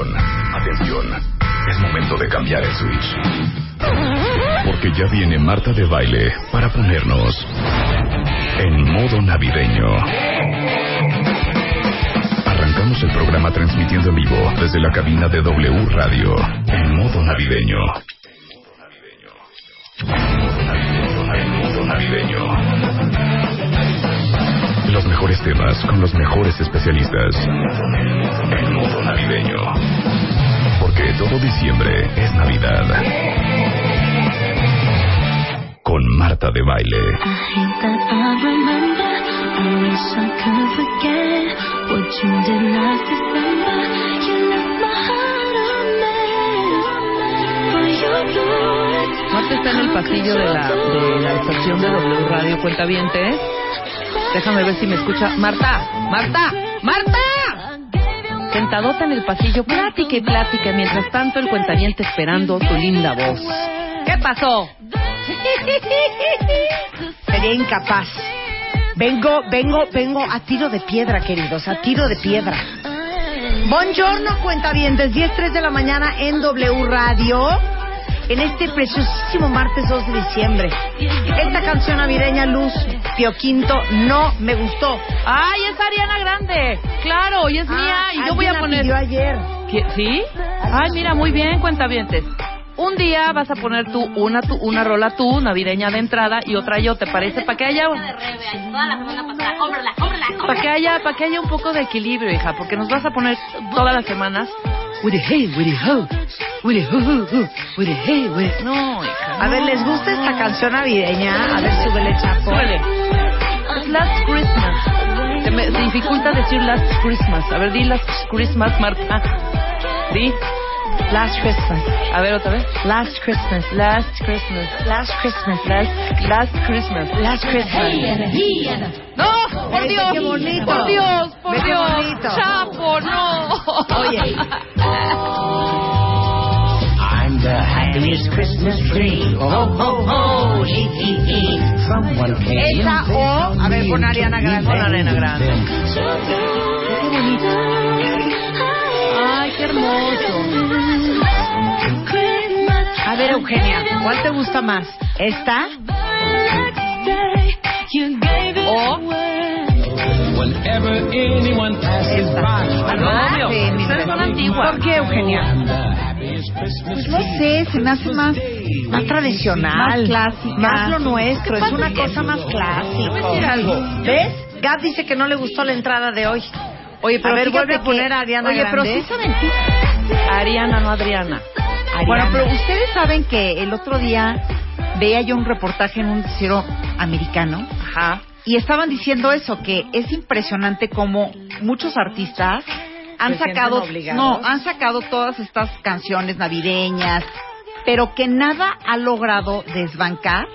Atención. Es momento de cambiar el switch. Porque ya viene Marta de baile para ponernos en modo navideño. Arrancamos el programa transmitiendo en vivo desde la cabina de W Radio en modo navideño. En modo navideño. Los mejores temas con los mejores especialistas. En modo navideño. Porque todo diciembre es Navidad. Con Marta de Baile. I hate that I remember. I wish I could forget what you did last December. You left my heart a mess. For your blue Marta está en el pasillo de la, de la estación de W Radio Cuentaviente. Déjame ver si me escucha. Marta, Marta, Marta. Sentadota en el pasillo, plática y plática. Mientras tanto, el cuentaviente esperando tu linda voz. ¿Qué pasó? Sería incapaz. Vengo, vengo, vengo a tiro de piedra, queridos, a tiro de piedra. Buongiorno, cuentavientes, 10, de la mañana en W Radio, en este preciosísimo martes 2 de diciembre. Esta canción navideña, Luz Pio Quinto, no me gustó. ¡Ay, es Ariana Grande! Claro, y es mía. Y yo voy a la poner. pidió ayer. ¿Qué? ¿Sí? Ay, mira, muy bien, cuentavientes. Un día vas a poner tú una, tú, una rola tú, navideña de entrada, y otra yo, ¿te parece? Para que haya... Para que haya, para que haya un poco de equilibrio, hija, porque nos vas a poner todas las semanas. The hey, the ho, with the ho, ho, ho, with the hey, the- No, hija. A ver, ¿les gusta esta canción navideña? A ver, súbele, chapo. Súbele. Last Christmas. Se me se dificulta decir Last Christmas. A ver, di Last Christmas, Marta. Di. Last Christmas. A ver, otra vez. Last Christmas. Last Christmas. Last Christmas. Last, last Christmas. Last Christmas. ¡No! ¡Por Dios! qué bonito. ¡Por Dios! ¡Por Dios! bonito. ¡Chapo, no! Oye. I'm the happiest Christmas tree. Oh, hee, hee. Someone came Esa o, a ver, pon Ariana Grande. Pon Ariana Grande. ¡Ay, qué hermoso! A ver, Eugenia, ¿cuál te gusta más? ¿Esta? O... Whenever anyone passes by. No, obvio. Sí, mi Ustedes son antiguas. ¿Por qué, Eugenia? Pues no sé, se me hace más, Más tradicional. Más clásica. Más lo nuestro. Es una cosa más clásica. ¿Ves? Gab dice que no le gustó la entrada de hoy. Oye, pero a ver, vuelve a poner a Ariana Oye, pero sí saben que... Ariana, no Adriana. Bueno, pero ustedes saben que el otro día veía yo un reportaje en un noticiero americano Ajá. y estaban diciendo eso, que es impresionante como muchos artistas han Se sacado, no, han sacado todas estas canciones navideñas, pero que nada ha logrado desbancar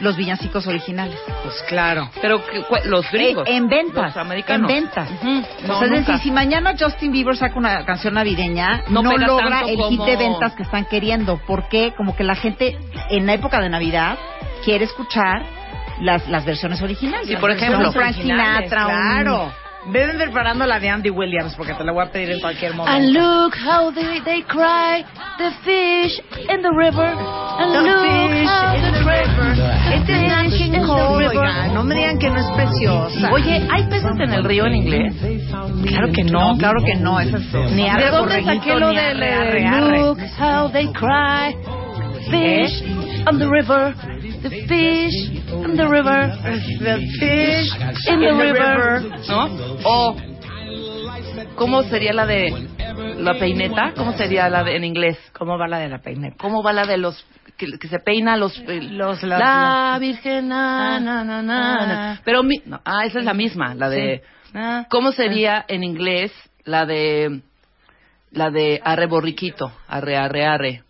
los villancicos originales. Pues claro. Pero los gringos. Eh, en ventas, Los americanos. en ventas. Ujú. o No, sea, es decir, si mañana Justin Bieber saca una canción navideña, No logra el hit como- de ventas que están queriendo. porque Como que la gente en la época de Navidad quiere escuchar las, las versiones originales. Sí, por ejemplo, Frank Sinatra, un- Ven preparando la de Andy Williams porque te la voy a pedir en cualquier momento. And look how they, they cry, the fish in the river. And The look fish how in the river. Este es King in the Cole, river. oiga. No me digan que no es preciosa. Oye, ¿hay peces en el río en inglés? claro que no, claro que no. Esa es ni ¿De dónde saqué lo de arre. Look how they cry, fish on the river. The fish in the river. The fish In the river. ¿No? O, ¿cómo sería la de la peineta? ¿Cómo sería la de en inglés? ¿Cómo va la de la peineta? ¿Cómo va la de los que, que se peina los, eh, Los- la virgen na, na, na, na, na. pero mi, no, ah esa es la misma la de Ah, cómo sería en inglés la de La de arre borriquito. Arre, arre, arre.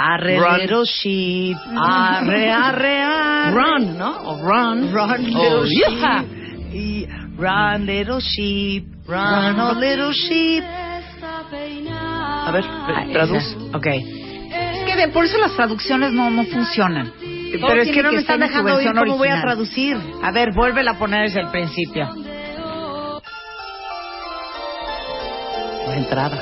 Arre, Run. little sheep. Arre, arre, arre. Run, ¿no? O run. Run, little Oh, sheep. yeah. Y- Run, little sheep. Run, oh, little sheep. A ver, Ah, traduz. esa. Ok. Es que por eso las traducciones no, no funcionan. Pero es que no me están dejando oír cómo voy a traducir. A ver, vuélvela a poner desde el principio. La entrada.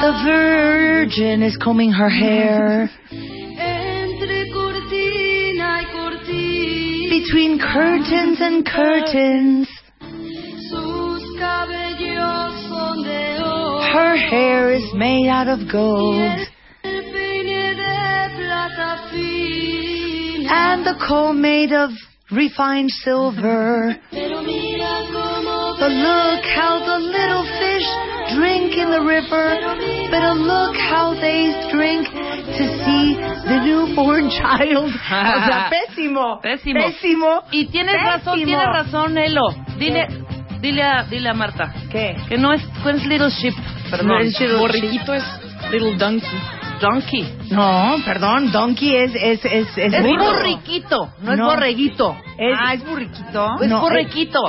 The Virgin is combing her hair. entre cortina y cortina. Between curtains and curtains. Sus cabellos son de oro. Her hair is made out of gold. El peine de plata fina. And the comb made of refined silver. But look how the little fish drink in the river. But look how they drink to see the newborn child. O sea, pésimo. Pésimo. Pésimo. Y tienes razón, Pésimo. tienes razón, Elo. Dile, dile a, dile a Marta. ¿Qué? Que no es, es Little Sheep. Perdón. No es Little Borriquito es Little Donkey. Donkey. No, perdón, donkey es es es es, Es burro. borriquito, no, es borreguito. Es- Ah, es burriquito. Es No, borrequito.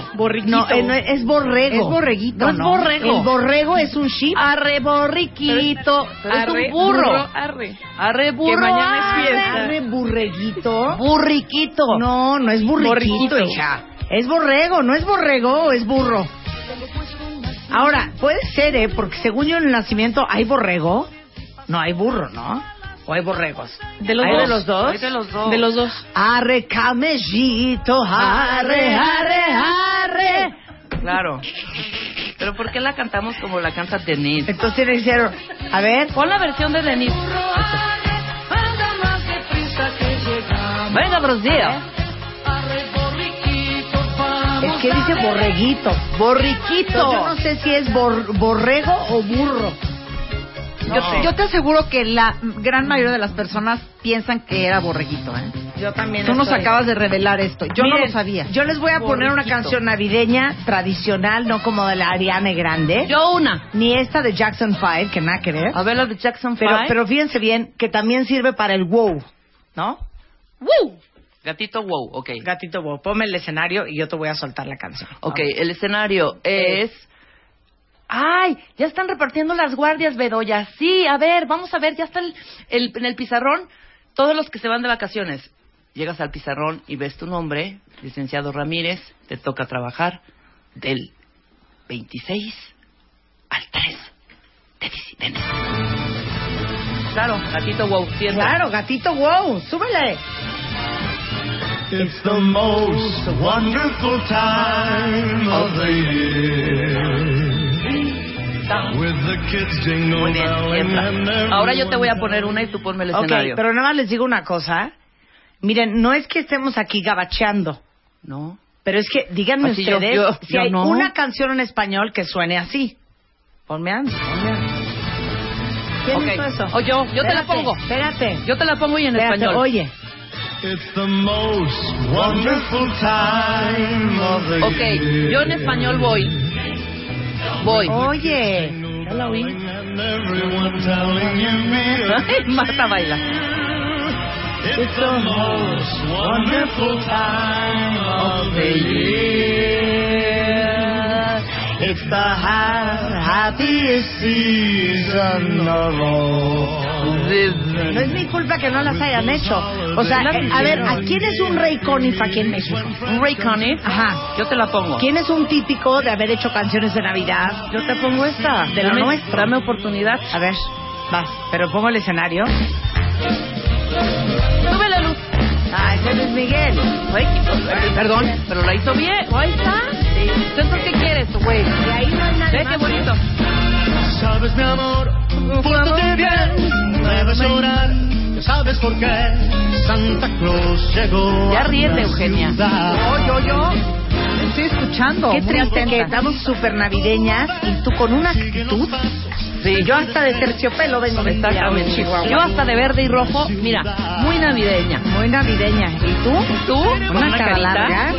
No, eh, no, es borrego. Es borreguito, No es borrego. El borrego es un sheep. Arre borriquito. Pero es Arre, un burro. arre. Arre burro. Que mañana es arre. fiesta. Arre, burreguito. Burriquito. No, no es burriquito, Borriquito. hija. Es borrego, no es borrego, es burro. Ahora, puede ser, ¿eh? Porque según yo en el nacimiento hay borrego. No hay burro, ¿no? ¿O hay borregos? De los ¿Hay dos. de los dos? Hay de los dos. De los dos. Arre, camellito, arre, arre, arre. Claro. Pero ¿por qué la cantamos como la canta Denise? Entonces tiene que ser, a ver, Pon la versión de Denise. anda más deprisa que llegamos. Venga, Brasil. Arre borriquito, vamos es que dice borreguito. Borriquito. Yo no sé si es bor- borrego o burro. Yo, te, yo te aseguro que la gran mayoría de las personas piensan que era borreguito, ¿eh? Yo también. Tú nos acabas de revelar esto. Yo no lo sabía. Yo les voy a poner una canción navideña tradicional, no como de la Ariane Grande, Yo una. ni esta de Jackson 5, que nada que ver. A ver la de Jackson Pero, Five. pero fíjense bien que también sirve para el wow, ¿no? ¡Woo! Gatito wow, ok. Gatito wow, ponme el escenario y yo te voy a soltar la canción. Ok, el escenario es... ¡Ay! Ya están repartiendo las guardias, Bedoya. Sí, a ver, vamos a ver, ya está el, el- en el pizarrón todos los que se van de vacaciones. Llegas al pizarrón y ves tu nombre, licenciado Ramírez, te toca trabajar del 26 al 3 de diciembre. Claro, gatito wow, siempre. Claro, gatito wow, súbele. It's the most wonderful time of the year. Muy bien, Ahora yo te voy a poner una y tú ponme el Ok, escenario. pero nada más les digo una cosa. Miren, no es que estemos aquí gabacheando, No. pero es que díganme Así yo- ustedes yo- si yo hay no. una canción en español que suene así. Ponme Andy. ¿Quién Ok. hizo eso? O yo, yo te la Espérate, pongo. Espérate. Yo te la pongo y en Espérate, español. Oye, It's the most wonderful time of the Ok, year. yo en español voy. Voy. oye. Ya la oí. Marta baila. It's the most wonderful time of the year. It's the ha- happiest season of all. No es mi culpa que no las hayan hecho. O sea, eh, a ver, ¿a quién es un rey conif aquí en México? Un Ray Conniff. Ajá. Yo te la pongo. ¿Quién es un típico de haber hecho canciones de Navidad? Yo te pongo esta. De lo dame, nuestro. Dame oportunidad. A ver, vas, pero pongo el escenario. Sube la luz. Ah, ese es Luis Miguel. Ay, qué- Perdón, pero la hizo bien. Ahí está. Entonces, ¿qué quieres, güey? Y ahí no hay nada Ve qué bonito. Sabes, mi amor, pórtate bien, no debes llorar. Ya sabes por qué Santa Claus llegó. Ya a ríete, la Eugenia. ciudad. Yo, yo, yo. Estoy escuchando. Qué triste que estamos súper navideñas y tú con una actitud Sí. Yo hasta de terciopelo vengo vestida. Yo hasta de verde y rojo, mira, muy navideña. Muy navideña. ¿Y tú? ¿Tú? Una, una cara carita. larga.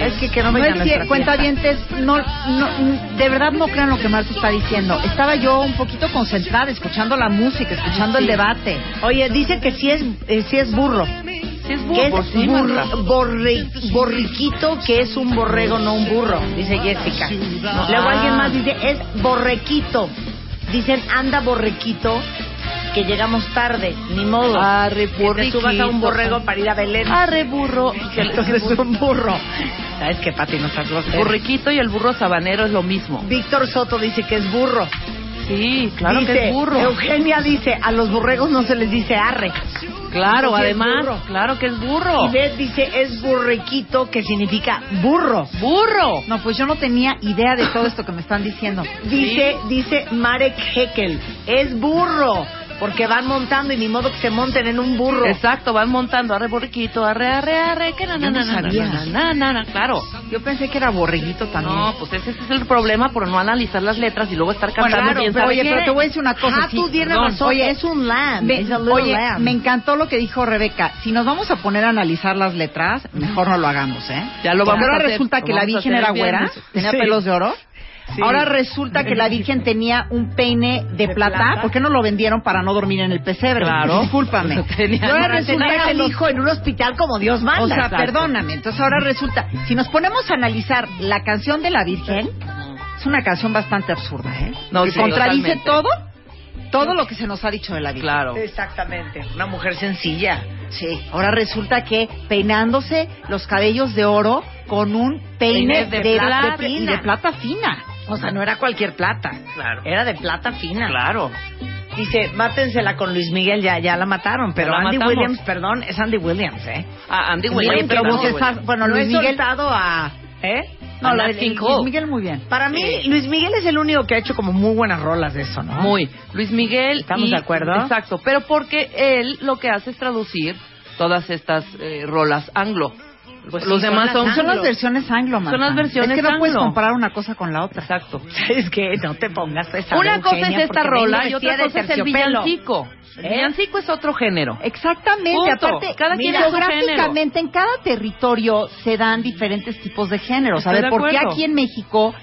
Es que que no No venga es nuestra que, cuentavientes, no, no, de verdad no crean lo que Marta está diciendo. Estaba yo un poquito concentrada, escuchando la música, escuchando el debate. Oye, dice que sí es, eh, sí es burro. Sí es Que burro, es sí, burro- borre- borriquito, que es un borrego, no un burro, dice Jessica. Luego alguien más dice, es borrequito. Dicen, anda borrequito, que llegamos tarde, ni modo. Arre, Que te subas a un borrego para ir a Belén. Arre, burro. Entonces es un burro. ¿Sabes qué, Pati? No estás. Burriquito y el burro sabanero es lo mismo. Víctor Soto dice que es burro. Sí, claro dice, que es burro. Eugenia dice, a los borregos no se les dice arre. Claro, Entonces además, claro que es burro. Y Beth dice, es burrequito, que significa burro. Burro. No, pues yo no tenía idea de todo esto que me están diciendo. Dice, dice Marek Heckel, es burro, porque van montando y ni modo que se monten en un burro. Exacto, van montando, arre borriquito, arre, arre, arre, que na, na, no na, na, sabía. na, na, claro. Yo pensé que era borreguito también. No, pues ese, ese es el problema por no analizar las letras y luego estar cantando claro, pero sabe oye, qué. pero te voy a decir una cosa. Ah, sí, tú tienes razón, Oye, es un lamb, me, oye, lamb. me encantó lo que dijo Rebeca. Si nos vamos a poner a analizar las letras, mejor no lo hagamos, ¿eh? Ya lo Porque vamos a hacer, resulta que la Virgen era güera, tenía Sí. pelos de oro. Sí. Ahora resulta que la Virgen tenía un peine de, ¿De plata. plata? ¿Por qué no lo vendieron para no dormir en el pesebre? Claro. Discúlpame. Tenía- ahora resulta que los- hijo en un hospital como Dios manda. O sea, Exacto. perdóname. Entonces ahora resulta, si nos ponemos a analizar la canción de la Virgen, es una canción bastante absurda, ¿eh? No, que sí, contradice totalmente. todo, todo lo que se nos ha dicho de la Virgen. Claro. Exactamente, una mujer sencilla. Sí. Ahora resulta que peinándose los cabellos de oro con un peine Peine de de, plata de- de plata fina. O sea, no era cualquier plata. Claro. Era de plata fina. Claro. Dice, mátensela con Luis Miguel, ya, ya la mataron. Pero la Andy matamos. Williams, perdón, es Andy Williams, ¿eh? Ah, Andy Oye, Williams. pero vos Williams. estás- bueno, No Luis he Miguel... soltado a... ¿Eh? No, la de King Luis. Miguel muy bien. Para mí, Luis Miguel es el único que ha hecho como muy buenas rolas de eso, ¿no? Muy. Luis Miguel. ¿Estamos y- de acuerdo? Exacto. Pero porque él lo que hace es traducir todas estas eh, rolas anglo. Pues Los sí, demás son son, las anglo. versiones anglo, Marta. Son las versiones Es que no puedes anglo. comparar una cosa con la otra. Exacto. Es que no te pongas esa Una cosa Eugenia, es esta rola y otra cosa es el villancico. El ¿Eh? villancico es otro género. Exactamente, Punto. aparte, Cada quien geográficamente en cada territorio se dan diferentes tipos de géneros. A ver, ¿por qué aquí en México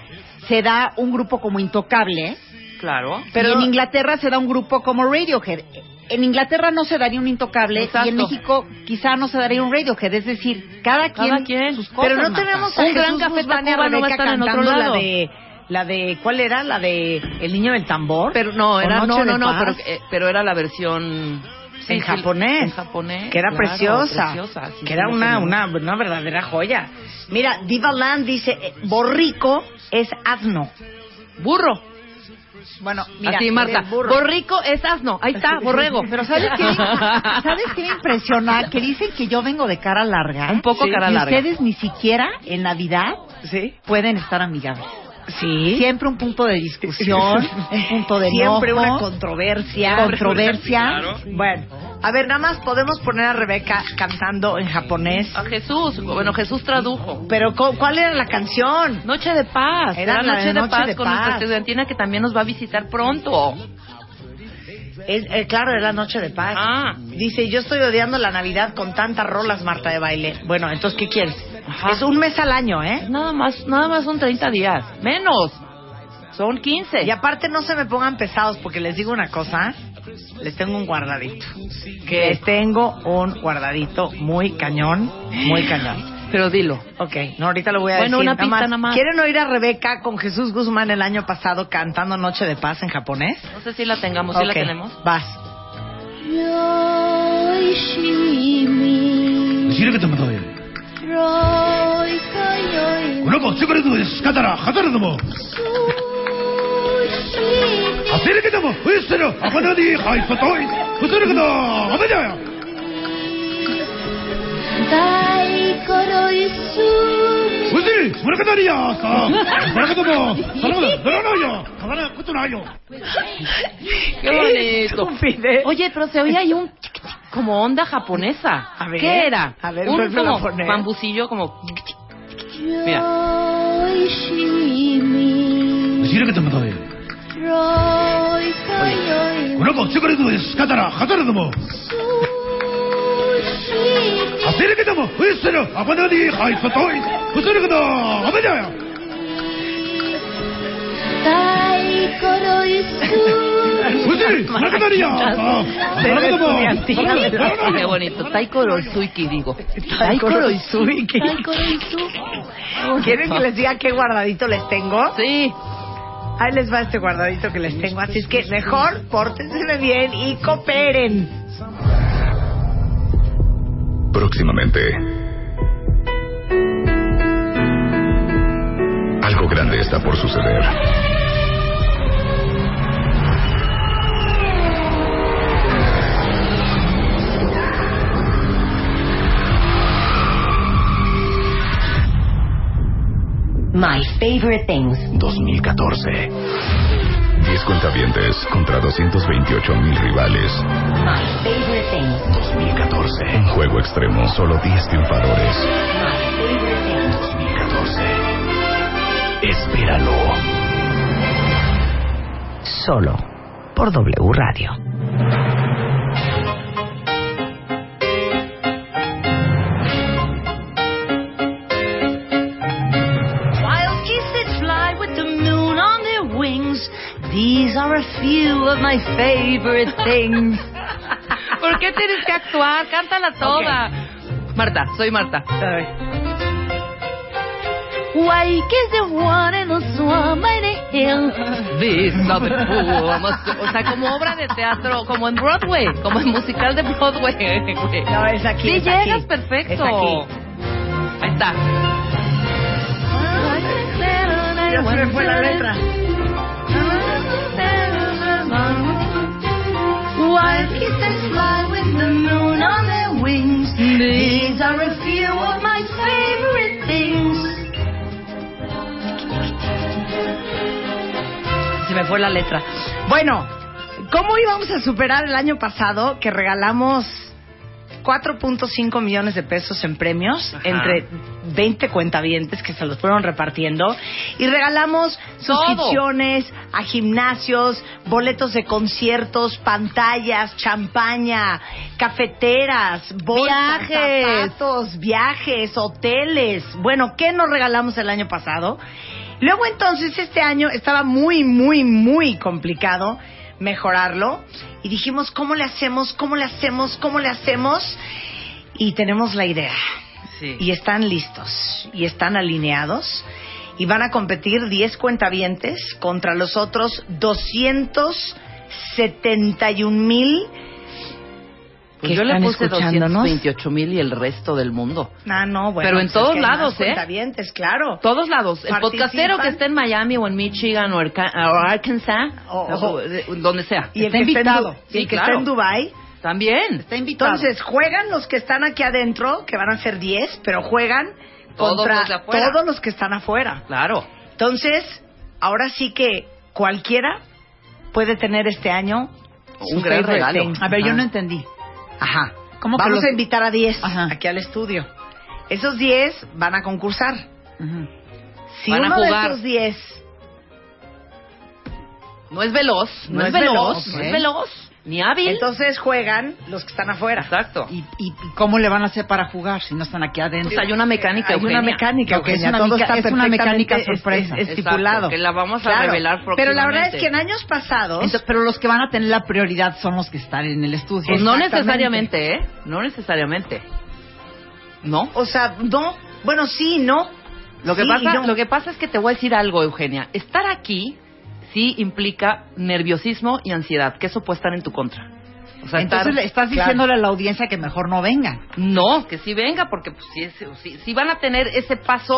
se da un grupo como Intocable? Claro. Pero y en Inglaterra se da un grupo como Radiohead. En Inglaterra no se daría un Intocable Exacto. y en México quizá no se daría un Radiohead. Es decir, cada quien, Cada quien. sus cosas. Pero no Marta. tenemos a Un gran Café Tacuba no va a estar en otro cantando lado. la de la de ¿cuál era? La de El niño del tambor. Pero no, ¿O era no, no, no, pero, eh, pero era la versión sí, en sí, japonés. En japonés. Que era claro, preciosa. preciosa, sí, que sí, era una, una, una verdadera joya. Mira, Diva Land dice, eh, borrico es asno. burro. Bueno, mira, Así, Marta. Borrico es asno. Ahí está, borrego. Pero ¿sabes qué? ¿Sabes qué me impresiona? Que dicen que yo vengo de cara larga. Un poco cara y larga. ustedes ni siquiera en Navidad ¿Sí? pueden estar amigables. Sí. Siempre un punto de discusión, un punto de Siempre enojo, una controversia. controversia. Bueno, a ver, nada más podemos poner a Rebeca cantando en japonés. A Jesús. Bueno, Jesús tradujo. Pero ¿cu- ¿cuál era la canción? Noche de paz. Era la Noche de de, Noche paz de con Paz. nuestra estudiantina que también nos va a visitar pronto. Es, eh, claro, era Noche de Paz. Ah. Dice, yo estoy odiando la Navidad con tantas rolas, Marta de baile. Bueno, entonces, ¿qué quieres? Ajá. Es un mes al año, ¿eh? Nada más, nada más son 30 días. Menos. Son 15. Y aparte no se me pongan pesados porque les digo una cosa, les tengo un guardadito. Que les tengo un guardadito muy cañón, muy cañón. Pero dilo. Ok, no, ahorita lo voy a Bueno, decir. una pista nada más. ¿Quieren oír a Rebeca con Jesús Guzmán el año pasado cantando Noche de Paz en japonés? No sé si la tengamos, si la Ok, tenemos. Vas. よいしみ Decirle que te mató él. ろいかよい Bueno, pues, ¿qué crees tú? Es catara, catara, no. すし Hacer que te mo, es cero, a cuando di, ay, sotoy, pues cero que no, a ver ya. 大こいす Pues sí, bueno que no haría, hasta, bueno que te mo, no, no, no, yo, catara, cuento no, yo. Qué bonito. estupidez. Oye, pero se oía ahí un tic, tic, como onda japonesa. A ver, ¿Qué era? a ver, un vuélvelo a como poner. bambucillo como tic, tic. Acérquete, mo. Úselo. Aguándale, hija. Y sotoy. Úselo, que no. Amelia. Úselo. Nakatarilla. Aguándale, Qué bonito. Taiko Roizuiki, digo. Taiko Roizuiki. ¿Quieren que les diga qué guardadito les tengo? Sí. Ahí les va este guardadito que les tengo. Así es que mejor pórtense bien y cooperen. Próximamente. Algo grande está por suceder. My favorite things. 2014. 10 cuentavientes contra 228 mil rivales. My favorite things. 2014. Un juego extremo, solo 10 triunfadores. My favorite things. 2014. Espéralo. Solo por W Radio. These are a few of my favorite things. ¿Por qué tienes que actuar? Cántala toda. Marta, soy Marta. Wake is the one and the swan by the hill. De plumas. O sea, como obra de teatro, como en Broadway, como en musical de Broadway. No, es aquí. Sí, es llegas aquí. perfecto. Es aquí. Ahí está. Ya se me fue la letra. Se me fue la letra. Bueno, ¿cómo íbamos a superar el año pasado que regalamos 4.5 millones de pesos en premios entre 20 cuentavientes que se los fueron repartiendo y regalamos suscripciones a gimnasios, boletos de conciertos, pantallas, champaña, cafeteras, bolsas, Viajes. zapatos, viajes, hoteles. Bueno, ¿qué nos regalamos el año pasado? Luego entonces este año estaba muy, muy, muy complicado mejorarlo y dijimos, ¿cómo le hacemos? ¿Cómo le hacemos? ¿Cómo le hacemos? Y tenemos la idea. Sí. Y están listos y están alineados y van a competir 10 cuentavientes contra los otros 271 mil Pues que yo le están puse escuchándonos. 228 mil y el resto del mundo. Ah, no, bueno. Pero en pues es todos lados, ¿eh? cuentavientes, claro. Todos lados. El podcastero que esté en Miami o en Michigan o, Arkansas, O- o- de- donde sea. Y el Está que, está en, invitado. Du- y Sí, el que claro. está en Dubai También. Está invitado. Entonces, juegan los que están aquí adentro, que van a ser 10, pero juegan Todos contra los de afuera. todos los que están afuera. Claro. Entonces, ahora sí que cualquiera puede tener este año Un gran regalo. A ver, yo no entendí. Ajá. ¿Cómo Vamos los- a invitar a 10 Ajá. aquí al estudio. Esos 10 van a concursar. Si Van a uno de jugar. esos 10 No es veloz. No, No es veloz. No es veloz. Ni hábil. entonces juegan los que están afuera. Exacto. ¿Y, y, y cómo le van a hacer para jugar si no están aquí adentro? Pues hay una mecánica, Hay una Eugenia. mecánica, Ok, es Eugenia, una todo está es una mecánica sorpresa. es- estipulado. Exacto, que la vamos a Claro. revelar Pero la verdad es que en años pasados Entonces, pero los que van a tener la prioridad son los que están en el estudio. Pues no necesariamente, ¿eh? No necesariamente. ¿No? O sea, no. Bueno, sí, no. Lo que, Sí, pasa, no. lo que pasa es que te voy a decir algo, Eugenia. Estar aquí sí implica nerviosismo y ansiedad, que eso puede estar en tu contra. O sea, Entonces estar- le estás claro. diciéndole a la audiencia que mejor no vengan. No, que sí venga, porque pues sí, es- sí- sí van a tener ese paso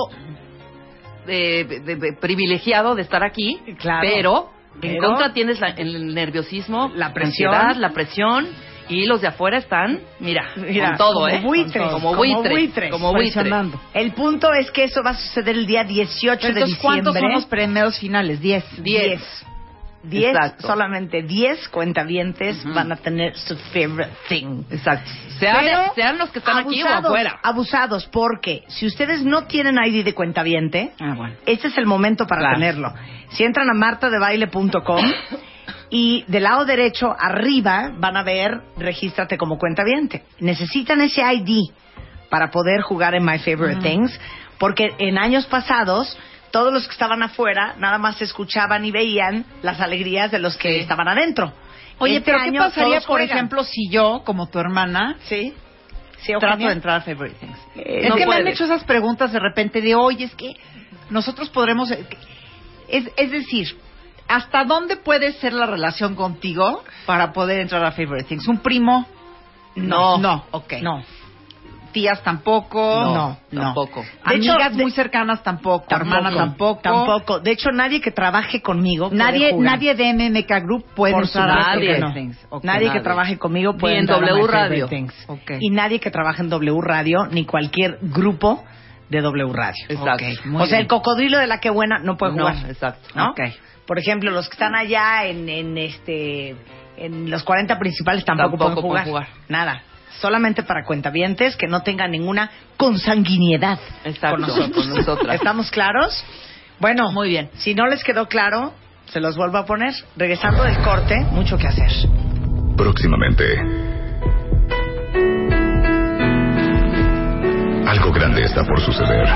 de, de- de privilegiado de estar aquí, Claro. pero, en Pero- contra tienes la- el nerviosismo, La presión. ansiedad, la presión, y los de afuera están, mira, Mira, con todo, como ¿eh? buitres, como como buitres, buitres, como buitres. presionando. El punto es que eso va a suceder el día 18 de Entonces, diciembre. ¿cuántos son los premios finales? Diez. Diez. 10, Exacto. solamente 10 cuentavientes Ujú. van a tener su favorite thing. Exacto. Sean, Pero sean los que están aquí o abusados, afuera. Abusados, porque si ustedes no tienen ID de cuentaviente, Ah, bueno. este es el momento para Claro. tenerlo. Si entran a martadebaile.com Y del lado derecho, arriba, van a ver, regístrate como cuenta Necesitan ese ID para poder jugar en My Favorite Things, porque en años pasados, todos los que estaban afuera nada más escuchaban y veían las alegrías de los que estaban adentro. Oye, Este pero ¿qué pasaría, por juegan. ejemplo, si yo, como tu hermana, Sí. Sí, trato de entrar a Favorite Things? Eh, es no que me han hecho esas preguntas de repente de, oye, es que nosotros podremos... Es, es decir, ¿hasta dónde puede ser la relación contigo para poder entrar a Favorite Things? ¿Un primo? No. No, ok. No. Tías tampoco. No, no. tampoco. De hecho, Amigas de- muy cercanas tampoco. Hermana tampoco. Tampoco. De hecho, nadie que trabaje conmigo puede Nadie, jugar. nadie de MMK Group puede Por entrar a supuesto que Favorite no. Things. Ok. nadie que nadie. trabaje conmigo puede Ni en entrar a W Favorite. Things. Ok. Y nadie que trabaje en W Radio ni cualquier grupo de W Radio. Exacto. Ok, muy o sea, bien. el cocodrilo de la que buena no puede No, jugar. exacto. ¿no? Ok. Por ejemplo, los que están allá en, en este en los 40 principales tampoco, Tampoco pueden, jugar. pueden jugar. Nada. Solamente para cuentavientes que no tengan ninguna consanguinidad Exacto, con nosotros. con nosotras. ¿Estamos claros? Bueno, Muy bien. Si no les quedó claro, se los vuelvo a poner. Regresando del corte, mucho que hacer. Próximamente. Algo grande está por suceder.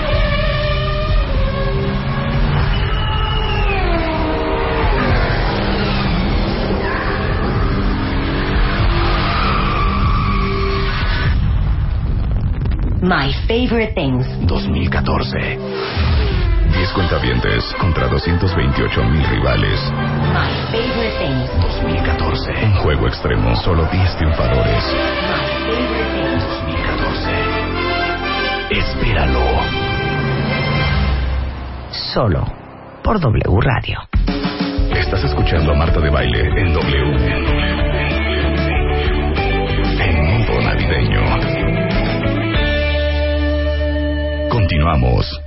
My Favorite Things. 2014. 10 cuentavientes contra 228 mil rivales. My Favorite Things. 2014. Un juego extremo, solo 10 triunfadores. My Favorite Things. 2014. Espéralo. Solo por W Radio. Estás escuchando a Marta de Baile en W. En modo navideño. Continuamos.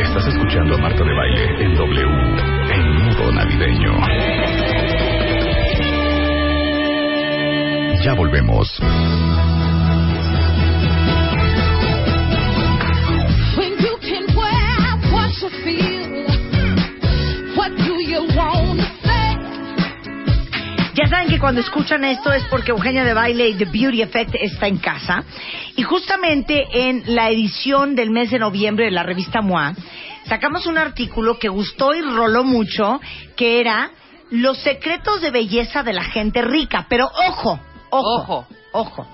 Estás escuchando a Marta de Baile en W. En modo navideño. Ya volvemos. Saben que cuando escuchan esto es porque Eugenia de Baile y The Beauty Effect está en casa. Y justamente en la edición del mes de noviembre de la revista MOA, sacamos un artículo que gustó y roló mucho, que era Los secretos de belleza de la gente rica. Pero ojo, ojo, Ojo. ojo.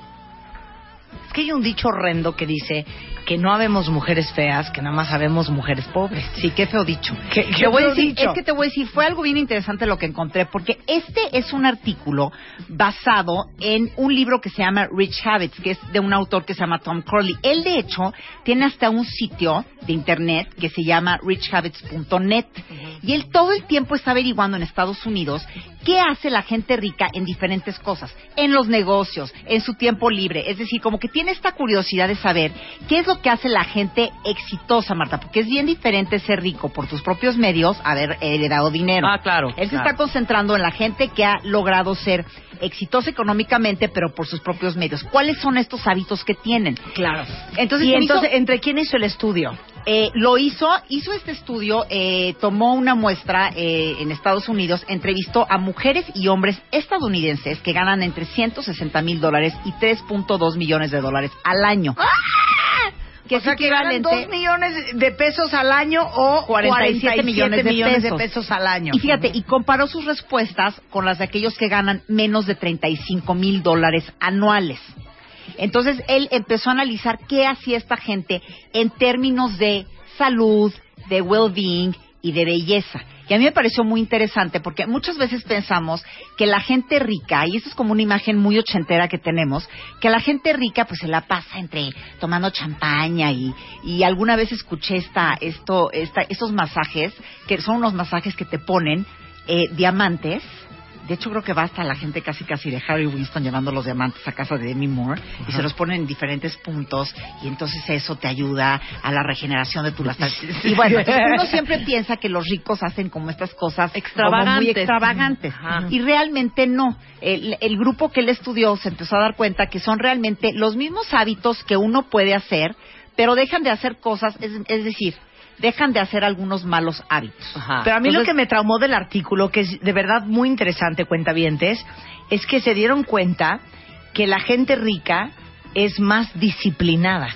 Es que hay un dicho horrendo que dice que no habemos mujeres feas, que nada más habemos mujeres pobres. Sí, qué feo dicho. Qué- Te voy a feo decir, dicho. es que te voy a decir, fue algo bien interesante lo que encontré, porque este es un artículo basado en un libro que se llama Rich Habits, que es de un autor que se llama Tom Crowley. Él, de hecho, tiene hasta un sitio de internet que se llama richhabits.net. Y él todo el tiempo está averiguando en Estados Unidos qué hace la gente rica en diferentes cosas, en los negocios, en su tiempo libre. Es decir, como que tiene esta curiosidad de saber qué es lo que hace la gente exitosa, Marta, porque es bien diferente ser rico por tus propios medios haber heredado dinero. Ah, claro, Él se claro. está concentrando en la gente que ha logrado ser exitosa económicamente, pero por sus propios medios. ¿Cuáles son estos hábitos que tienen? Claro. Entonces, y hizo- entonces, ¿entre quién hizo el estudio? Eh, lo hizo, hizo este estudio, eh, tomó una muestra eh, en Estados Unidos, entrevistó a mujeres y hombres estadounidenses que ganan entre 160 mil dólares y 3.2 millones de dólares al año. Que o sea, es que ganan equivalente- 2 millones de pesos al año o 47 millones de pesos. pesos al año. Y fíjate, y comparó sus respuestas con las de aquellos que ganan menos de 35 mil dólares anuales. Entonces él empezó a analizar qué hacía esta gente en términos de salud, de well-being y de belleza. Y a mí me pareció muy interesante porque muchas veces pensamos que la gente rica, y eso es como una imagen muy ochentera que tenemos, que la gente rica pues se la pasa entre tomando champaña y, y alguna vez escuché esta, esto, esta, estos masajes, que son unos masajes que te ponen eh, diamantes. De hecho, creo que va hasta la gente casi casi de Harry Winston llevando los diamantes a casa de Demi Moore y se los ponen en diferentes puntos y entonces eso te ayuda a la regeneración de tu lastral. Y bueno, entonces uno siempre piensa que los ricos hacen como estas cosas como muy Extravagantes. extravagantes y realmente no. El, el grupo que él estudió se empezó a dar cuenta que son realmente los mismos hábitos que uno puede hacer, pero dejan de hacer cosas, es, es decir, dejan de hacer algunos malos hábitos. Pero a mí lo que me traumó del artículo, que es de verdad muy interesante, cuentavientes, es que se dieron cuenta que la gente rica es más disciplinada.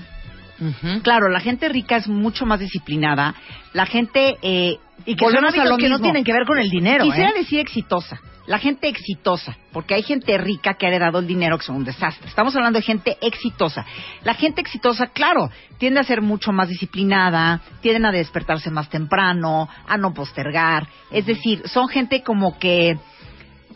Claro, la gente rica es mucho más disciplinada. La gente... Eh, Y que son volvemos hábitos que no tienen que ver con el dinero, Quisiera ¿eh? decir exitosa. La gente exitosa, porque hay gente rica que ha heredado el dinero que son un desastre. Estamos hablando de gente exitosa. La gente exitosa, claro, tiende a ser mucho más disciplinada, tienden a despertarse más temprano, a no postergar. Es decir, son gente como que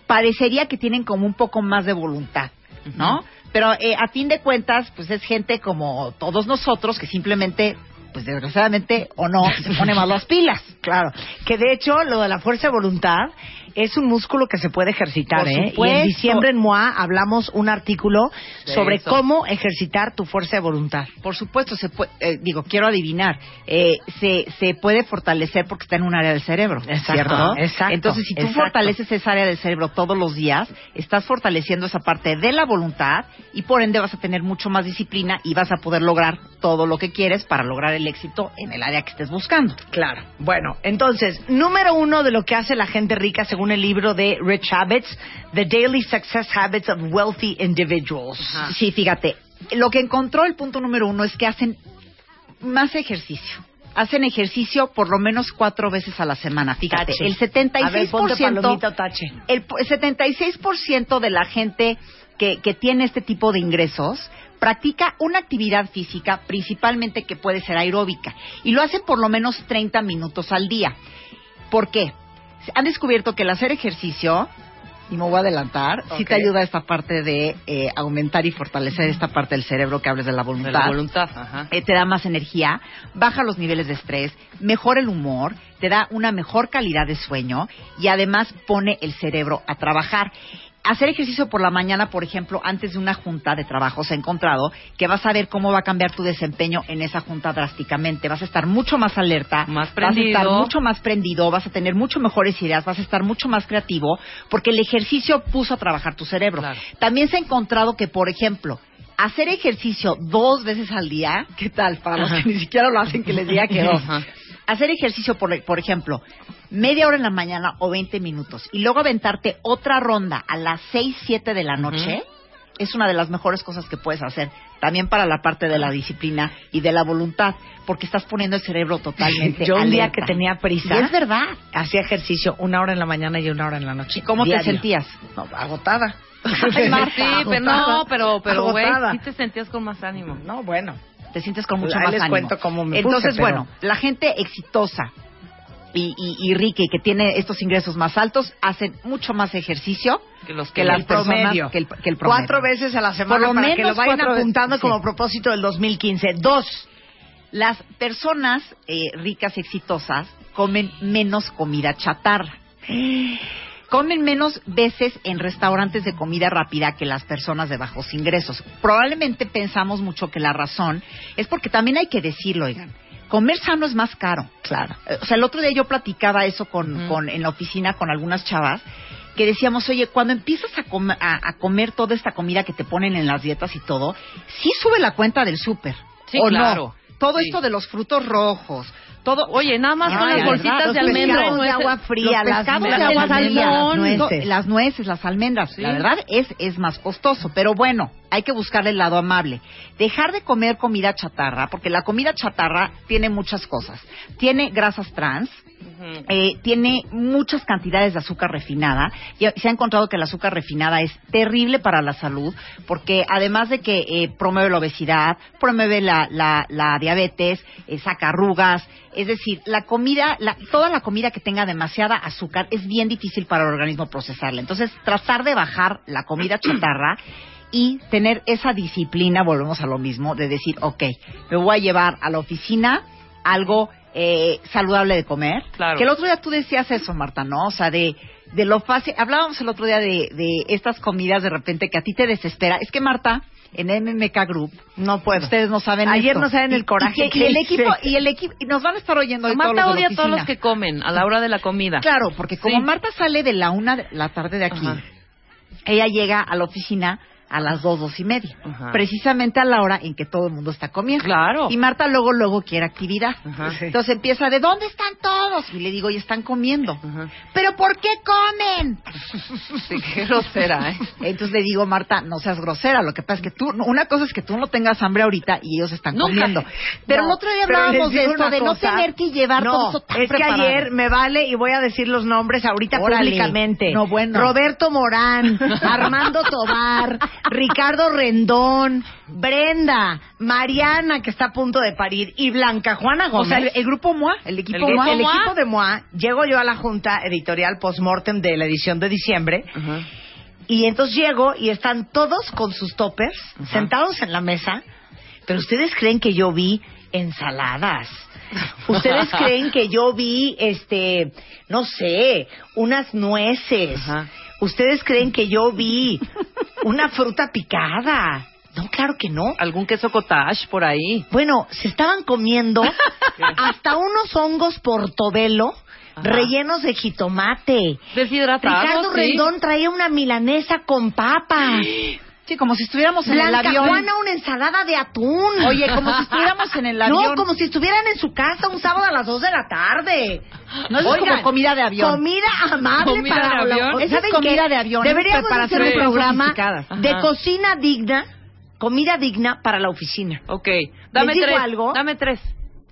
parecería que tienen como un poco más de voluntad, ¿no? Pero eh, a fin de cuentas, pues es gente como todos nosotros que simplemente, pues desgraciadamente o no, se pone más las pilas. Claro, que de hecho lo de la fuerza de voluntad es un músculo que se puede ejercitar, Por ¿eh? Y en diciembre en MOA hablamos un artículo De sobre eso. cómo ejercitar tu fuerza de voluntad. Por supuesto, se puede, eh, digo, quiero adivinar, eh, se, se puede fortalecer porque está en un área del cerebro, Exacto, ¿cierto? exacto, Entonces, si tú exacto. fortaleces esa área del cerebro todos los días, estás fortaleciendo esa parte de la voluntad y por ende vas a tener mucho más disciplina y vas a poder lograr todo lo que quieres para lograr el éxito en el área que estés buscando. Claro. Bueno, entonces, número uno de lo que hace la gente rica según el libro de Rich Habits, The Daily Success Habits of Wealthy Individuals. Sí, fíjate, lo que encontró el punto número uno es que hacen más ejercicio. Hacen ejercicio por lo menos cuatro veces a la semana. Fíjate, Tache. el A ver, ponte 76%, palomita o tache. el po- 76% de la gente que, que tiene este tipo de ingresos practica una actividad física, principalmente que puede ser aeróbica, y lo hacen por lo menos 30 minutos al día. ¿Por qué? Han descubierto que el hacer ejercicio, y me voy a adelantar, sí Ok. te ayuda a esta parte de eh, aumentar y fortalecer esta parte del cerebro que hables de la voluntad. De la voluntad, ajá. Eh, te da más energía, baja los niveles de estrés, mejora el humor, te da una mejor calidad de sueño y además pone el cerebro a trabajar. Hacer ejercicio por la mañana, por ejemplo, antes de una junta de trabajo, se ha encontrado que vas a ver cómo va a cambiar tu desempeño en esa junta drásticamente. Vas a estar mucho más alerta, Más vas a prendido. estar mucho más prendido, vas a tener mucho mejores ideas, vas a estar mucho más creativo, porque el ejercicio puso a trabajar tu cerebro. Claro. También se ha encontrado que, por ejemplo, hacer ejercicio dos veces al día, ¿qué tal? Para los que ni siquiera lo hacen, que les diga que dos. Ajá. Hacer ejercicio, por, por ejemplo, media hora en la mañana o 20 minutos y luego aventarte otra ronda a las 6, 7 de la noche, es una de las mejores cosas que puedes hacer. También para la parte de la disciplina y de la voluntad, porque estás poniendo el cerebro totalmente Yo un día que tenía prisa, Y es verdad. hacía ejercicio una hora en la mañana y una hora en la noche. ¿Y cómo te sentías? No, agotada. Ay, Marta, Sí, pero no, pero, pero, güey, sí te sentías con más ánimo. No, bueno. Te sientes con mucho Ahí más les ánimo. cuento cómo me Entonces, puse, pero- bueno, la gente exitosa y, y, y rica y que tiene estos ingresos más altos hacen mucho más ejercicio Que los que que las el personas promedio. que el, que el promedio. Cuatro veces a la semana Por lo para que menos lo vayan cuatro veces, apuntando sí. como propósito del 2015. Dos. Las personas eh, ricas y exitosas comen menos comida chatarra. Comen menos veces en restaurantes de comida rápida que las personas de bajos ingresos. Probablemente pensamos mucho que la razón es porque también hay que decirlo, oigan. Comer sano es más caro. Claro. O sea, el otro día yo platicaba eso con, con- en la oficina con algunas chavas que decíamos, oye, cuando empiezas a, com- a- a comer toda esta comida que te ponen en las dietas y todo, sí sube la cuenta del súper. Sí, ¿O claro. no? Todo Sí. esto de los frutos rojos, todo... Oye, nada más con Ay, las la bolsitas de pescados de agua fría, los las de nueces, agua fría, las nueces. las nueces, las almendras. Sí. La verdad es, es más costoso, pero bueno, hay que buscarle el lado amable. Dejar de comer comida chatarra, porque la comida chatarra tiene muchas cosas. Tiene grasas trans. Eh, tiene muchas cantidades de azúcar refinada y se ha encontrado que el azúcar refinada es terrible para la salud porque además de que eh, promueve la obesidad, promueve la, la- la diabetes, eh, saca arrugas, es decir, la comida, la- toda la comida que tenga demasiada azúcar es bien difícil para el organismo procesarla. Entonces, tratar de bajar la comida chatarra y tener esa disciplina, volvemos a lo mismo, de decir, ok, me voy a llevar a la oficina algo eh, saludable de comer. Claro. Que el otro día tú decías eso, Marta, ¿no? O sea, de, de lo fácil. Hablábamos el otro día de, de estas comidas de repente que a ti te desespera. Es que Marta, en MMK Group, No puedo. ustedes no saben Ayer esto. no saben el coraje y, que y el hice. equipo y el equipo y nos van a estar oyendo hoy todos Marta la odia a todos los que comen a la hora de la comida. Claro, porque como Sí. Marta sale de la una de la tarde de aquí, Ajá. ella llega a la oficina a las dos, dos y media. Ajá. Precisamente a la hora en que todo el mundo está comiendo. Claro. Y Marta luego, luego quiere actividad. Ajá. Entonces empieza de, ¿dónde están todos? Y le digo, y están comiendo. Ajá. ¿Pero por qué comen? Sí, qué grosera, ¿eh? Entonces le digo, Marta, no seas grosera. Lo que pasa es que tú, una cosa es que tú no tengas hambre ahorita y ellos están Nunca. comiendo. Pero No, el otro día hablábamos de esto, de no tener que llevar no, todo eso tan es preparado. que ayer me vale y voy a decir los nombres ahorita Órale. públicamente. No, bueno. Roberto Morán, Armando Tobar, Ricardo Rendón, Brenda, Mariana que está a punto de parir y Blanca Juana O Gómez. sea, el, el grupo MOA, el equipo El MOA. el equipo de MOA, llego yo a la junta editorial postmortem de la edición de diciembre y entonces llego y están todos con sus toppers sentados en la mesa, pero ustedes creen que yo vi ensaladas. Ustedes creen que yo vi este, no sé, unas nueces. Ustedes creen que yo vi una fruta picada. No, claro que no. ¿Algún queso cottage por ahí? Bueno, se estaban comiendo hasta unos hongos portobelo Ajá. rellenos de jitomate. Deshidratados, Ricardo sí. Rendón traía una milanesa con papas. Sí, como si estuviéramos en el avión. Juana una ensalada de atún. Oye, como si estuviéramos en el avión. No, como si estuvieran en su casa un sábado a las 2 de la tarde. No, es como comida de avión. Comida amable ¿Comida para de avión? ¿Saben Esa es comida qué? de avión, Deberíamos hacer un programa de Ajá. cocina digna, comida digna para la oficina. Ok. Dame digo tres. algo? Dame tres.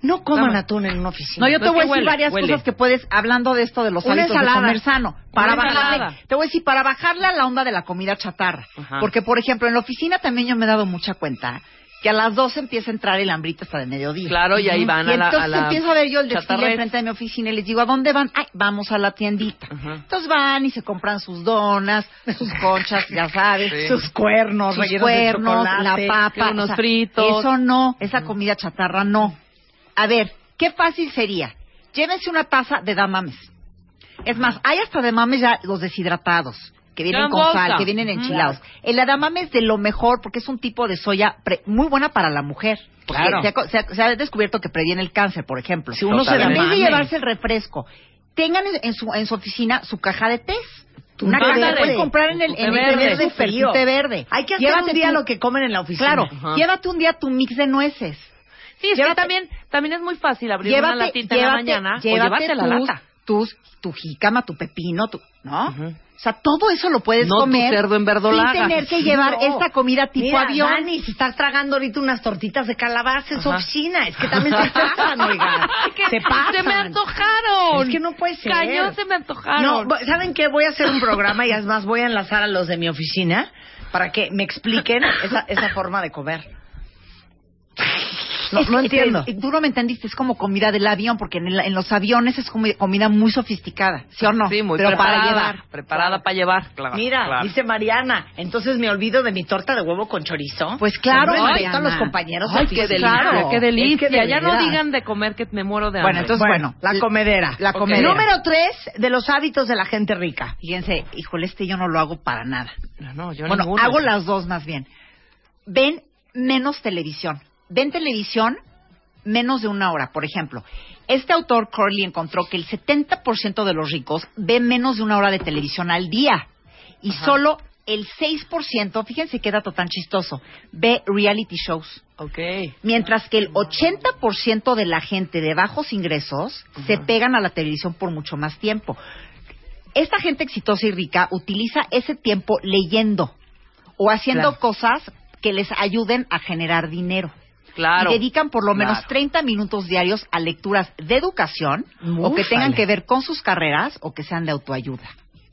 No coman atún en una oficina. No, yo te voy a decir huele, varias huele. cosas que puedes, hablando de esto de los Una hábitos ensalada. de comer sano, para Una bajarle, ensalada. te voy a decir, para bajarle a la onda de la comida chatarra. Ajá. Porque, por ejemplo, en la oficina también yo me he dado mucha cuenta que a las 12 empieza a entrar el hambrito hasta de mediodía. Claro, y ahí van y a la- entonces a la empiezo a ver yo el desfile enfrente de mi oficina y les digo, ¿a dónde van? Ay, vamos a la tiendita. Entonces van y se compran sus donas, sus conchas, ya sabes, Sí. Sus cuernos, sus rellenos de la papa, unos o sea, fritos. Eso no, esa comida chatarra no. A ver, qué fácil sería. Llévense una taza de damames. Es más, hay hasta damames ya los deshidratados, que vienen con sal, que vienen enchilados. El adamame es de lo mejor porque es un tipo de soya pre- muy buena para la mujer. Porque Claro. Se, ha, co- se ha- se ha descubierto que previene el cáncer, por ejemplo. Si uno se en vez de llevarse el refresco, tengan en, su, en su oficina su caja de té. Una caja que puedes comprar en el, té en el verde. té té verde. Hay que hacer Llévate un día tu- lo que comen en la oficina. Claro, Ajá. llévate un día tu mix de nueces. Sí, es que también, también es muy fácil abrir una Llévate, latita en la llévate, mañana o llévate llevarte la lata. tus- tu jícama, tu pepino, tu, ¿no? O sea, todo eso lo puedes No tu comer cerdo en verdolaga. sin tener que llevar No. esta comida tipo Mira, avión. Dani, si estás tragando ahorita unas tortitas de calabaza en su oficina, es que también se pasan, oigan. Se pasan. Se me antojaron. Es que no puede ser. Cañón, se me antojaron. No, ¿saben qué? Voy a hacer un programa y además voy a enlazar a los de mi oficina para que me expliquen esa, esa forma de comer. No, Es no que- entiendo. es- tú no me entendiste, es como comida del avión, porque en, el- en los aviones es comi- comida muy sofisticada, ¿sí o no? Sí, muy Pero preparada. para llevar. Preparada para llevar. Claro, Mira, claro. dice Mariana, entonces me olvido de mi torta de huevo con chorizo. Pues claro, Hombre, Mariana. están los compañeros Ay, qué delicia, Claro. qué delicia. Es que de ya no digan de comer que me muero de hambre. Bueno, entonces, bueno, la comedera. La comedera. Número tres de los hábitos de la gente rica. Fíjense, híjole, este yo no lo hago para nada. No, no, yo bueno, ninguno. hago las dos más bien. Ven menos televisión. Ven televisión menos de una hora. Por ejemplo, este autor Corley encontró que el 70% de los ricos ve menos de una hora de televisión al día. Y solo el 6%, fíjense qué dato tan chistoso, ve reality shows. Ok. Mientras que el 80% de la gente de bajos ingresos se pegan a la televisión por mucho más tiempo. Esta gente exitosa y rica utiliza ese tiempo leyendo o haciendo Claro. cosas que les ayuden a generar dinero. Claro. Y dedican por lo menos Claro. 30 minutos diarios a lecturas de educación o que tengan que ver con sus carreras o que sean de autoayuda.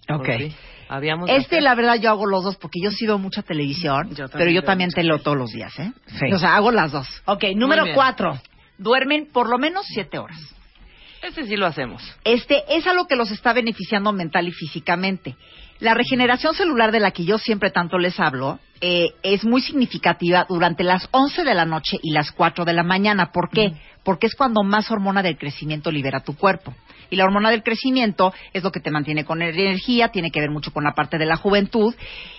Pues sí, Habíamos Este, hacer. la verdad, yo hago los dos porque yo sí veo mucha televisión, Yo pero yo también te leo todos los días, ¿eh? Sí. O sea, hago las dos. Ok, número cuatro. Duermen por lo menos siete horas. Ese sí lo hacemos. Este es algo que los está beneficiando mental y físicamente. La regeneración celular de la que yo siempre tanto les hablo eh, es muy significativa durante las 11 de la noche y las 4 de la mañana. ¿Por qué? Porque es cuando más hormona del crecimiento libera tu cuerpo. Y la hormona del crecimiento es lo que te mantiene con energía, tiene que ver mucho con la parte de la juventud.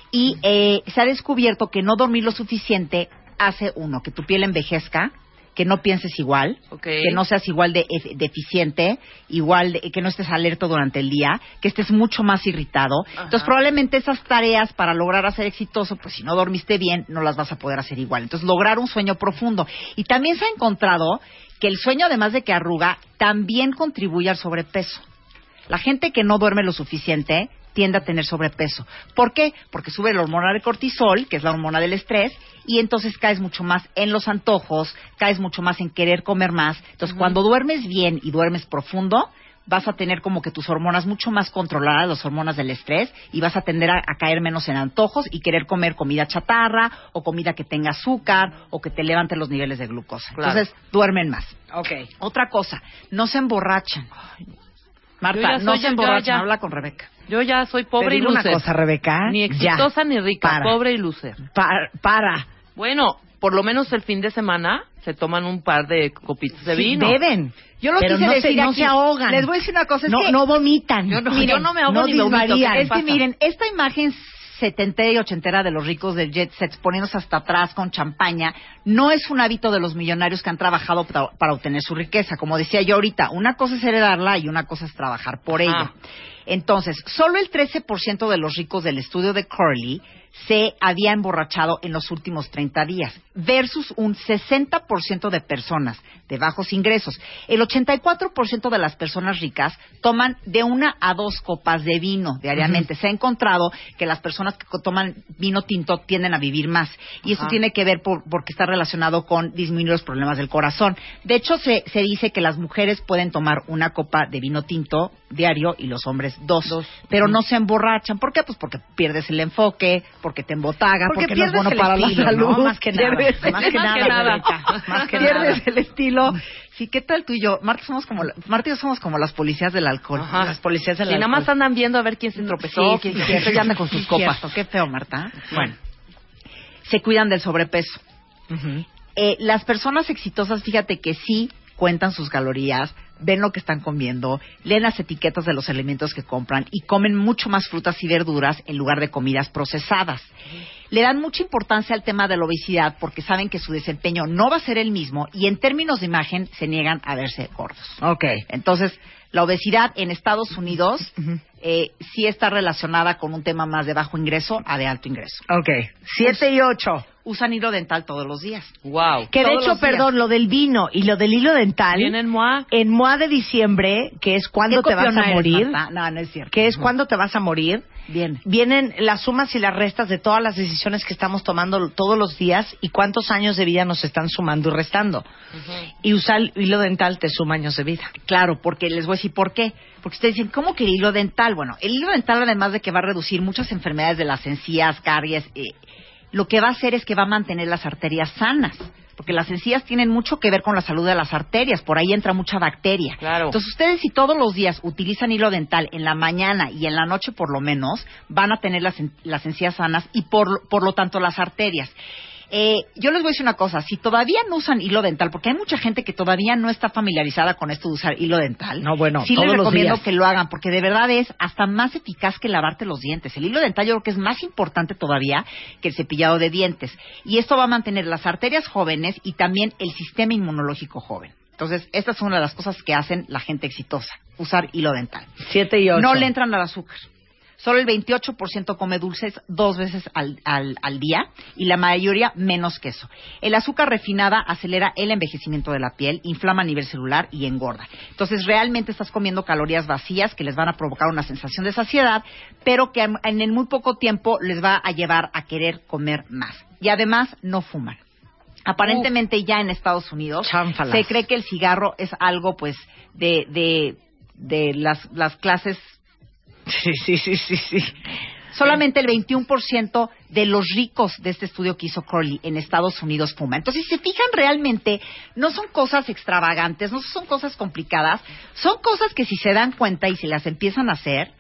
Y eh, se ha descubierto que no dormir lo suficiente hace uno, que tu piel envejezca que no pienses igual, que no seas igual de deficiente, igual de- que no estés alerta durante el día, que estés mucho más irritado. Entonces, probablemente esas tareas para lograr hacer exitoso, pues si no dormiste bien, no las vas a poder hacer igual. Entonces, lograr un sueño profundo. Y también se ha encontrado que el sueño, además de que arruga, también contribuye al sobrepeso. La gente que no duerme lo suficiente tiende a tener sobrepeso. ¿Por qué? Porque sube la hormona de cortisol, que es la hormona del estrés, y entonces caes mucho más en los antojos, caes mucho más en querer comer más. Entonces, cuando duermes bien y duermes profundo, vas a tener como que tus hormonas mucho más controladas, las hormonas del estrés, y vas a tender a, a caer menos en antojos y querer comer comida chatarra o comida que tenga azúcar o que te levante los niveles de glucosa. Claro. Entonces, duermen más. Ok. Otra cosa, no se emborrachan. Marta, no soy- se emborrachan, habla con Rebeca. Yo ya soy Te pobre y digo una cosa, Rebeca. Ni Ya. exitosa ni rica, Para. pobre y loser. Pa- para. Bueno, por lo menos el fin de semana se toman un par de copitas de Sí, vino. Beben. Yo lo Pero quise no decir se, no aquí. se ahogan. Les voy a decir una cosa, es no, que- no vomitan. Yo no- Miren, yo no me ahogo ni vomito, disvarían. ¿qué Es que pasa? miren, esta imagen setentera y ochentera de los ricos del jet set poniéndose hasta atrás con champaña, no es un hábito de los millonarios que han trabajado para, para obtener su riqueza. Como decía yo ahorita, una cosa es heredarla y una cosa es trabajar por ella. Entonces, solo el 13% de los ricos del estudio de Curly se había emborrachado en los últimos 30 días, versus un 60% de personas de bajos ingresos. El 84% de las personas ricas toman de una a dos copas de vino diariamente. Se ha encontrado que las personas que toman vino tinto tienden a vivir más. Y eso Ajá. tiene que ver por- porque está relacionado con disminuir los problemas del corazón. De hecho, se, se dice que las mujeres pueden tomar una copa de vino tinto diario y los hombres dos. Dos. Pero no se emborrachan. ¿Por qué? Pues porque pierdes el enfoque, porque te embotaga, Porque porque, no es bueno el para la ¿no? salud. Más que nada. Pierdes- Más que nada, Rebeca. Más que pierdes nada. el estilo. Sí, ¿qué tal tú y yo? Marta, somos como, Marta y yo somos como las policías del alcohol. Ajá. Las policías del Y nada más alcohol. andan viendo a ver quién se tropezó, Sí, quién sí, se cierto, ya anda con sus Sí, copas. cierto. Qué feo, Marta. Bueno, se cuidan del sobrepeso. Eh, las personas exitosas, fíjate que sí cuentan sus calorías, ven lo que están comiendo, leen las etiquetas de los alimentos que compran y comen mucho más frutas y verduras en lugar de comidas procesadas. Le dan mucha importancia al tema de la obesidad porque saben que su desempeño no va a ser el mismo y en términos de imagen se niegan a verse gordos. Ok. Entonces, la obesidad en Estados Unidos eh, sí está relacionada con un tema más de bajo ingreso a de alto ingreso. Ok. Siete y ocho. Usan hilo dental todos los días. Wow. Que de hecho, perdón, lo del vino y lo del hilo dental. Viene en MOA. En MOA de diciembre, que es cuando ¿Qué te vas a morir? No, no es cierto. que es cuando te vas a morir, Bien. vienen las sumas y las restas de todas las decisiones que estamos tomando todos los días y cuántos años de vida nos están sumando y restando. Y usar el hilo dental te suma años de vida. Claro, porque les voy a decir por qué. Porque ustedes dicen, ¿cómo que el hilo dental? Bueno, el hilo dental, además de que va a reducir muchas enfermedades de las encías, caries, eh, lo que va a hacer es que va a mantener las arterias sanas. Porque las encías tienen mucho que ver con la salud de las arterias, por ahí entra mucha bacteria. Claro. Entonces, ustedes si todos los días utilizan hilo dental en la mañana y en la noche por lo menos, van a tener las, las encías sanas y por, por lo tanto las arterias. Eh, yo les voy a decir una cosa, si todavía no usan hilo dental, porque hay mucha gente que todavía no está familiarizada con esto de usar hilo dental, No, bueno, sí les todos recomiendo que lo hagan, porque de verdad es hasta más eficaz que lavarte los dientes. El hilo dental yo creo que es más importante todavía que el cepillado de dientes. Y esto va a mantener las arterias jóvenes y también el sistema inmunológico joven. Entonces, esta es una de las cosas que hacen la gente exitosa, usar hilo dental. Siete y ocho. No le entran al azúcar. Solo el 28% come dulces dos veces al, al- al día y la mayoría menos que eso. El azúcar refinada acelera el envejecimiento de la piel, inflama a nivel celular y engorda. Entonces realmente estás comiendo calorías vacías que les van a provocar una sensación de saciedad, pero que en en el muy poco tiempo les va a llevar a querer comer más. Y además no fuman. Aparentemente ya en Estados Unidos Chánfalas. se cree que el cigarro es algo pues de, de, de las, las clases Sí, sí, sí, sí, sí. Solamente el 21% de los ricos de este estudio que hizo Crowley en Estados Unidos fuma. Entonces, si se fijan realmente, no son cosas extravagantes, no son cosas complicadas, son cosas que si se dan cuenta y si las empiezan a hacer,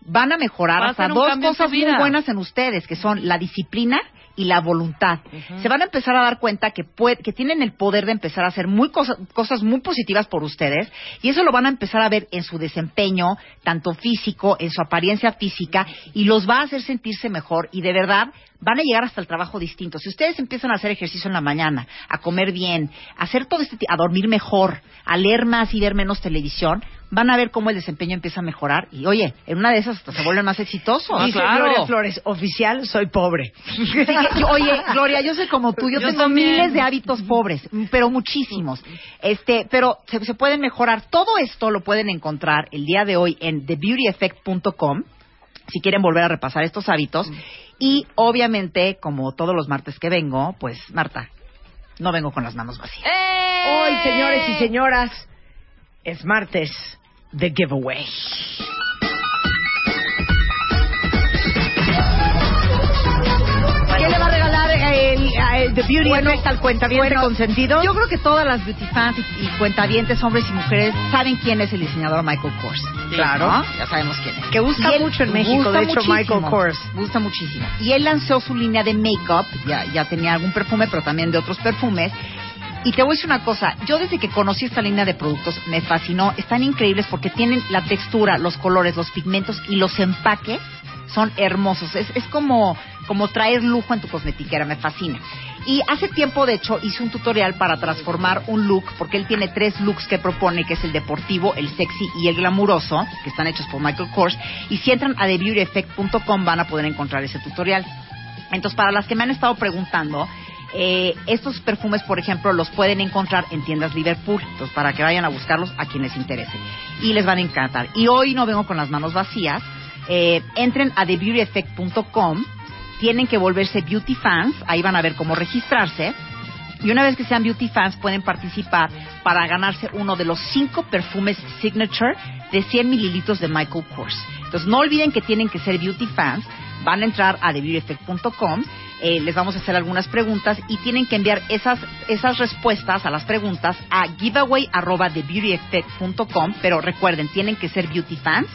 van a mejorar Va a hasta hacer un dos cambio en su cosas muy buenas en ustedes, que son la disciplina y la voluntad. Se van a empezar a dar cuenta que, puede- que tienen el poder de empezar a hacer muy cosa- cosas muy positivas por ustedes y eso lo van a empezar a ver en su desempeño, tanto físico, en su apariencia física y los va a hacer sentirse mejor y de verdad van a llegar hasta el trabajo distinto. Si ustedes empiezan a hacer ejercicio en la mañana, a comer bien, a hacer todo este, a dormir mejor, a leer más y ver menos televisión, van a ver cómo el desempeño empieza a mejorar y oye, en una de esas hasta se vuelven más exitosos. Dice Gloria Flores, oficial, soy pobre. Sí, yo- oye, Gloria, yo soy como tú, yo, Yo tengo también. miles de hábitos pobres, pero muchísimos. Este, pero se, se pueden mejorar. Todo esto lo pueden encontrar el día de hoy en thebeautyeffect.com si quieren volver a repasar estos hábitos. Y obviamente, como todos los martes que vengo, pues Marta, no vengo con las manos vacías. Hoy, señores y señoras, es martes de giveaway. El, el The Beauty Bueno, Effect al cuentaviente bueno, consentido? Yo creo que todas las beauty fans y, y cuentavientes, hombres y mujeres, saben quién es el diseñador Michael Kors. Claro. ¿no? Ya sabemos quién es. Que gusta mucho en México, gusta de hecho, muchísimo, Michael Kors. Gusta muchísimo. Y él lanzó su línea de make-up, ya, ya tenía algún perfume, pero también de otros perfumes. Y te voy a decir una cosa, yo desde que conocí esta línea de productos me fascinó, están increíbles porque tienen la textura, los colores, los pigmentos y los empaques son hermosos. Es, es como, como traer lujo en tu cosmetiquera, me fascina. Y hace tiempo, de hecho, hice un tutorial para transformar un look, porque él tiene tres looks que propone, que es el deportivo, el sexy y el glamuroso, que están hechos por Michael Kors. Y si entran a TheBeautyEffect.com van a poder encontrar ese tutorial. Entonces, para las que me han estado preguntando, eh, estos perfumes, por ejemplo, los pueden encontrar en tiendas Liverpool, entonces para que vayan a buscarlos a quienes les interese. Y les van a encantar. Y hoy no vengo con las manos vacías. Eh, entren a TheBeautyEffect.com, tienen que volverse beauty fans, ahí van a ver cómo registrarse. Y una vez que sean beauty fans pueden participar para ganarse uno de los cinco perfumes signature de 100 mililitros de Michael Kors. Entonces no olviden que tienen que ser beauty fans. Van a entrar a TheBeautyEffect.com, eh, les vamos a hacer algunas preguntas y tienen que enviar esas, esas respuestas a las preguntas a giveaway.thebeautyeffect.com. Pero recuerden, tienen que ser beauty fans.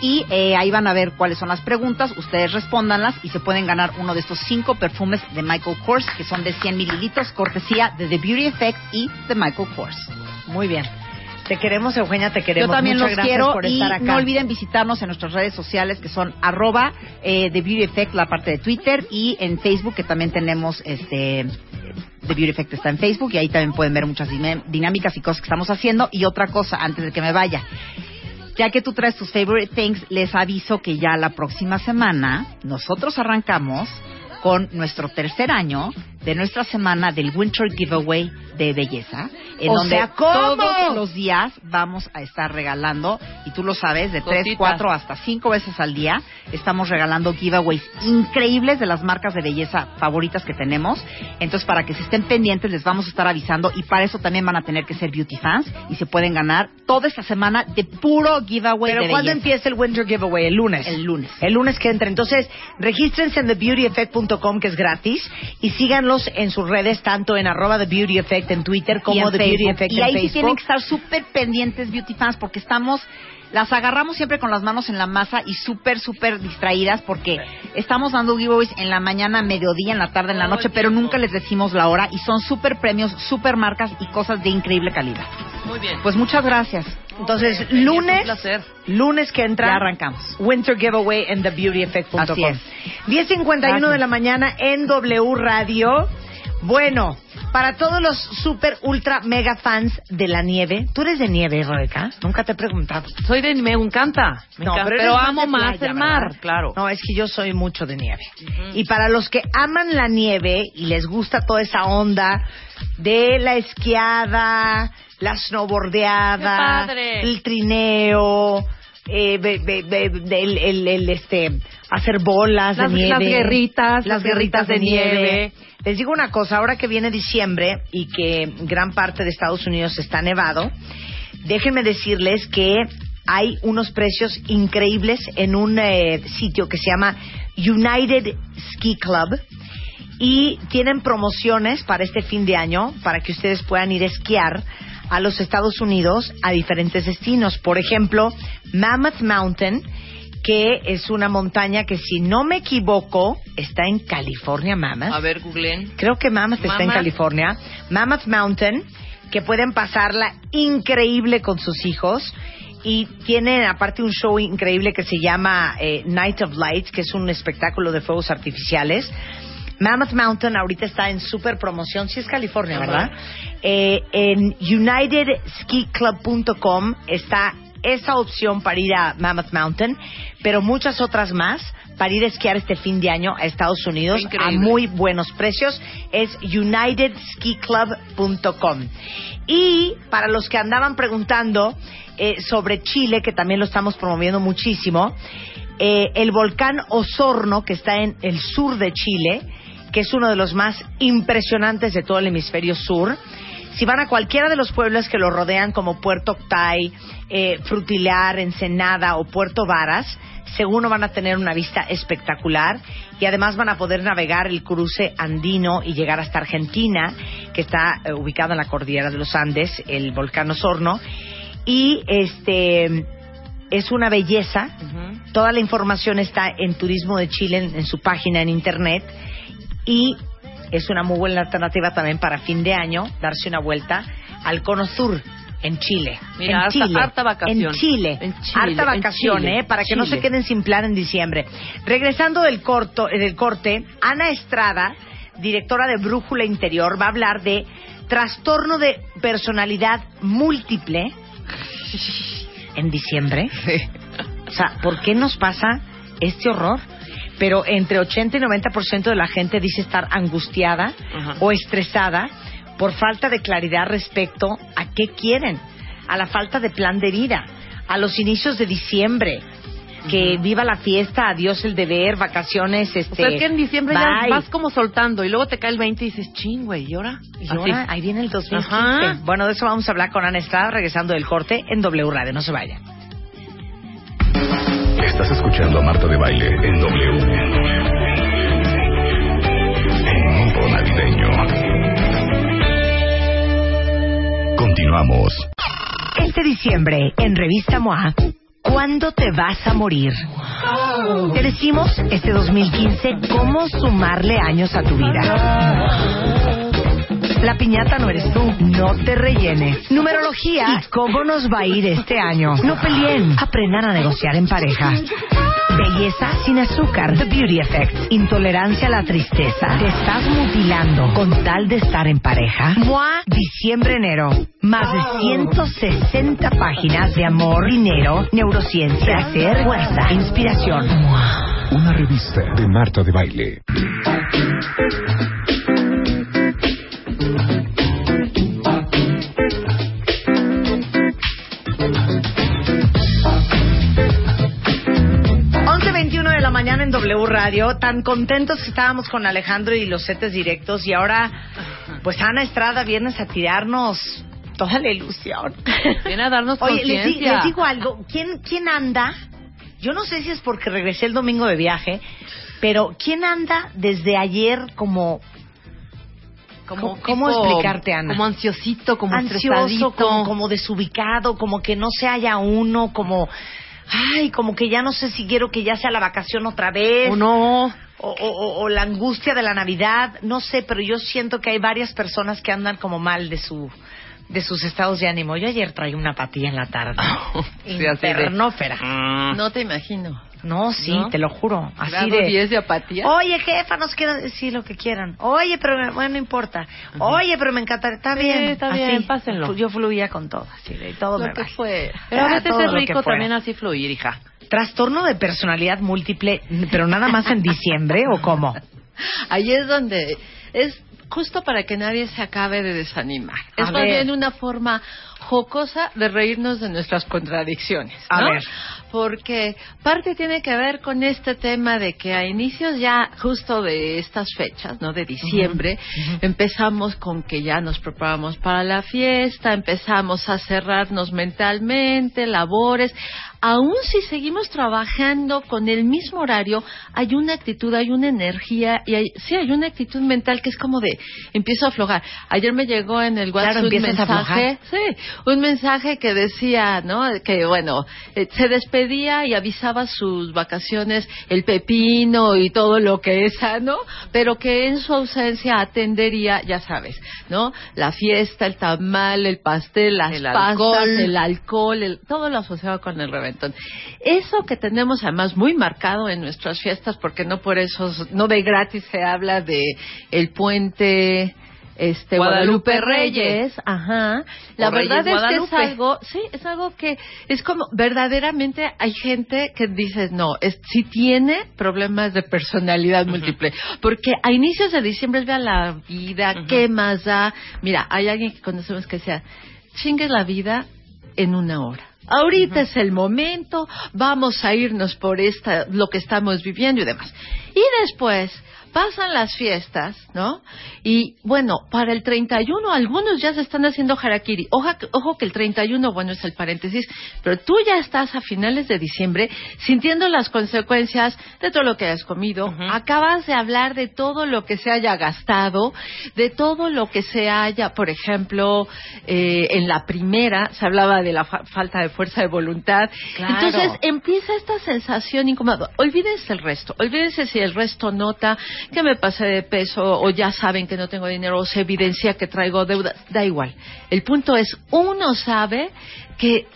Y eh, ahí van a ver cuáles son las preguntas, ustedes respóndanlas y se pueden ganar uno de estos cinco perfumes de Michael Kors, que son de 100 mililitros, cortesía de The Beauty Effect y de Michael Kors. Muy bien. Te queremos, Eugenia, te queremos. Yo también Muchas los gracias quiero por y estar acá. no olviden visitarnos en nuestras redes sociales que son arroba eh, The Beauty Effect, la parte de Twitter, y en Facebook que también tenemos este... The Beauty Effect está en Facebook y ahí también pueden ver muchas dinámicas y cosas que estamos haciendo. Y otra cosa, antes de que me vaya, ya que tú traes tus favorite things, les aviso que ya la próxima semana nosotros arrancamos con nuestro tercer año de nuestra semana del Winter Giveaway de belleza, en O donde todos los días vamos a estar regalando, y tú lo sabes, de tres, cuatro hasta cinco veces al día, estamos regalando giveaways increíbles de las marcas de belleza favoritas que tenemos. Entonces, para que se estén pendientes, les vamos a estar avisando, y para eso también van a tener que ser beauty fans, y se pueden ganar toda esta semana de puro giveaway Pero de ¿cuándo belleza. empieza el Winter Giveaway? El lunes. El lunes. El lunes que entra. Entonces, regístrense en TheBeautyEffect.com, que es gratis, y síganlos en sus redes, tanto en arroba The Beauty Effect en Twitter como en The Beauty Facebook. Effect Y en ahí sí tienen que estar súper pendientes beauty fans porque estamos las agarramos siempre con las manos en la masa y súper, súper distraídas porque estamos dando giveaways en la mañana, mediodía, en la tarde, en la noche, pero nunca les decimos la hora y son súper premios, súper marcas y cosas de increíble calidad. Muy bien. Pues muchas gracias. Entonces, Es un lunes, placer. lunes que entra. Ya arrancamos. Winter Giveaway en TheBeautyEffect.com. Así es. 10.51 de la mañana en W Radio. Bueno, para todos los super, ultra, mega fans de la nieve. ¿Tú eres de nieve, Rebeca? Nunca te he preguntado. Soy de... Me encanta. Me No, encanta. pero Pero, amo de más playa, el mar, ¿verdad? claro. No, es que yo soy mucho de nieve. Y para los que aman la nieve y les gusta toda esa onda de la esquiada, la snowboardeada, el trineo, eh, be- be- be- del- el, el, este, hacer bolas Las- de nieve. las guerritas, las guerritas de nieve. Les digo una cosa, ahora que viene diciembre y que gran parte de Estados Unidos está nevado, déjenme decirles que hay unos precios increíbles en un eh, sitio que se llama United Ski Club y tienen promociones para este fin de año para que ustedes puedan ir a esquiar a los Estados Unidos a diferentes destinos. Por ejemplo, Mammoth Mountain, que es una montaña que si no me equivoco está en California, Mammoth. A ver, googleen. Creo que Mammoth está en. California. Mammoth Mountain, que pueden pasarla increíble con sus hijos. y tienen aparte un show increíble que se llama eh, Night of Lights, que es un espectáculo de fuegos artificiales. Mammoth Mountain ahorita está en super promoción, sí es California, ¿verdad? Eh, en unitedskiclub.com está esa opción para ir a Mammoth Mountain, pero muchas otras más para ir a esquiar este fin de año a Estados Unidos a muy buenos precios. Es unitedskiclub.com. Y para los que andaban preguntando eh, sobre Chile, que también lo estamos promoviendo muchísimo, eh, el volcán Osorno, que está en el sur de Chile, que es uno de los más impresionantes de todo el hemisferio sur. Si van a cualquiera de los pueblos que lo rodean, como Puerto Octay, eh, Frutilar, Ensenada o Puerto Varas, seguro van a tener una vista espectacular y además van a poder navegar el cruce andino y llegar hasta Argentina, que está eh, ubicado en la cordillera de los Andes, el volcán Osorno. Y este es una belleza. Toda la información está en Turismo de Chile, en, en su página en internet. Y es una muy buena alternativa también para fin de año, darse una vuelta al Cono Sur, en Chile. Mira, en harta- Chile. harta vacación. En Chile. En Chile, Harta en vacación, Chile, ¿eh? Para que no se queden sin plan en diciembre. Regresando del, corto, eh, del corte, Ana Estrada, directora de Brújula Interior, va a hablar de trastorno de personalidad múltiple en diciembre. O sea, ¿por qué nos pasa este horror? Pero entre 80 y 90% de la gente dice estar angustiada Ajá. o estresada por falta de claridad respecto a qué quieren, a la falta de plan de vida, a los inicios de diciembre, que viva la fiesta, adiós el deber, vacaciones, este... O sea, es que en diciembre ya vas como soltando y luego te cae el 20 y dices, ching, güey, ¿y ahora? Y ahora, ahí viene el 2015. Ajá. Bueno, de eso vamos a hablar con Ana Estrada regresando del corte en W Radio. No se vayan. Estás escuchando a Marta de Baile en W. En navideño. Continuamos. Este diciembre, en Revista MOA, ¿cuándo te vas a morir? Te decimos este 2015 cómo sumarle años a tu vida. La piñata no eres tú, no te rellenes. Numerología y cómo nos va a ir este año. No peleen, aprendan a negociar en pareja. Belleza sin azúcar, The Beauty Effect. Intolerancia a la tristeza. Te estás mutilando con tal de estar en pareja. MOA, diciembre-enero. Más de 160 páginas de amor, dinero, neurociencia, placer, fuerza, inspiración. MOA. Una revista de Marta de Baile. Mañana en W Radio. Tan contentos que estábamos con Alejandro y los setes directos. Y ahora, pues Ana Estrada, vienes a tirarnos toda la ilusión. Viene a darnos Oye, les, les digo algo. ¿Quién, ¿Quién anda? Yo no sé si es porque regresé el domingo de viaje, pero ¿quién anda desde ayer como... ¿Cómo, explicarte, Ana? Como ansiosito, como ansioso, como desubicado, como que no se haya uno, como... Ay, como que ya no sé si quiero que ya sea la vacación otra vez. O no. O, o- o- o la angustia de la Navidad, no sé, pero yo siento que hay varias personas que andan como mal de su de sus estados de ánimo. Yo ayer traí una patilla en la tarde. Sí, así de- Internófera. No te imagino. No, sí, ¿No? te lo juro. Así Grado de... 10 de apatía. Oye, jefa, nos quieren decir lo que quieran. Oye, pero me- bueno, no importa. Oye, pero me encanta. Está Sí, bien. está así. bien, pásenlo. Yo fluía con todo, así de todo me Lo que vale. fue. Pero a veces es rico también así fluir, hija. Trastorno de personalidad múltiple, pero nada más en diciembre o cómo? Ahí es donde es justo para que nadie se acabe de desanimar. A es más bien una forma jocosa de reírnos de nuestras contradicciones. A ¿no? ver. Porque parte tiene que ver con este tema de que a inicios ya justo de estas fechas, ¿no? De diciembre, empezamos con que ya nos preparamos para la fiesta, empezamos a cerrarnos mentalmente, labores. Aún si seguimos trabajando con el mismo horario, hay una actitud, hay una energía y hay, sí hay una actitud mental que es como de empiezo a aflojar. Ayer me llegó en el Claro, WhatsApp un mensaje, sí, un mensaje que decía, ¿no? Que bueno, eh, se despedía y avisaba sus vacaciones el pepino y todo lo que es sano, pero que en su ausencia atendería, ya sabes, ¿no? La fiesta, el tamal, el pastel, las El pastas, alcohol. el alcohol, el- todo lo asociado con el reventón. Eso que tenemos además muy marcado en nuestras fiestas, porque no por eso, no de gratis se habla de el puente este Guadalupe Guadalupe, Reyes, ajá. La O Reyes verdad es Guadalupe. que es algo, sí, es algo que es como verdaderamente hay gente que dice, no, es sí tiene problemas de personalidad múltiple, porque a inicios de diciembre es vea la vida, ¿qué más da? Mira, hay alguien que conocemos que sea, chingue la vida en una hora. Ahorita es el momento, vamos a irnos por esta, lo que estamos viviendo y demás. Y después pasan las fiestas, ¿no? Y bueno, para el 31 algunos ya se están haciendo harakiri. Oja, ojo que el 31, bueno, es el paréntesis, pero tú ya estás a finales de diciembre sintiendo las consecuencias de todo lo que has comido. Acabas de hablar de todo lo que se haya gastado, de todo lo que se haya, por ejemplo, eh, en la primera se hablaba de la fa- falta de fuerza de voluntad. Claro. Entonces empieza esta sensación incómoda. Olvídense el resto. Olvídense si el resto nota que me pasé de peso o ya saben que no tengo dinero o se evidencia que traigo deuda. Da igual. El punto es, uno sabe que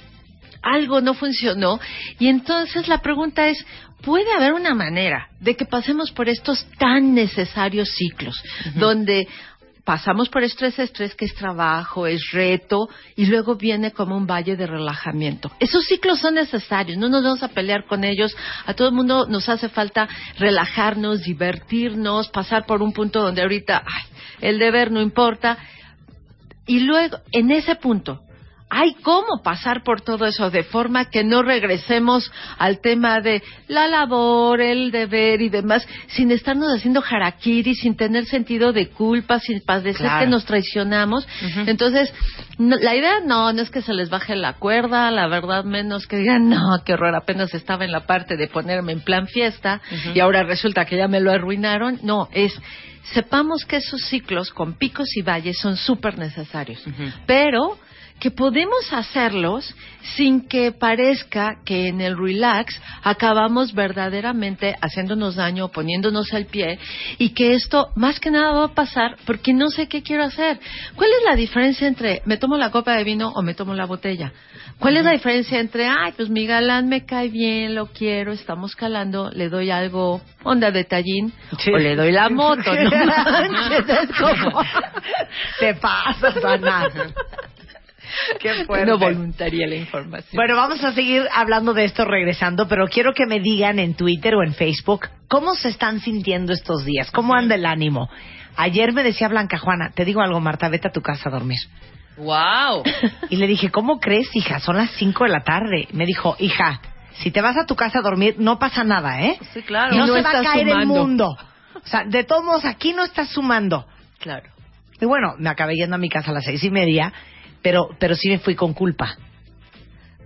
algo no funcionó y entonces la pregunta es, ¿puede haber una manera de que pasemos por estos tan necesarios ciclos donde pasamos por estrés, estrés que es trabajo, es reto y luego viene como un valle de relajamiento. Esos ciclos son necesarios, no nos vamos a pelear con ellos, a todo el mundo nos hace falta relajarnos, divertirnos, pasar por un punto donde ahorita ay, el deber no importa y luego en ese punto hay cómo pasar por todo eso de forma que no regresemos al tema de la labor, el deber y demás, sin estarnos haciendo harakiri, sin tener sentido de culpa, sin padecer Claro. que nos traicionamos. Entonces, no- la idea no, no es que se les baje la cuerda, la verdad menos que digan, no, qué horror, apenas estaba en la parte de ponerme en plan fiesta y ahora resulta que ya me lo arruinaron. No, es sepamos que esos ciclos con picos y valles son súper necesarios, pero que podemos hacerlos sin que parezca que en el relax acabamos verdaderamente haciéndonos daño, poniéndonos al pie y que esto más que nada va a pasar porque no sé qué quiero hacer. ¿Cuál es la diferencia entre me tomo la copa de vino o me tomo la botella? ¿Cuál es la diferencia entre, ay, pues mi galán me cae bien, lo quiero, estamos calando, le doy algo, onda de tallín, o le doy la moto, ¿no? manches, es como- Te pasas, Ana. Qué fuerte. No voluntaria la información. Bueno, vamos a seguir hablando de esto regresando, pero quiero que me digan en Twitter o en Facebook cómo se están sintiendo estos días, cómo anda el ánimo. Ayer me decía Blanca Juana, te digo algo, Marta, vete a tu casa a dormir. ¡Wow! Y le dije, ¿cómo crees, hija? Son las 5 de la tarde. Me dijo, hija, si te vas a tu casa a dormir, no pasa nada, ¿eh? Sí, claro. No, Y no se va a caer el mundo. O sea, de todos modos, aquí no estás sumando. Claro. Y bueno, me acabé yendo a mi casa a las seis y media, pero, pero sí me fui con culpa.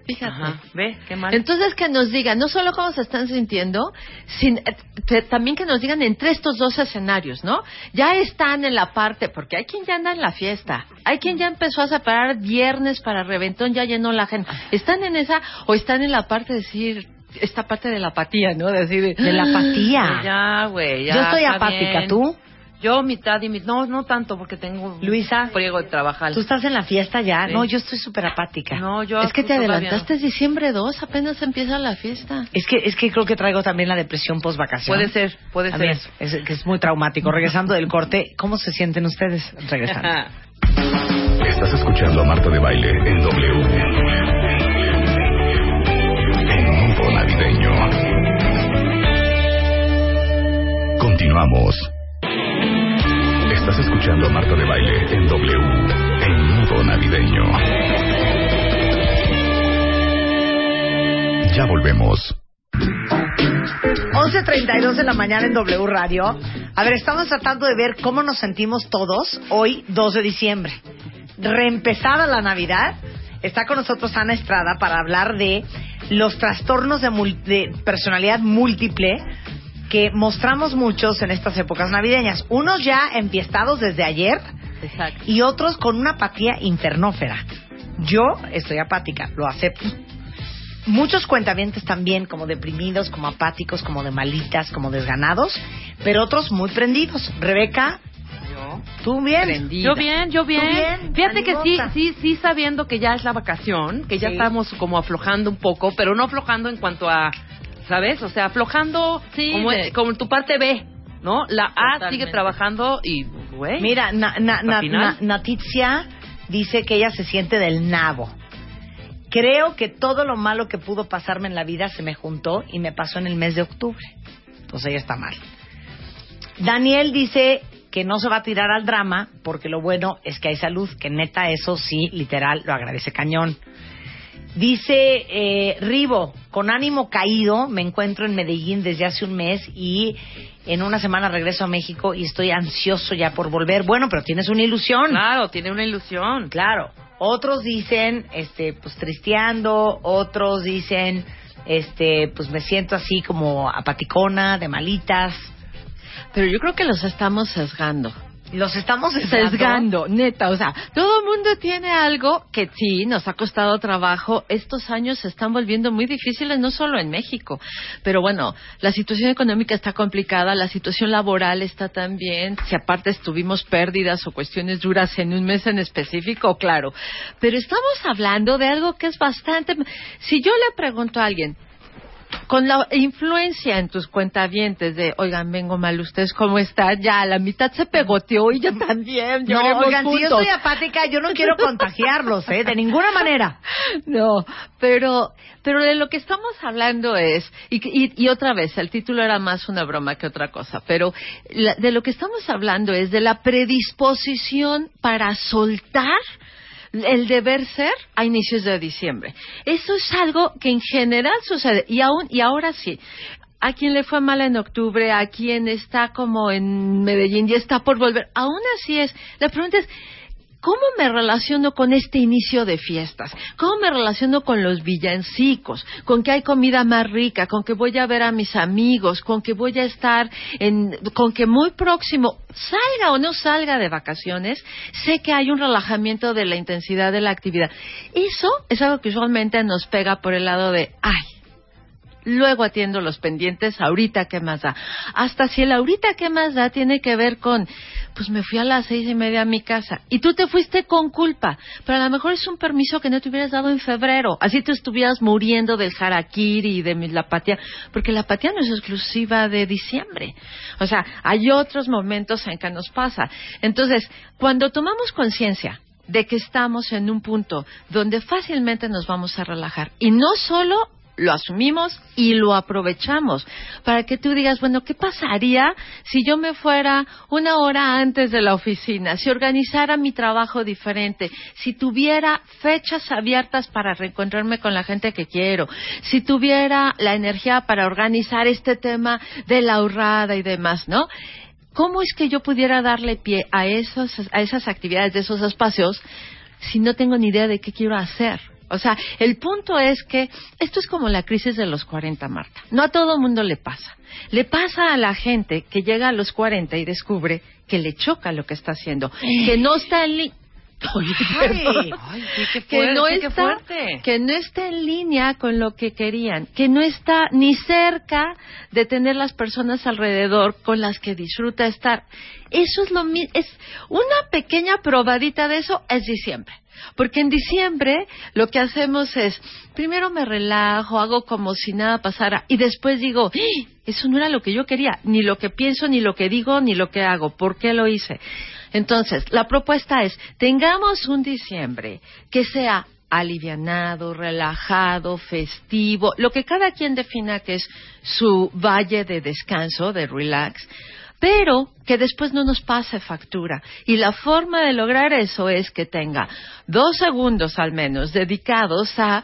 Fíjate. Ajá. Ve, qué mal. Entonces que nos digan no solo cómo se están sintiendo, sin, eh, te- también que nos digan entre estos dos escenarios, ¿no? Ya están en la parte, porque hay quien ya anda en la fiesta, hay quien ya empezó a separar viernes para reventón, ya llenó la agenda. ¿Están en esa o están en la parte de decir, esta parte de la apatía, ¿no? De decir, De la apatía. Ya, güey, ya. Yo estoy apática, bien. ¿tú? Yo mitad y mitad. No, no tanto, porque tengo Luisa. un friego de trabajar. ¿Tú estás en la fiesta ya? Sí. No, yo estoy súper apática. No, yo es que te no. adelantaste es diciembre 2, apenas empieza la fiesta. Es que, es que creo que traigo también la depresión post vacación. Puede ser, puede ser. También, es, que es muy traumático. Regresando del corte, ¿cómo se sienten ustedes regresando? Estás escuchando a Marta de Baile en W. En navideño. Continuamos. Estás escuchando a Marta de Baile en W. En modo navideño. Ya volvemos. 11.32 de la mañana en W Radio. A ver, estamos tratando de ver cómo nos sentimos todos hoy, 2 de diciembre. Reempezada la Navidad, está con nosotros Ana Estrada para hablar de los trastornos de, de personalidad múltiple que mostramos muchos en estas épocas navideñas. Unos ya enfiestados desde ayer Exacto. y otros con una apatía infernófera. Yo estoy apática, lo acepto. Muchos cuentavientes también, como deprimidos, como apáticos, como de malitas, como desganados, pero otros muy prendidos. Rebeca, tú bien. Yo bien, yo bien. Tú bien, Fíjate que sí, sí, sí sabiendo que ya es la vacación, que ya Sí. estamos como aflojando un poco, pero no aflojando en cuanto a, ¿sabes? O sea, aflojando Sí, como, de- como tu parte B, ¿no? La A Totalmente. sigue trabajando y, güey. Mira, na, na, na- Natizia dice que ella se siente del nabo. Creo que todo lo malo que pudo pasarme en la vida se me juntó y me pasó en el mes de octubre. Entonces ella está mal. Daniel dice que no se va a tirar al drama porque lo bueno es que hay salud, que neta eso sí, literal, lo agradece cañón. Dice eh, Ribo, con ánimo caído, me encuentro en Medellín desde hace un mes y en una semana regreso a México y estoy ansioso ya por volver. Bueno, pero tienes una ilusión. Claro, tiene una ilusión. Claro. Otros dicen, este, pues tristeando, otros dicen, este, pues me siento así como apaticona, de malitas. Pero yo creo que los estamos sesgando. Los estamos sesgando. Sesgando, neta, o sea, todo el mundo tiene algo que sí, nos ha costado trabajo. Estos años se están volviendo muy difíciles, no solo en México, pero bueno, la situación económica está complicada, la situación laboral está también, si aparte tuvimos pérdidas o cuestiones duras en un mes en específico, claro. Pero estamos hablando de algo que es bastante... Si yo le pregunto a alguien, con la influencia en tus cuentavientes de, oigan, vengo mal, ¿ustedes cómo están? Ya, la mitad se pegoteó y yo también. No, oigan, si yo soy apática, yo no quiero contagiarlos, ¿eh? De ninguna manera. No, pero, pero de lo que estamos hablando es, y, y, y otra vez, el título era más una broma que otra cosa, pero la- de lo que estamos hablando es de la predisposición para soltar el deber ser a inicios de diciembre. Eso es algo que en general sucede y aún y ahora sí. A quien le fue mal en octubre, a quien está como en Medellín y está por volver, aún así es. La pregunta es, ¿Cómo me relaciono con este inicio de fiestas? ¿Cómo me relaciono con los villancicos? ¿Con que hay comida más rica? ¿Con que voy a ver a mis amigos? ¿Con que voy a estar en, con que muy próximo, salga o no salga de vacaciones, sé que hay un relajamiento de la intensidad de la actividad? Eso es algo que usualmente nos pega por el lado de, ay, luego atiendo los pendientes, ahorita qué más da. Hasta si el ahorita qué más da tiene que ver con, pues me fui a las seis y media a mi casa y tú te fuiste con culpa, pero a lo mejor es un permiso que no te hubieras dado en febrero, así te estuvieras muriendo del harakiri y de la apatía, porque la apatía no es exclusiva de diciembre. O sea, hay otros momentos en que nos pasa. Entonces, cuando tomamos conciencia de que estamos en un punto donde fácilmente nos vamos a relajar y no solo lo asumimos y lo aprovechamos para que tú digas, bueno, ¿qué pasaría si yo me fuera una hora antes de la oficina, si organizara mi trabajo diferente, si tuviera fechas abiertas para reencontrarme con la gente que quiero, si tuviera la energía para organizar este tema de la ahorrada y demás, ¿no? ¿Cómo es que yo pudiera darle pie a, esos, a esas actividades de esos espacios si no tengo ni idea de qué quiero hacer? O sea, el punto es que esto es como la crisis de los 40, Marta. No a todo mundo le pasa. Le pasa a la gente que llega a los 40 y descubre que le choca lo que está haciendo, que no está en línea. Ay, que no qué está fuerte. que no está en línea con lo que querían, que no está ni cerca de tener las personas alrededor con las que disfruta estar. Eso es lo mi- es una pequeña probadita de eso es diciembre. Porque en diciembre lo que hacemos es, primero me relajo, hago como si nada pasara y después digo, "¡Ah! eso no era lo que yo quería, ni lo que pienso, ni lo que digo, ni lo que hago, ¿por qué lo hice? Entonces, la propuesta es, tengamos un diciembre que sea alivianado, relajado, festivo, lo que cada quien defina que es su valle de descanso, de relax, pero que después no nos pase factura. Y la forma de lograr eso es que tenga dos segundos al menos dedicados a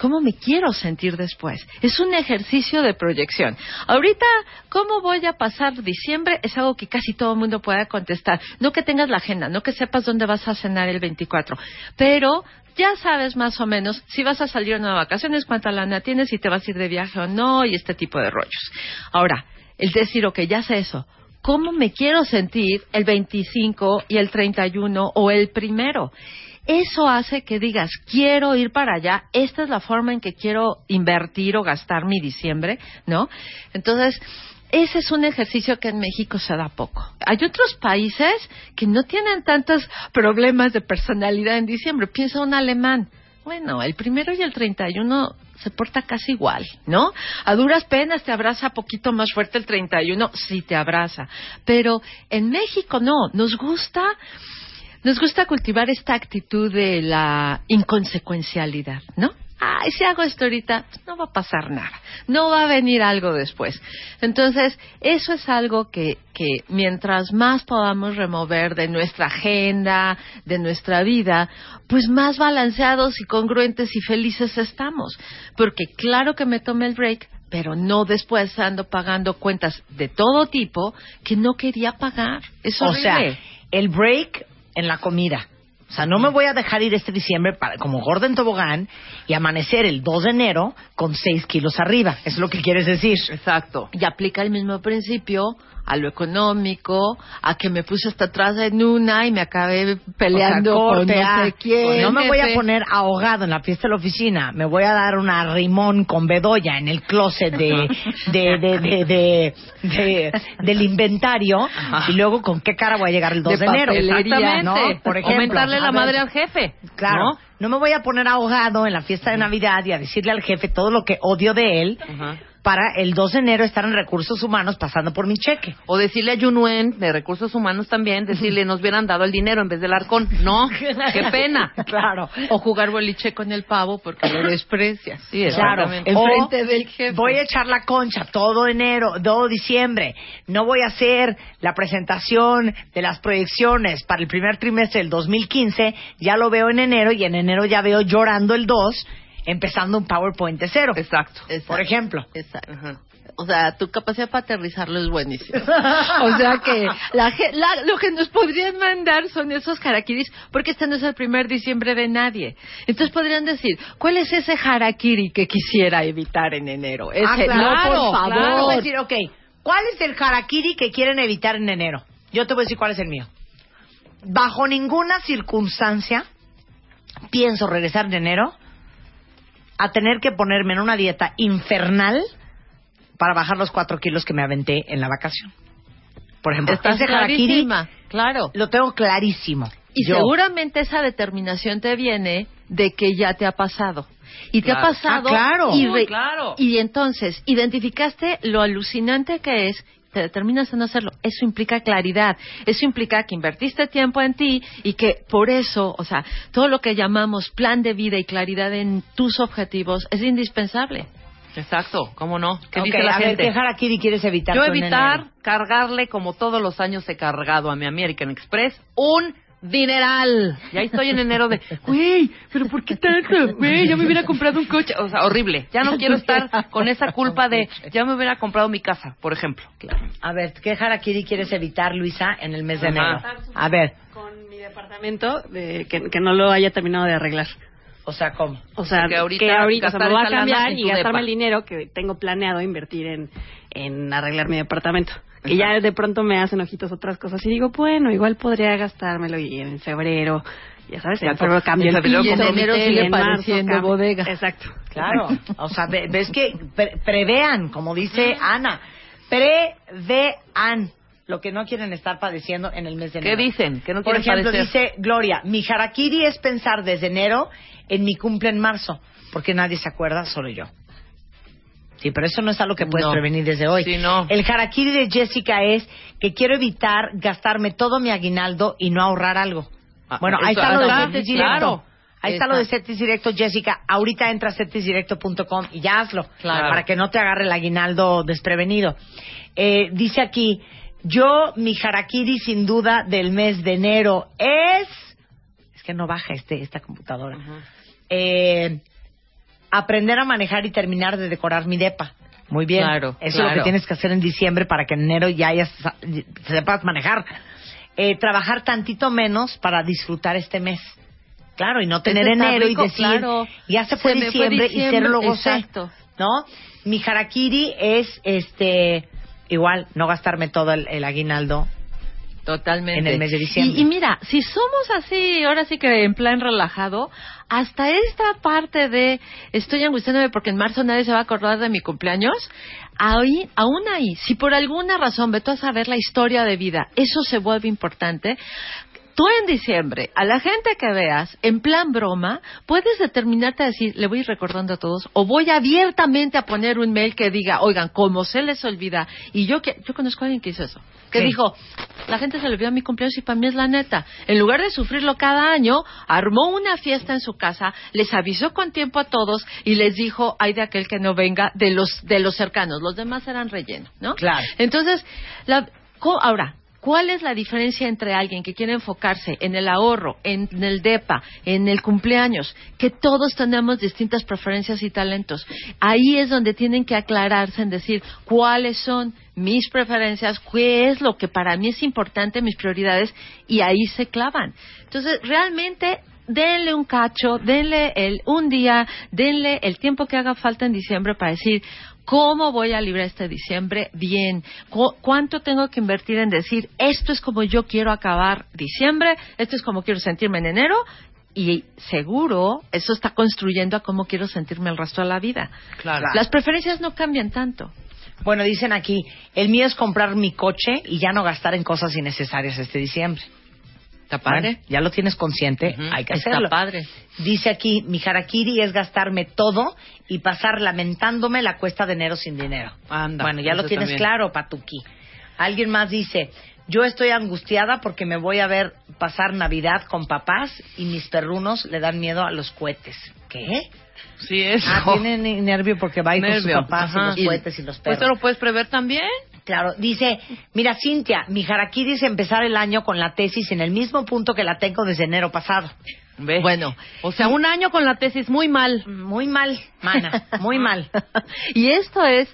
¿Cómo me quiero sentir después? Es un ejercicio de proyección. Ahorita, ¿cómo voy a pasar diciembre? Es algo que casi todo el mundo pueda contestar. No que tengas la agenda, no que sepas dónde vas a cenar el 24, pero ya sabes más o menos si vas a salir o no de vacaciones, cuánta lana tienes, si te vas a ir de viaje o no, y este tipo de rollos. Ahora, el decir, ok, ya sé eso. ¿Cómo me quiero sentir el 25 y el 31 o el primero? Eso hace que digas, quiero ir para allá, esta es la forma en que quiero invertir o gastar mi diciembre, ¿no? Entonces, ese es un ejercicio que en México se da poco. Hay otros países que no tienen tantos problemas de personalidad en diciembre. Piensa un alemán. Bueno, el primero y el 31 se porta casi igual, ¿no? A duras penas te abraza poquito más fuerte el 31, sí te abraza. Pero en México no, nos gusta, nos gusta cultivar esta actitud de la inconsecuencialidad, ¿no? Ay, si hago esto ahorita, pues no va a pasar nada, no va a venir algo después. Entonces, eso es algo que, que mientras más podamos remover de nuestra agenda, de nuestra vida, pues más balanceados y congruentes y felices estamos. Porque claro que me tomé el break, pero no después ando pagando cuentas de todo tipo que no quería pagar. Es O sea, horrible. el break en la comida. O sea, no me voy a dejar ir este diciembre para, como gordo en tobogán y amanecer el 2 de enero con 6 kilos arriba. Eso es lo que quieres decir. Exacto. Y aplica el mismo principio a lo económico, a que me puse hasta atrás en una y me acabé peleando O sea, con no sé quién. No me voy a poner ahogado en la fiesta de la oficina. Me voy a dar una rimón con bedoya en el closet de, de, de, de, de- de- del inventario. Y luego, ¿con qué cara voy a llegar el 2 de, enero? papelería, ¿no? Por ejemplo. Aumentarle la madre al jefe. Claro. ¿no? ¿no? me voy a poner ahogado en la fiesta de Navidad y a decirle al jefe todo lo que odio de él Ajá. Para el 2 de enero estar en recursos humanos pasando por mi cheque. O decirle a Yunuen de Recursos Humanos también, decirle nos hubieran dado el dinero en vez del arcón. No, qué pena. Claro. O jugar boliche con el pavo porque lo desprecias. Sí, Claro, exactamente. Enfrente O del jefe. Voy a echar la concha todo enero, todo diciembre. No voy a hacer la presentación de las proyecciones para el primer trimestre del 2015. Ya lo veo en enero y en enero ya veo llorando el 2, empezando un PowerPoint de cero. Exacto. Por ejemplo. Exacto. O sea, tu capacidad para aterrizarlo es buenísima. o sea que la, la- lo que nos podrían mandar son esos harakiris, porque este no es el primer diciembre de nadie. Entonces podrían decir, ¿cuál es ese harakiri que quisiera evitar en enero? Ese, Ah, claro, no, por favor. claro. Decir, ok, ¿cuál es el harakiri que quieren evitar en enero? Yo te voy a decir cuál es el mío. Bajo ninguna circunstancia pienso regresar en enero a tener que ponerme en una dieta infernal para bajar los cuatro kilos que me aventé en la vacación. Por ejemplo, Estás ese harakiri claro. lo tengo clarísimo. Y Yo. seguramente esa determinación te viene de que ya te ha pasado. Y te ha Claro. pasado. Ah, claro. Y, claro. y entonces, identificaste lo alucinante que es, te determinas a no hacerlo. Eso implica claridad. Eso implica que invertiste tiempo en ti y que por eso, o sea, todo lo que llamamos plan de vida y claridad en tus objetivos es indispensable. Exacto, ¿cómo no? ¿Qué Ok, dice la a ver, gente? ¿qué harakiri quieres evitar Yo evitar cargarle, como todos los años he cargado a mi American Express, un dineral. Y ahí estoy en enero de, güey, pero ¿por qué tanto? Güey, ya me hubiera comprado un coche. O sea, horrible. Ya no quiero estar con esa culpa de, ya me hubiera comprado mi casa, por ejemplo. A ver, ¿qué harakiri quieres evitar, Luisa, en el mes de enero? A ver, con mi departamento de, que, que no lo haya terminado de arreglar. o sea, ¿cómo? O sea, Que ahorita que ahorita o sea, gastar me voy a cambiar y gastarme depa. el dinero que tengo planeado invertir en, en arreglar mi departamento. Que ya de pronto me hacen ojitos otras cosas y digo, bueno, igual podría gastármelo y en febrero, ya sabes, en febrero cambio En el mi y tele, en pareciendo bodega. Exacto. Claro, o sea, ve- ves que pre- prevean, como dice Ana, prevean lo que no quieren estar padeciendo en el mes de ¿Qué enero. dicen? ¿Qué no Por ejemplo, padecer? dice Gloria, mi harakiri es pensar desde enero en mi cumple en marzo, porque nadie se acuerda, solo yo. Sí, pero eso no es algo que puedes No. prevenir desde hoy. Sí, no. El harakiri de Jessica es que quiero evitar gastarme todo mi aguinaldo y no ahorrar algo. Ah, Bueno, ahí está lo de Cetis Directo. claro. Ahí está lo de Cetis Directo, Jessica. Ahorita entra a cetisdirecto.com y ya hazlo. Claro. Para que no te agarre el aguinaldo desprevenido. Eh, dice aquí, yo, mi harakiri sin duda del mes de enero es... Es que no baja este esta computadora. Eh, aprender a manejar y terminar de decorar mi depa. Muy bien. Claro, Eso es lo que tienes que hacer en diciembre para que en enero ya hayas- sepas manejar. Eh, trabajar tantito menos para disfrutar este mes. Claro, y no tener está enero rico, y decir, claro. ya se fue Se me fue diciembre, y cero lo gocé. exacto. ¿No? Mi harakiri es, este, igual, no gastarme todo el, el aguinaldo Totalmente. en el mes de diciembre. Y, y mira, si somos así, ahora sí que en plan relajado, hasta esta parte de estoy angustiándome porque en marzo nadie se va a acordar de mi cumpleaños, ahí, aún ahí, si por alguna razón, ve tú a saber la historia de vida, eso se vuelve importante, tú en diciembre, a la gente que veas, en plan broma, puedes determinarte a decir, le voy a ir recordando a todos, o voy abiertamente a poner un mail que diga, oigan, como se les olvida, y yo que, yo conozco a alguien que hizo eso, que ¿Qué? dijo, la gente se le olvidó mi cumpleaños y para mí es la neta. En lugar de sufrirlo cada año, armó una fiesta en su casa, les avisó con tiempo a todos y les dijo, hay de aquel que no venga de los, de los cercanos, los demás eran relleno, ¿no? Claro. Entonces, la, ahora, ¿cuál es la diferencia entre alguien que quiere enfocarse en el ahorro, en, el DEPA, en el cumpleaños? Que todos tenemos distintas preferencias y talentos. Ahí es donde tienen que aclararse en decir cuáles son mis preferencias, qué es lo que para mí es importante, mis prioridades, y ahí se clavan. Entonces, realmente denle un cacho, denle el, un día, denle el tiempo que haga falta en diciembre para decir cómo voy a librar este diciembre bien, Cu- cuánto tengo que invertir en decir esto es como yo quiero acabar diciembre, esto es como quiero sentirme en enero y seguro eso está construyendo a cómo quiero sentirme el resto de la vida. Claro. Las preferencias no cambian tanto. Bueno, dicen aquí, el mío es comprar mi coche y ya no gastar en cosas innecesarias este diciembre. Está Bueno, ya lo tienes consciente, hay que está hacerlo. padre. Dice aquí, mi harakiri es gastarme todo y pasar lamentándome la cuesta de enero sin dinero. Anda, bueno, ya lo tienes también. claro, Patuki. Alguien más dice, yo estoy angustiada porque me voy a ver pasar Navidad con papás y mis perrunos le dan miedo a los cohetes. ¿Qué? Sí, eso. Ah, tienen nervio porque va a ir con sus papás ajá. y los cohetes y los perros. Pues lo puedes prever también. Claro, dice, mira Cintia, mi harakiri es empezar el año con la tesis en el mismo punto que la tengo desde enero pasado. Ve. Bueno, O sea, un año con la tesis muy mal. Muy mal, mana, muy mal. y esto es,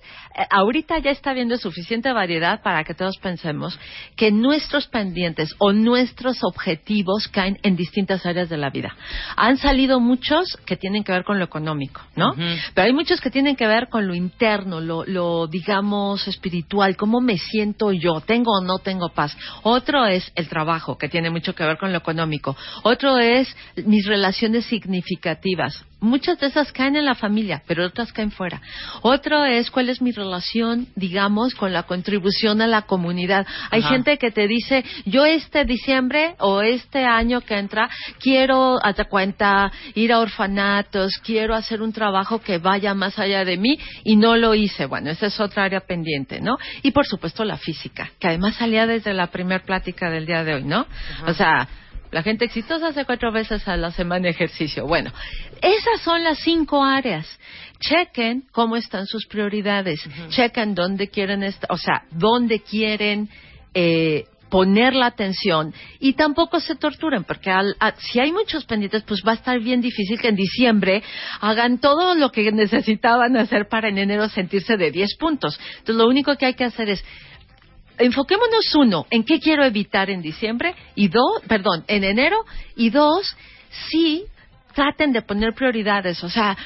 ahorita ya está habiendo suficiente variedad para que todos pensemos que nuestros pendientes o nuestros objetivos caen en distintas áreas de la vida. Han salido muchos que tienen que ver con lo económico, ¿no? Pero hay muchos que tienen que ver con lo interno, lo, lo, digamos espiritual, cómo me siento yo, tengo o no tengo paz. Otro es el trabajo, que tiene mucho que ver con lo económico. Otro es mis relaciones significativas. Muchas de esas caen en la familia, pero otras caen fuera. Otro es cuál es mi relación, digamos, con la contribución a la comunidad. Hay Ajá. gente que te dice, yo este diciembre o este año que entra, quiero, hasta cuenta, ir a orfanatos, quiero hacer un trabajo que vaya más allá de mí y no lo hice. Bueno, esa es otra área pendiente, ¿no? Y por supuesto la física, que además salía desde la primera plática del día de hoy, ¿no? O sea, la gente exitosa hace cuatro veces a la semana ejercicio. Bueno, esas son las cinco áreas. Chequen cómo están sus prioridades. Chequen dónde quieren estar, o sea, dónde quieren eh, poner la atención y tampoco se torturen porque al- a- si hay muchos pendientes pues va a estar bien difícil que en diciembre hagan todo lo que necesitaban hacer para en enero sentirse de 10 puntos. Entonces lo único que hay que hacer es enfoquémonos uno en qué quiero evitar en diciembre y dos, perdón, en enero y dos, sí traten de poner prioridades, o sea,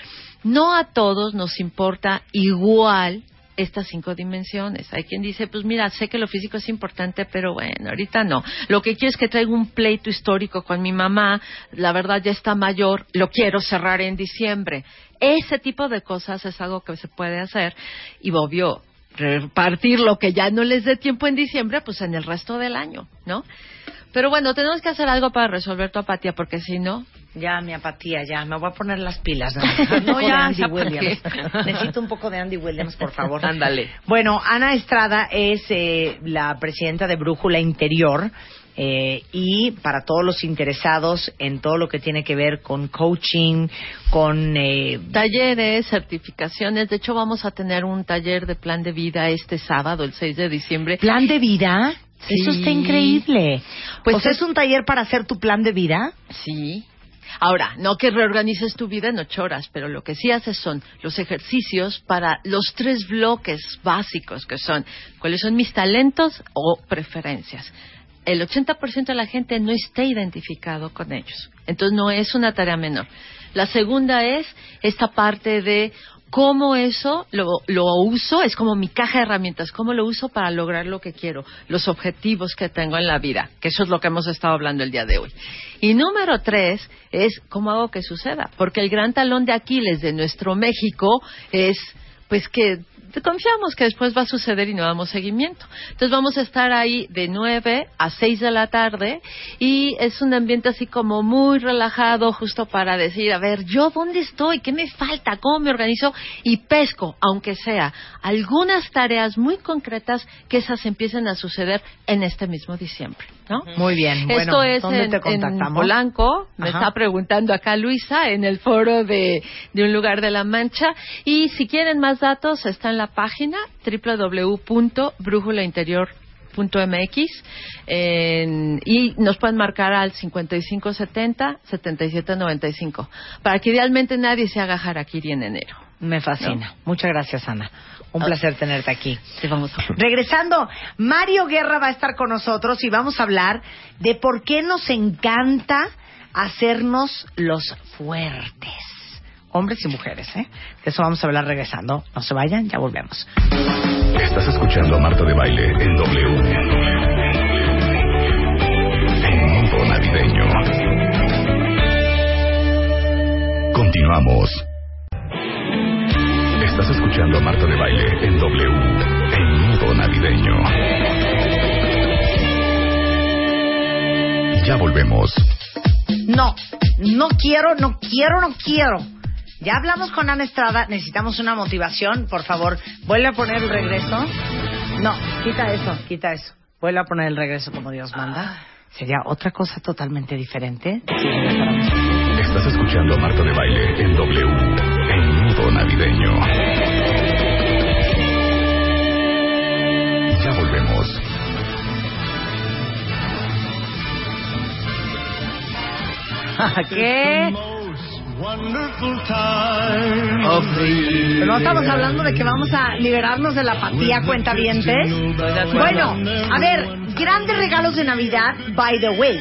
no a todos nos importa igual estas cinco dimensiones. Hay quien dice, pues mira, sé que lo físico es importante, pero bueno, ahorita no. Lo que quiero es que traiga un pleito histórico con mi mamá, la verdad ya está mayor, lo quiero cerrar en diciembre. Ese tipo de cosas es algo que se puede hacer y obvio, repartir lo que ya no les dé tiempo en diciembre, pues en el resto del año, ¿no? Pero bueno, tenemos que hacer algo para resolver tu apatía, porque si no, Ya, mi apatía, ya. Me voy a poner las pilas. No, No, ya, Andy ya, ¿para Williams. Necesito un poco de Andy Williams, por favor. Ándale. Bueno, Ana Estrada es eh, la presidenta de Brújula Interior. Eh, y para todos los interesados en todo lo que tiene que ver con coaching, con eh, talleres, certificaciones. De hecho, vamos a tener un taller de plan de vida este sábado, el 6 de diciembre. plan de vida. Sí. Eso está increíble. Pues o sea, es- es un taller para hacer tu plan de vida. Sí. Ahora, no que reorganices tu vida en ocho horas, pero lo que sí haces son los ejercicios para los tres bloques básicos que son cuáles son mis talentos o preferencias. El 80% de la gente no está identificado con ellos. Entonces no es una tarea menor. La segunda es esta parte de cómo eso lo, lo uso, es como mi caja de herramientas, cómo lo uso para lograr lo que quiero, los objetivos que tengo en la vida, que eso es lo que hemos estado hablando el día de hoy. Y número tres es cómo hago que suceda, porque el gran talón de Aquiles de nuestro México es pues que confiamos que después va a suceder y no damos seguimiento. Entonces vamos a estar ahí de 9 a 6 de la tarde y es un ambiente así como muy relajado, justo para decir, a ver, yo dónde estoy, qué me falta, cómo me organizo y pesco, aunque sea algunas tareas muy concretas que esas empiecen a suceder en este mismo diciembre. ¿No? Muy bien. Esto Bueno, es ¿dónde en, te en? Polanco, me Ajá. está preguntando acá Luisa, en el foro de, de Un Lugar de la Mancha. Y si quieren más datos, está en la página www.brújulainterior.mx en- y nos pueden marcar al 5570-7795 para que idealmente nadie se haga harakiri en enero. Me fascina. Muchas gracias, Ana. Un placer tenerte aquí. Sí, vamos a... Regresando, Mario Guerra va a estar con nosotros y vamos a hablar de por qué nos encanta hacernos los fuertes. Hombres y mujeres, ¿eh? De eso vamos a hablar regresando. No se vayan, ya volvemos. Estás escuchando a Marta de Baile en W. En modo navideño. Continuamos. Estás escuchando a Marta de Baile en W. En modo navideño. Ya volvemos. No, no quiero, no quiero, no quiero. Ya hablamos con Ana Estrada, necesitamos una motivación, por favor. Vuelve a poner el regreso. No, quita eso, quita eso. Vuelve a poner el regreso como Dios manda. Sería otra cosa totalmente diferente. Estás escuchando a Marta de Baile en W. Navideño. Ya volvemos. ¿Qué? Pero no estamos hablando de que vamos a liberarnos de la apatía cuentavientes. Bueno, a ver, grandes regalos de Navidad, by the way.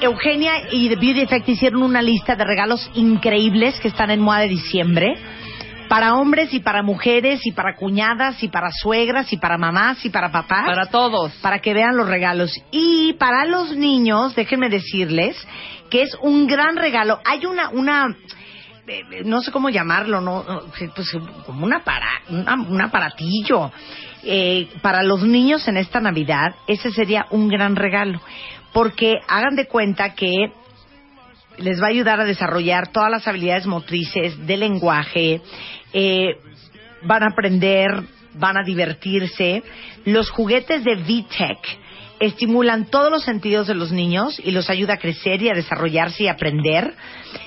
Eugenia y The Beauty Effect hicieron una lista de regalos increíbles que están en moda de diciembre. Para hombres y para mujeres y para cuñadas y para suegras y para mamás y para papás. Para todos. Para que vean los regalos. Y para los niños, déjenme decirles que es un gran regalo. Hay una, una, eh, no sé cómo llamarlo, no, pues como una para, una- un aparatillo. Eh, para los niños en esta Navidad, ese sería un gran regalo. Porque hagan de cuenta que les va a ayudar a desarrollar todas las habilidades motrices de lenguaje, eh, van a aprender, van a divertirse. Los juguetes de VTech estimulan todos los sentidos de los niños y los ayuda a crecer y a desarrollarse y aprender.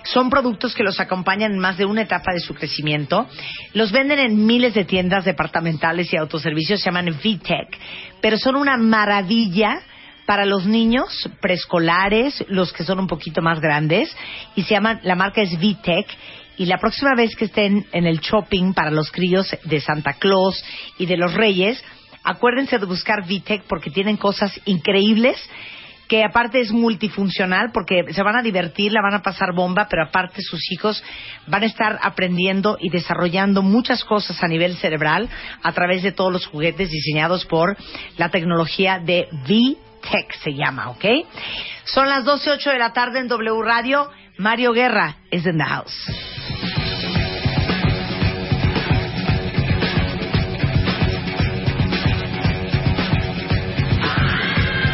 Son productos que los acompañan en más de una etapa de su crecimiento. Los venden en miles de tiendas departamentales y autoservicios, se llaman VTech, pero son una maravilla para los niños preescolares, los que son un poquito más grandes, y se llaman, la marca es VTech, y la próxima vez que estén en el shopping para los críos de Santa Claus y de los Reyes, acuérdense de buscar VTech porque tienen cosas increíbles que aparte es multifuncional porque se van a divertir, la van a pasar bomba, pero aparte sus hijos van a estar aprendiendo y desarrollando muchas cosas a nivel cerebral a través de todos los juguetes diseñados por la tecnología de VTech se llama, ¿ok? Son las 12.08 de la tarde en W Radio. Mario Guerra is in the house.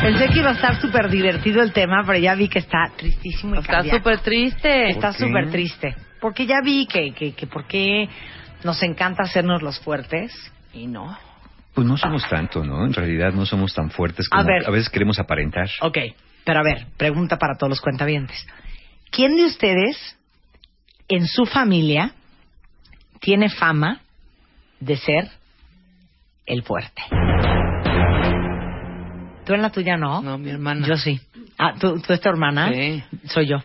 Pensé que iba a estar súper divertido el tema, pero ya vi que está tristísimo y Está súper triste. Está súper triste. Porque ya vi que, que, que por qué nos encanta hacernos los fuertes y no. Pues no somos tanto, ¿no? En realidad no somos tan fuertes A como ver. a veces queremos aparentar. Ok, pero a ver, pregunta para todos los cuentavientes. ¿Quién de ustedes en su familia tiene fama de ser el fuerte? ¿Tú en la tuya no? No, mi hermana. Yo sí. Ah, ¿tú, tú es tu hermana? Sí. Soy yo.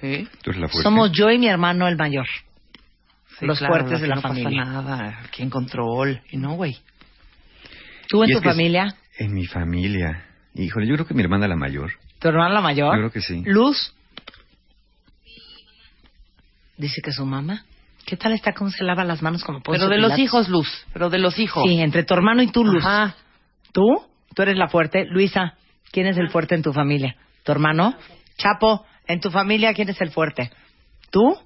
Sí. Tú eres la fuerte. Somos yo y mi hermano el mayor. Sí, Los claro, fuertes de la no familia. pasa nada, aquí en control. Y no, güey. ¿Tú en Y tu es- familia? En mi familia. Híjole, yo creo que mi hermana la mayor. ¿Tu hermana la mayor? Yo creo que sí. Luz. Dice que su mamá. ¿Qué tal está cómo se lava las manos como Pero de los hijos, Luz. Pero de los hijos. Sí, entre tu hermano y tú, Luz. Ajá. ¿Tú? Tú eres la fuerte. Luisa, ¿quién es el fuerte en tu familia? ¿Tu hermano? Chapo, en tu familia, ¿quién es el fuerte? ¿Tú?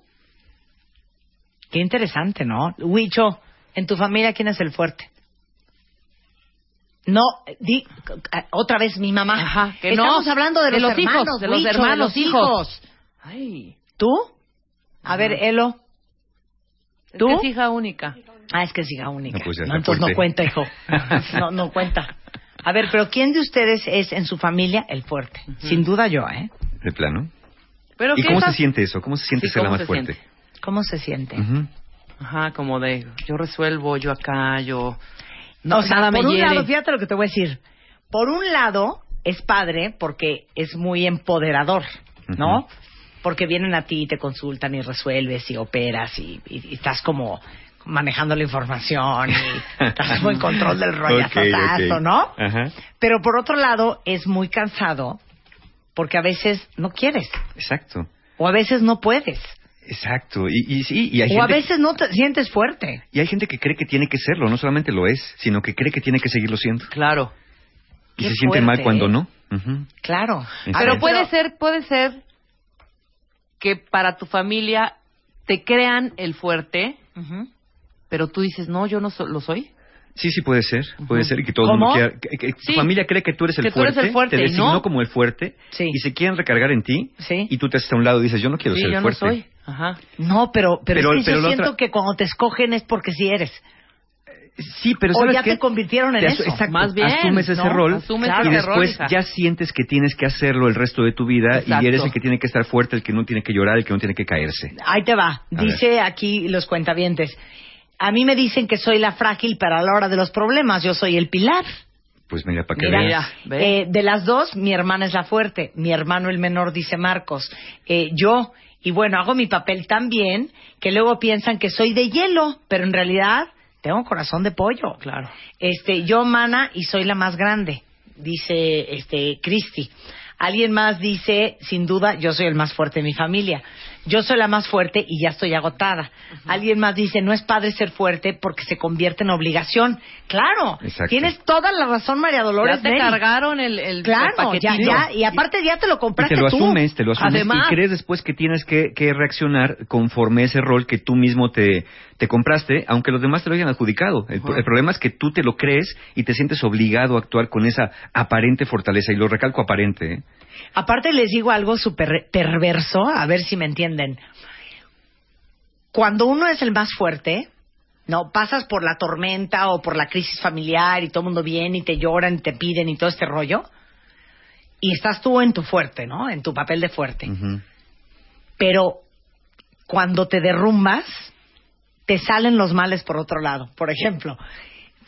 Qué interesante, ¿no? Huicho, en tu familia, ¿quién es el fuerte? No, di, eh, otra vez mi mamá. Ajá, que Estamos no. hablando de, De los, los hijos, hermanos, de los hermanos, de los hijos. Ay. ¿Tú? A ver, Elo. Es ¿Tú? que es hija única. Ah, es que es hija única. No, pues ya No, entonces no fuerte. cuenta, hijo. No, no cuenta. A ver, pero ¿quién de ustedes es en su familia el fuerte? Sin duda yo, ¿eh? De plano. Pero ¿Y ¿qué cómo esas- se siente eso? ¿Cómo se siente Sí, ser la ¿cómo más se fuerte? siente? ¿Cómo se siente? Ujú. Ajá, como de yo resuelvo, yo acá, yo... o sea, nada me por un hiere. lado, fíjate lo que te voy a decir. Por un lado, es padre porque es muy empoderador, ¿no? Porque vienen a ti y te consultan y resuelves y operas y, y- y estás como manejando la información y estás como en control del rollazo, Ok, ok. ¿no? Pero por otro lado, es muy cansado porque a veces no quieres Exacto. o a veces no puedes Exacto. Y, y sí, y hay, o a veces no te sientes fuerte. y hay gente que cree que tiene que serlo. No solamente lo es, sino que cree que tiene que seguirlo siendo. Claro. Y Qué se siente fuerte, mal cuando ¿eh? no. Claro. Exacto. Pero puede ser, puede ser que para tu familia te crean el fuerte, Ujú. pero tú dices, no, yo no so- lo soy. Sí, sí puede ser. Puede ser y que todo el ¿Cómo? mundo quiera... Que, que Sí. Tu familia cree que tú eres el Que tú eres fuerte. el fuerte, Te designó no. como el fuerte. Sí. Y se quieren recargar en ti. Sí. Y tú te haces a un lado y dices, yo no quiero Sí, ser yo el no fuerte. soy. Ajá. No, pero, pero, Pero- es que pero yo siento otra- que cuando te escogen es porque sí eres. Sí, pero O ¿sabes ya qué? te convirtieron en Te eso. Exacto. Más bien, Asumes ese ¿no? rol Asumes y después rol, ya sientes que tienes que hacerlo el resto de tu vida Exacto. y eres el que tiene que estar fuerte, el que no tiene que llorar, el que no tiene que caerse. Ahí te va. A Dice aquí los cuentavientes. A mí me dicen que soy la frágil, pero a la hora de los problemas yo soy el pilar. Pues mira, para que Mira, veas. ve. eh, de las dos, mi hermana es la fuerte, mi hermano el menor, dice Marcos. Eh, yo, y bueno, hago mi papel tan bien que luego piensan que soy de hielo, pero en realidad tengo corazón de pollo. Claro. Este, yo mana y soy la más grande, dice este Cristi. Alguien más dice, sin duda, yo soy el más fuerte de mi familia. Yo soy la más fuerte y ya estoy agotada. Alguien más dice, no es padre ser fuerte porque se convierte en obligación. Claro, Exacto. tienes toda la razón, María Dolores. ya te Neri. cargaron el, el, el Claro, ya, y aparte ya te lo Y compraste te lo tú. asumes, te lo asumes Además. y crees después que tienes que, que reaccionar conforme ese rol que tú mismo te, te compraste, aunque los demás te lo hayan adjudicado. El, el problema es que tú te lo crees y te sientes obligado a actuar con esa aparente fortaleza, y lo recalco aparente. ¿eh? Aparte les digo algo súper perverso, a ver si me entienden. Cuando uno es el más fuerte, no pasas por la tormenta o por la crisis familiar y todo el mundo viene y te lloran y te piden y todo este rollo, y estás tú en tu fuerte, ¿no? En tu papel de fuerte. Pero cuando te derrumbas, te salen los males por otro lado. Por ejemplo,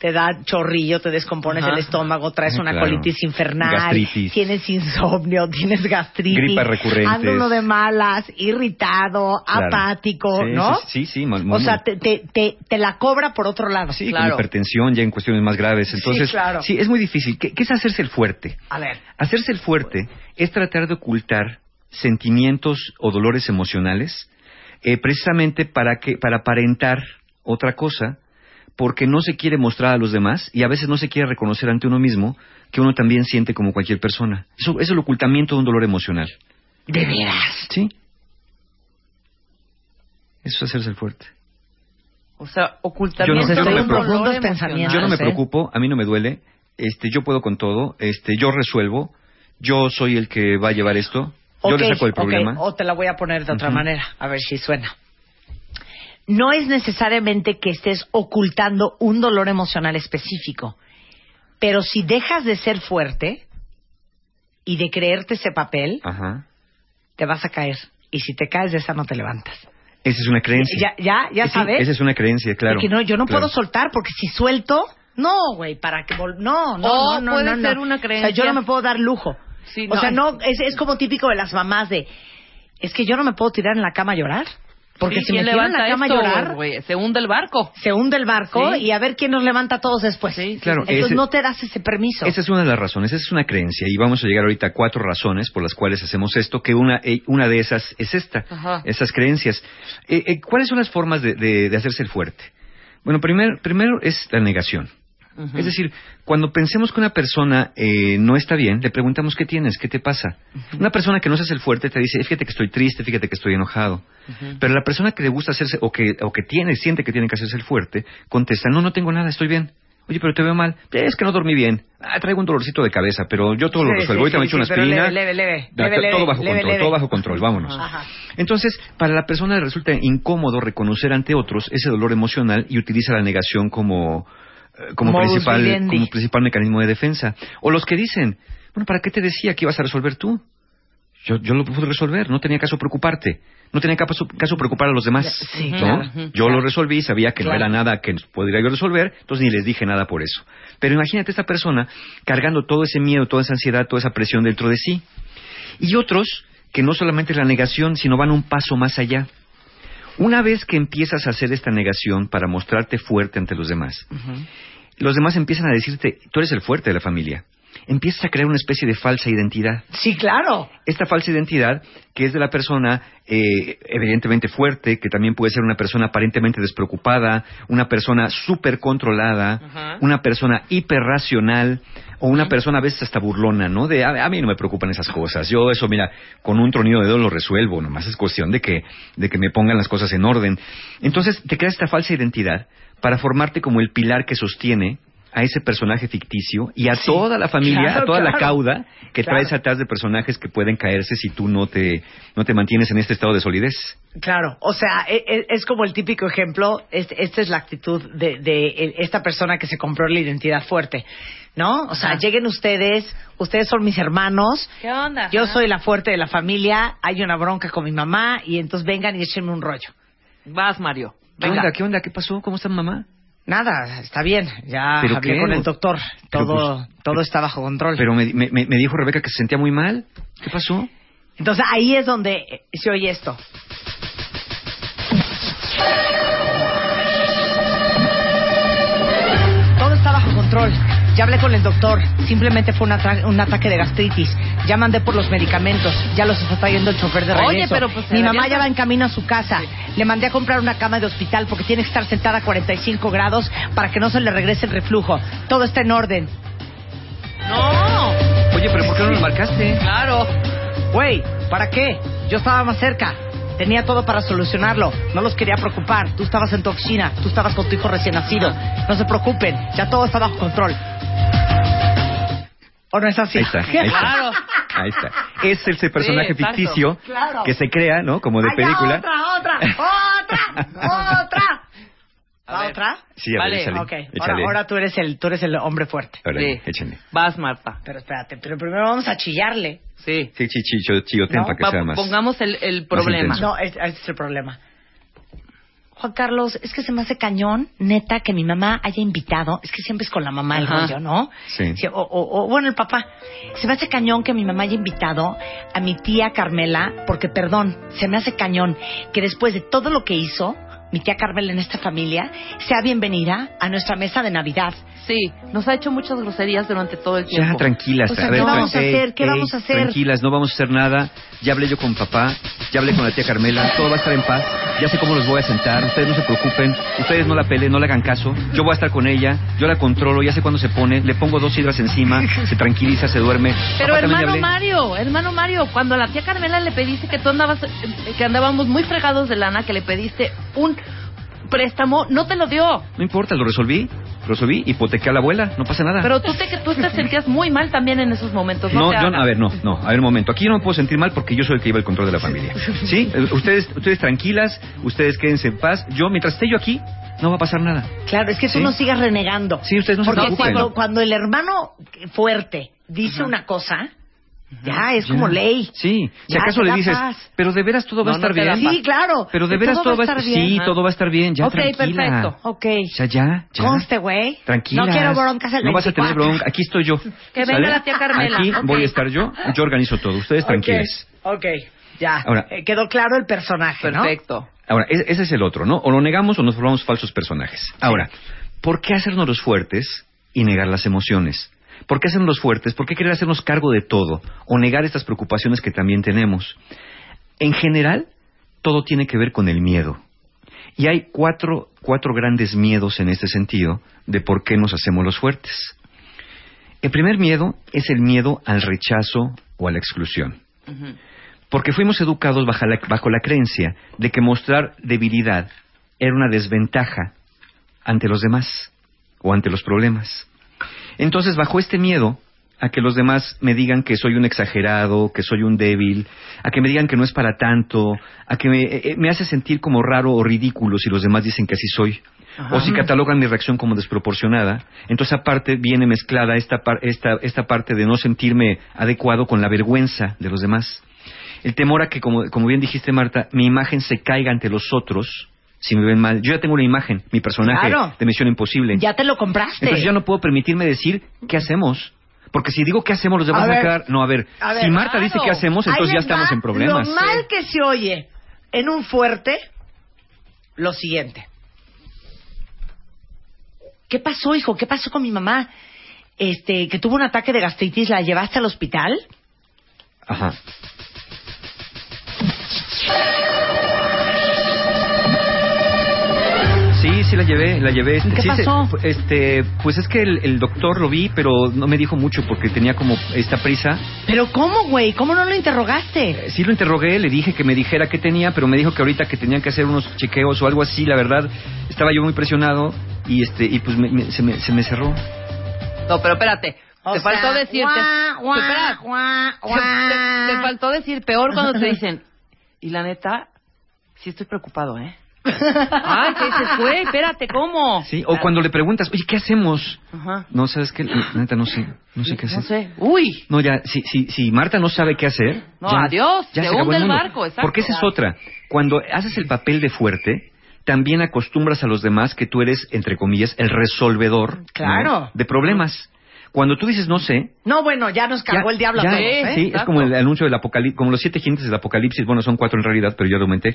te da chorrillo, te descompones Ajá. el estómago, traes una claro. colitis infernal, Gastritis. tienes insomnio, tienes gastritis, Gripas recurrentes. anda uno de malas, irritado, Claro. apático, Sí, ¿no? Sí, sí, sí, mal- O sea, te, te, te, te la cobra por otro lado. Sí, Claro. con hipertensión ya en cuestiones más graves. Entonces, Sí, claro. sí, es muy difícil. ¿Qué, qué es hacerse el fuerte? A ver, Hacerse el fuerte es tratar de ocultar sentimientos o dolores emocionales eh, precisamente para que para aparentar otra cosa porque no se quiere mostrar a los demás y a veces no se quiere reconocer ante uno mismo que uno también siente como cualquier persona. Eso es el ocultamiento de un dolor emocional. de veras. Sí. Eso es hacerse el fuerte. O sea, ocultamiento Yo no- yo me Profundos emocional. pensamientos. Yo no me ¿eh? preocupo, a mí no me duele, este, yo puedo con todo, este, yo resuelvo, yo soy el que va a llevar esto, yo le saco el problema. O te la voy a poner de otra manera, a ver si suena. No es necesariamente que estés ocultando un dolor emocional específico, pero si dejas de ser fuerte y de creerte ese papel, Ajá. te vas a caer. Y si te caes de esa no te levantas. Esa es una creencia. Ya, ya, ya Sí, sabes. Esa es una creencia, claro. De que no, yo no claro. puedo soltar porque si suelto, no, güey, para que vol- no, no, O no, no, puede no, no. ser una O sea, creencia. yo no me puedo dar lujo. Sí, o no, sea, es- no, es, es como típico de las mamás de, es que yo no me puedo tirar en la cama a llorar. Porque Sí, si me ¿quién quiero en la levanta cama a llorar? Se hunde el barco. se hunde el barco Sí. y a ver quién nos levanta a todos después. Claro, Entonces ese- no te das ese permiso. Esa es una de las razones, esa es una creencia y vamos a llegar ahorita a cuatro razones por las cuales hacemos esto, que una, eh, una de esas es esta, Ajá. esas creencias. Eh, eh, ¿Cuáles son las formas de, de- de hacerse el fuerte? Bueno, primer- primero es la negación. Es decir, cuando pensemos que una persona eh, no está bien, le preguntamos qué tienes, qué te pasa. Una persona que no se hace el fuerte te dice, fíjate que estoy triste, fíjate que estoy enojado. Pero la persona que le gusta hacerse, o que, o que tiene, siente que tiene que hacerse el fuerte, contesta, no, no tengo nada, estoy bien. Oye, pero te veo mal. Es que no dormí bien. Ah, traigo un dolorcito de cabeza, pero yo todo lo resuelvo. sí, Ahorita me echo una sí, pero aspirina. leve, leve, leve, todo bajo leve, control, leve. todo bajo control, vámonos. Ajá. Entonces, para la persona le resulta incómodo reconocer ante otros ese dolor emocional y utiliza la negación como, como, principal, como principal mecanismo de defensa. O los que dicen, bueno, ¿para qué te decía que ibas a resolver tú? Yo, yo lo pude resolver, no tenía caso preocuparte. No tenía caso, caso preocupar a los demás. Sí, ¿no? claro. Yo lo resolví, sabía que Claro. no era nada que podría yo resolver, entonces ni les dije nada por eso. Pero imagínate esta persona cargando todo ese miedo, toda esa ansiedad, toda esa presión dentro de sí. Y otros que no solamente es la negación, sino van un paso más allá. Una vez que empiezas a hacer esta negación para mostrarte fuerte ante los demás, los demás empiezan a decirte, tú eres el fuerte de la familia. Empiezas a crear una especie de falsa identidad. Sí, claro. Esta falsa identidad, que es de la persona eh, evidentemente fuerte, que también puede ser una persona aparentemente despreocupada, una persona súper controlada, una persona hiperracional, o una persona a veces hasta burlona, ¿no? De, a, a mí no me preocupan esas cosas. Yo eso, mira, con un tronido de dedo lo resuelvo. Nomás es cuestión de que, de que me pongan las cosas en orden. Entonces, te creas esta falsa identidad para formarte como el pilar que sostiene a ese personaje ficticio y a toda la familia, claro, a toda la cauda que Claro. traes atrás de personajes que pueden caerse si tú no te, no te mantienes en este estado de solidez. Claro, o sea, e- e- es, como el típico ejemplo, es- esta es la actitud de, de el- esta persona que se compró la identidad fuerte, ¿no? O sea, Ajá. lleguen ustedes, ustedes son mis hermanos, ¿Qué onda? yo soy la fuerte de la familia, hay una bronca con mi mamá y entonces vengan y échenme un rollo. Vas, Mario. ¿Qué Venga. onda? ¿Qué onda? ¿Qué pasó? ¿Cómo está mamá? Nada, está bien, ya ¿Pero hablé con el doctor, todo, pues- todo está bajo control. Pero me, me, me dijo Rebeca que se sentía muy mal. ¿Qué pasó? Entonces ahí es donde se oye esto. Todo está bajo control. Ya hablé con el doctor. Simplemente fue un, ataque de gastritis. Ya mandé por los medicamentos. Ya los está trayendo el chofer de Oye, regreso. pero pues Mi mamá ya va en camino a su casa. Le mandé a comprar una cama de hospital porque tiene que estar sentada a 45 grados para que no se le regrese el reflujo. Todo está en orden. No. Oye, pero ¿por qué no nos marcaste? Claro. Güey, ¿para qué? Yo estaba más cerca. Tenía todo para solucionarlo. No los quería preocupar. Tú estabas en tu oficina. Tú estabas con tu hijo recién nacido. No se preocupen. Ya todo está bajo control. ¿O no es así? Ahí está, ahí está. Claro. Ahí está. Es ese personaje ficticio Claro. que se crea, ¿no? Como de ¡Ay, ya, película. otra, otra, otra, otra. A ¿Va ver. otra? Sí, a Vale, ver, échale. Ok. Ahora, échale. ahora tú eres el, tú eres el hombre fuerte. Órale, Sí. échenle. Vas, Marta. Pero espérate, pero primero vamos a chillarle. Sí. Sí, chi, chi, cho- chilloten No, para que Va- sea más. pongamos el, el problema. No, es- ese es el problema. Juan Carlos, es que se me hace cañón, neta, que mi mamá haya invitado, es que siempre es con la mamá el rollo, ¿no? Sí. o, o- o, bueno, el papá. Se me hace cañón que mi mamá haya invitado a mi tía Carmela, porque, perdón, se me hace cañón que después de todo lo que hizo mi tía Carmela en esta familia, sea bienvenida a nuestra mesa de Navidad. Sí, nos ha hecho muchas groserías durante todo el tiempo. Ya, tranquilas. O sea, a ver, ¿qué vamos a hacer? ¿Qué ey, vamos a hacer? Tranquilas, no vamos a hacer nada. Ya hablé yo con papá, ya hablé con la tía Carmela, todo va a estar en paz. Ya sé cómo los voy a sentar, ustedes no se preocupen, ustedes no la peleen, no le hagan caso. Yo voy a estar con ella, yo la controlo, ya sé cuándo se pone, le pongo dos hidras encima, se tranquiliza, se duerme. Pero Papá, hermano. Mario, hermano Mario, cuando a la tía Carmela le pediste que tú andabas, eh, que andábamos muy fregados de lana, que le pediste un préstamo, no te lo dio. No importa, lo resolví, lo resolví, hipotequé a la abuela, no pasa nada. Pero tú te, que tú te sentías muy mal también en esos momentos. No, No, yo, a ver, no, no, a ver un momento. Aquí yo no me puedo sentir mal porque yo soy el que lleva el control de la familia. ¿Sí? Ustedes, ustedes tranquilas, ustedes quédense en paz. Yo, mientras esté yo aquí, no va a pasar nada. Claro, es que tú Sí. no sigas renegando. Sí, ustedes no se Porque preocupen. cuando, cuando el hermano fuerte dice una cosa, ya es como ley. Sí, si Ya, acaso le dices, paz. pero de veras todo va a No, no estar da bien. Sí, claro. Pero de veras todo va a estar bien. Sí, todo va a estar bien. Ya, Ok, tranquila. perfecto. Ok. Ya, ya, ya. Conste, güey. Tranquila. No quiero broncas el No vas a tener 24. bronca. Aquí estoy yo. Que venga la tía Carmela. Aquí Ok. voy a estar yo. Yo organizo todo. Ustedes tranquilas. Ok. Ya, Ahora- eh, quedó claro el personaje, ¿no? Perfecto. Ahora, e- ese es el otro, ¿no? O lo negamos o nos formamos falsos personajes. Ahora, ¿por qué hacernos los fuertes y negar las emociones? ¿Por qué hacernos los fuertes? ¿Por qué querer hacernos cargo de todo? O negar estas preocupaciones que también tenemos. En general, todo tiene que ver con el miedo. Y hay cuatro, cuatro grandes miedos en este sentido de por qué nos hacemos los fuertes. El primer miedo es el miedo al rechazo o a la exclusión. Porque fuimos educados bajo la, bajo la creencia de que mostrar debilidad era una desventaja ante los demás o ante los problemas. Entonces, bajo este miedo a que los demás me digan que soy un exagerado, que soy un débil, a que me digan que no es para tanto, a que me, eh, eh, me hace sentir como raro o ridículo si los demás dicen que así soy. Ajá. O si catalogan mi reacción como desproporcionada, entonces aparte viene mezclada esta, par- esta, esta parte de no sentirme adecuado con la vergüenza de los demás. El temor a que, como, como bien dijiste Marta, mi imagen se caiga ante los otros si me ven mal. Yo ya tengo una imagen, mi personaje Claro. de Misión Imposible. Ya te lo compraste. Entonces yo no puedo permitirme decir qué hacemos. Porque si digo qué hacemos, los demás A van a quedar. No, a ver, A ver, si Marta dice qué hacemos, entonces ya estamos en problemas. Lo mal que se oye en un fuerte, lo siguiente. ¿Qué pasó, hijo? ¿Qué pasó con mi mamá? Este, que tuvo un ataque de gastritis, ¿la llevaste al hospital? Ajá. Sí, la llevé, la llevé. Este, ¿Qué sí, pasó? este, pues es que el, el doctor lo vi, pero no me dijo mucho porque tenía como esta prisa. ¿Pero cómo, güey? ¿Cómo no lo interrogaste? Eh, Sí lo interrogué, le dije que me dijera qué tenía, pero me dijo que ahorita que tenían que hacer unos chequeos o algo así, la verdad, estaba yo muy presionado y este y pues me- me- se, me, se me cerró. No, pero espérate. O te sea, faltó decirte. Te, te faltó decir peor cuando te dicen. Y la neta, sí estoy preocupado, ¿eh? Ay, ¿qué dices, güey? Espérate, ¿cómo? Sí, o cuando le preguntas, oye, ¿qué hacemos? Ajá. No, ¿sabes qué? Neta, no sé, no sé qué hacer. No sé. Uy. No, ya, si, si, si Marta no sabe qué hacer. No, ya- adiós, ya se hunde el mundo. barco, exacto. Porque esa es otra. Cuando haces el papel de fuerte, también acostumbras a los demás que tú eres, entre comillas, el resolvedor ¿no? Claro. de problemas. Cuando tú dices no sé, No, bueno, ya nos cagó ya- el diablo ya- a todos, ¿eh? Sí, es como el anuncio del apocalipsis, como los siete jinetes del apocalipsis, bueno, son cuatro en realidad, pero yo lo aumenté.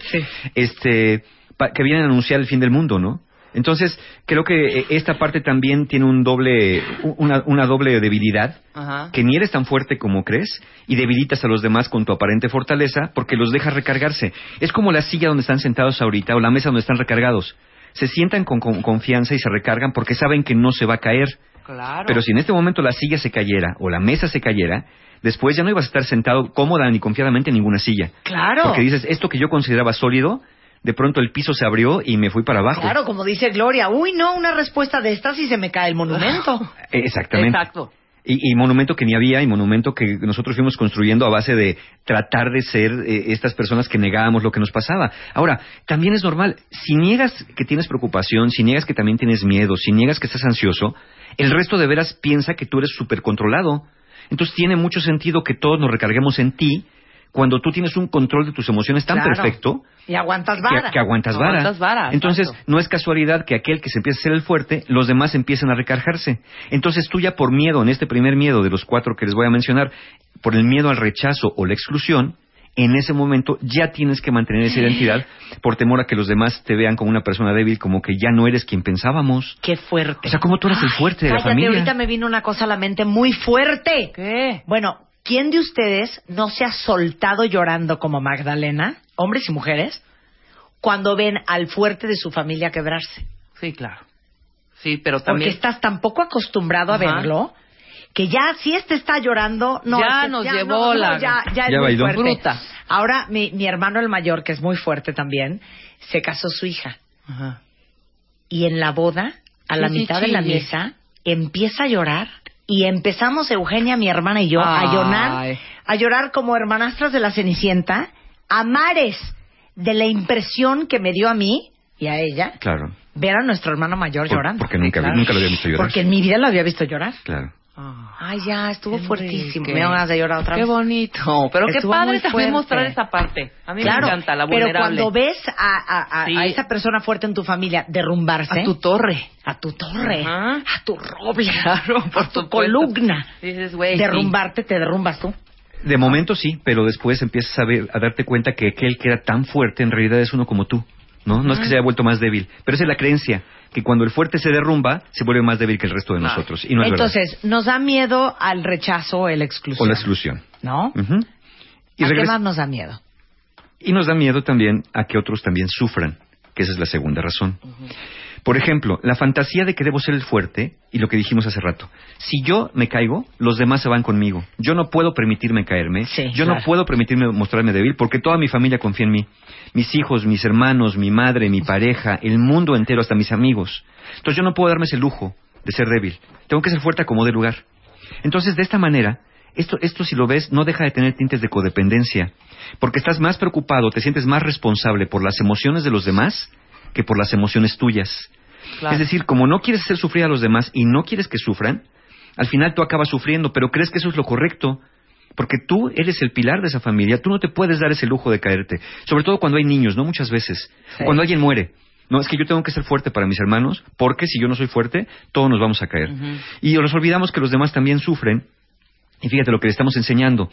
Este, pa- que vienen a anunciar el fin del mundo, ¿no? Entonces, creo que eh, esta parte también tiene un doble, una, una doble debilidad, Ajá. que ni eres tan fuerte como crees y debilitas a los demás con tu aparente fortaleza porque los dejas recargarse. Es como la silla donde están sentados ahorita o la mesa donde están recargados. Se sientan con, con confianza y se recargan porque saben que no se va a caer. Claro. Pero si en este momento la silla se cayera o la mesa se cayera, después ya no ibas a estar sentado cómoda ni confiadamente en ninguna silla. Claro. Porque dices, esto que yo consideraba sólido, de pronto el piso se abrió y me fui para abajo. Claro, como dice Gloria, uy, no, una respuesta de estas y se me cae el monumento. Eh, Exactamente. Exacto. Y, y monumento que ni había y monumento que nosotros fuimos construyendo a base de tratar de ser eh, estas personas que negábamos lo que nos pasaba. Ahora, también es normal, si niegas que tienes preocupación, si niegas que también tienes miedo, si niegas que estás ansioso, el resto de veras piensa que tú eres súper controlado. Entonces tiene mucho sentido que todos nos recarguemos en ti cuando tú tienes un control de tus emociones tan Claro. perfecto Y aguantas vara. que aguantas vara. Aguantas vara, Entonces, exacto. no es casualidad que aquel que se empieza a ser el fuerte, los demás empiezan a recargarse. Entonces, tú ya por miedo, en este primer miedo de los cuatro que les voy a mencionar, por el miedo al rechazo o la exclusión, en ese momento ya tienes que mantener esa identidad por temor a que los demás te vean como una persona débil, como que ya no eres quien pensábamos. Qué fuerte. O sea, como tú eres el fuerte de la Cállate, familia. ahorita me vino una cosa a la mente muy fuerte. ¿Qué? Bueno, ¿quién de ustedes no se ha soltado llorando como Magdalena, hombres y mujeres, cuando ven al fuerte de su familia quebrarse? Sí, claro. Sí, pero Porque también. estás tan poco acostumbrado a Ajá. verlo que ya si este está llorando, no, Ya este- nos no, llevó no, la- ya, ya es Ya muy bailó. fuerte. Bruta. Ahora mi, mi hermano el mayor, que es muy fuerte también, se casó su hija Ajá. y en la boda, a Sí, la sí, mitad de la misa, empieza a llorar y empezamos Eugenia, mi hermana y yo a llorar, a llorar como hermanastras de la Cenicienta, a mares de la impresión que me dio a mí y a ella Claro. ver a nuestro hermano mayor Por- llorando. porque nunca, Claro. nunca lo había visto llorar. Porque en mi vida lo había visto llorar. Claro. Ay, ya, estuvo Enrique. fuertísimo. Me dio ganas de llorar otra Qué vez. bonito. Pero qué Estuvo padre muy también mostrar esa parte. A mí Claro, me encanta la pero vulnerable. cuando ves a, a- a- Sí. a esa persona fuerte en tu familia derrumbarse, A tu torre. a tu torre, Ajá. a tu roble, Claro, por a tu supuesto. columna, Dices, güey. derrumbarte, te derrumbas tú. De momento sí, pero después empiezas a, ver, a darte cuenta que aquel que era tan fuerte en realidad es uno como tú. ¿no? No es que se haya vuelto más débil, pero esa es la creencia, que cuando el fuerte se derrumba, se vuelve más débil que el resto de nosotros. Y no es verdad. Entonces, nos da miedo al rechazo o la exclusión. O la exclusión. ¿No? Ujú. Y, ¿A qué más nos da miedo? y nos da miedo también a que otros también sufran, que esa es la segunda razón. Por ejemplo, la fantasía de que debo ser el fuerte y lo que dijimos hace rato. Si yo me caigo, los demás se van conmigo. Yo no puedo permitirme caerme. yo no puedo permitirme mostrarme débil porque toda mi familia confía en mí. Mis hijos, mis hermanos, mi madre, mi pareja, el mundo entero, hasta mis amigos. Entonces yo no puedo darme ese lujo de ser débil. Tengo que ser fuerte a como de lugar. Entonces, de esta manera, esto, esto si lo ves, no deja de tener tintes de codependencia, porque estás más preocupado, te sientes más responsable por las emociones de los demás que por las emociones tuyas. Es decir, como no quieres hacer sufrir a los demás y no quieres que sufran, al final tú acabas sufriendo, pero crees que eso es lo correcto, porque tú eres el pilar de esa familia, tú no te puedes dar ese lujo de caerte, sobre todo cuando hay niños, ¿no? Muchas veces, Sí. cuando alguien muere. No, es que yo tengo que ser fuerte para mis hermanos, porque si yo no soy fuerte, todos nos vamos a caer. Y nos olvidamos que los demás también sufren. Y fíjate lo que le estamos enseñando.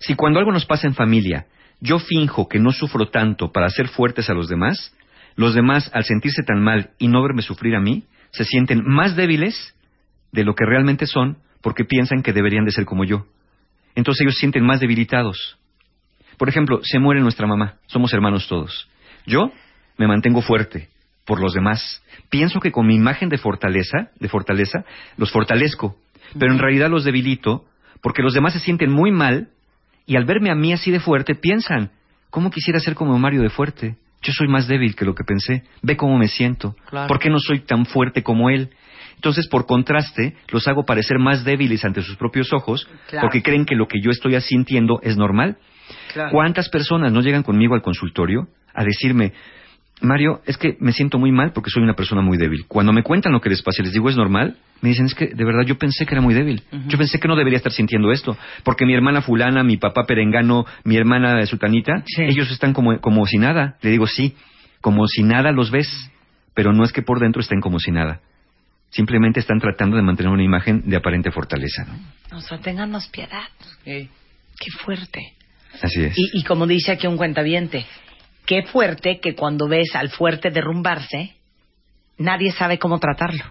Si cuando algo nos pasa en familia, yo finjo que no sufro tanto para ser fuertes a los demás, los demás, al sentirse tan mal y no verme sufrir a mí, se sienten más débiles de lo que realmente son porque piensan que deberían de ser como yo. Entonces ellos se sienten más debilitados. Por ejemplo, se muere nuestra mamá, somos hermanos todos. Yo me mantengo fuerte por los demás. Pienso que con mi imagen de fortaleza, de fortaleza, los fortalezco, pero en realidad los debilito porque los demás se sienten muy mal y al verme a mí así de fuerte piensan, ¿cómo quisiera ser como Mario de fuerte? Yo soy más débil que lo que pensé. Ve cómo me siento. Claro. ¿Por qué no soy tan fuerte como él? Entonces, por contraste, los hago parecer más débiles ante sus propios ojos Claro. porque creen que lo que yo estoy sintiendo es normal. Claro. ¿Cuántas personas no llegan conmigo al consultorio a decirme, Mario, es que me siento muy mal porque soy una persona muy débil? Cuando me cuentan lo que les pasa y les digo es normal, me dicen, es que de verdad yo pensé que era muy débil. Yo pensé que no debería estar sintiendo esto. Porque mi hermana fulana, mi papá perengano, mi hermana sutanita, ellos están como, como si nada. Le digo, sí, como si nada los ves, pero no es que por dentro estén como si nada. Simplemente están tratando de mantener una imagen de aparente fortaleza. ¿no? O sea, ténganos piedad. Qué fuerte. Así es. Y, y como dice aquí un cuentaviente, qué fuerte que cuando ves al fuerte derrumbarse, nadie sabe cómo tratarlo.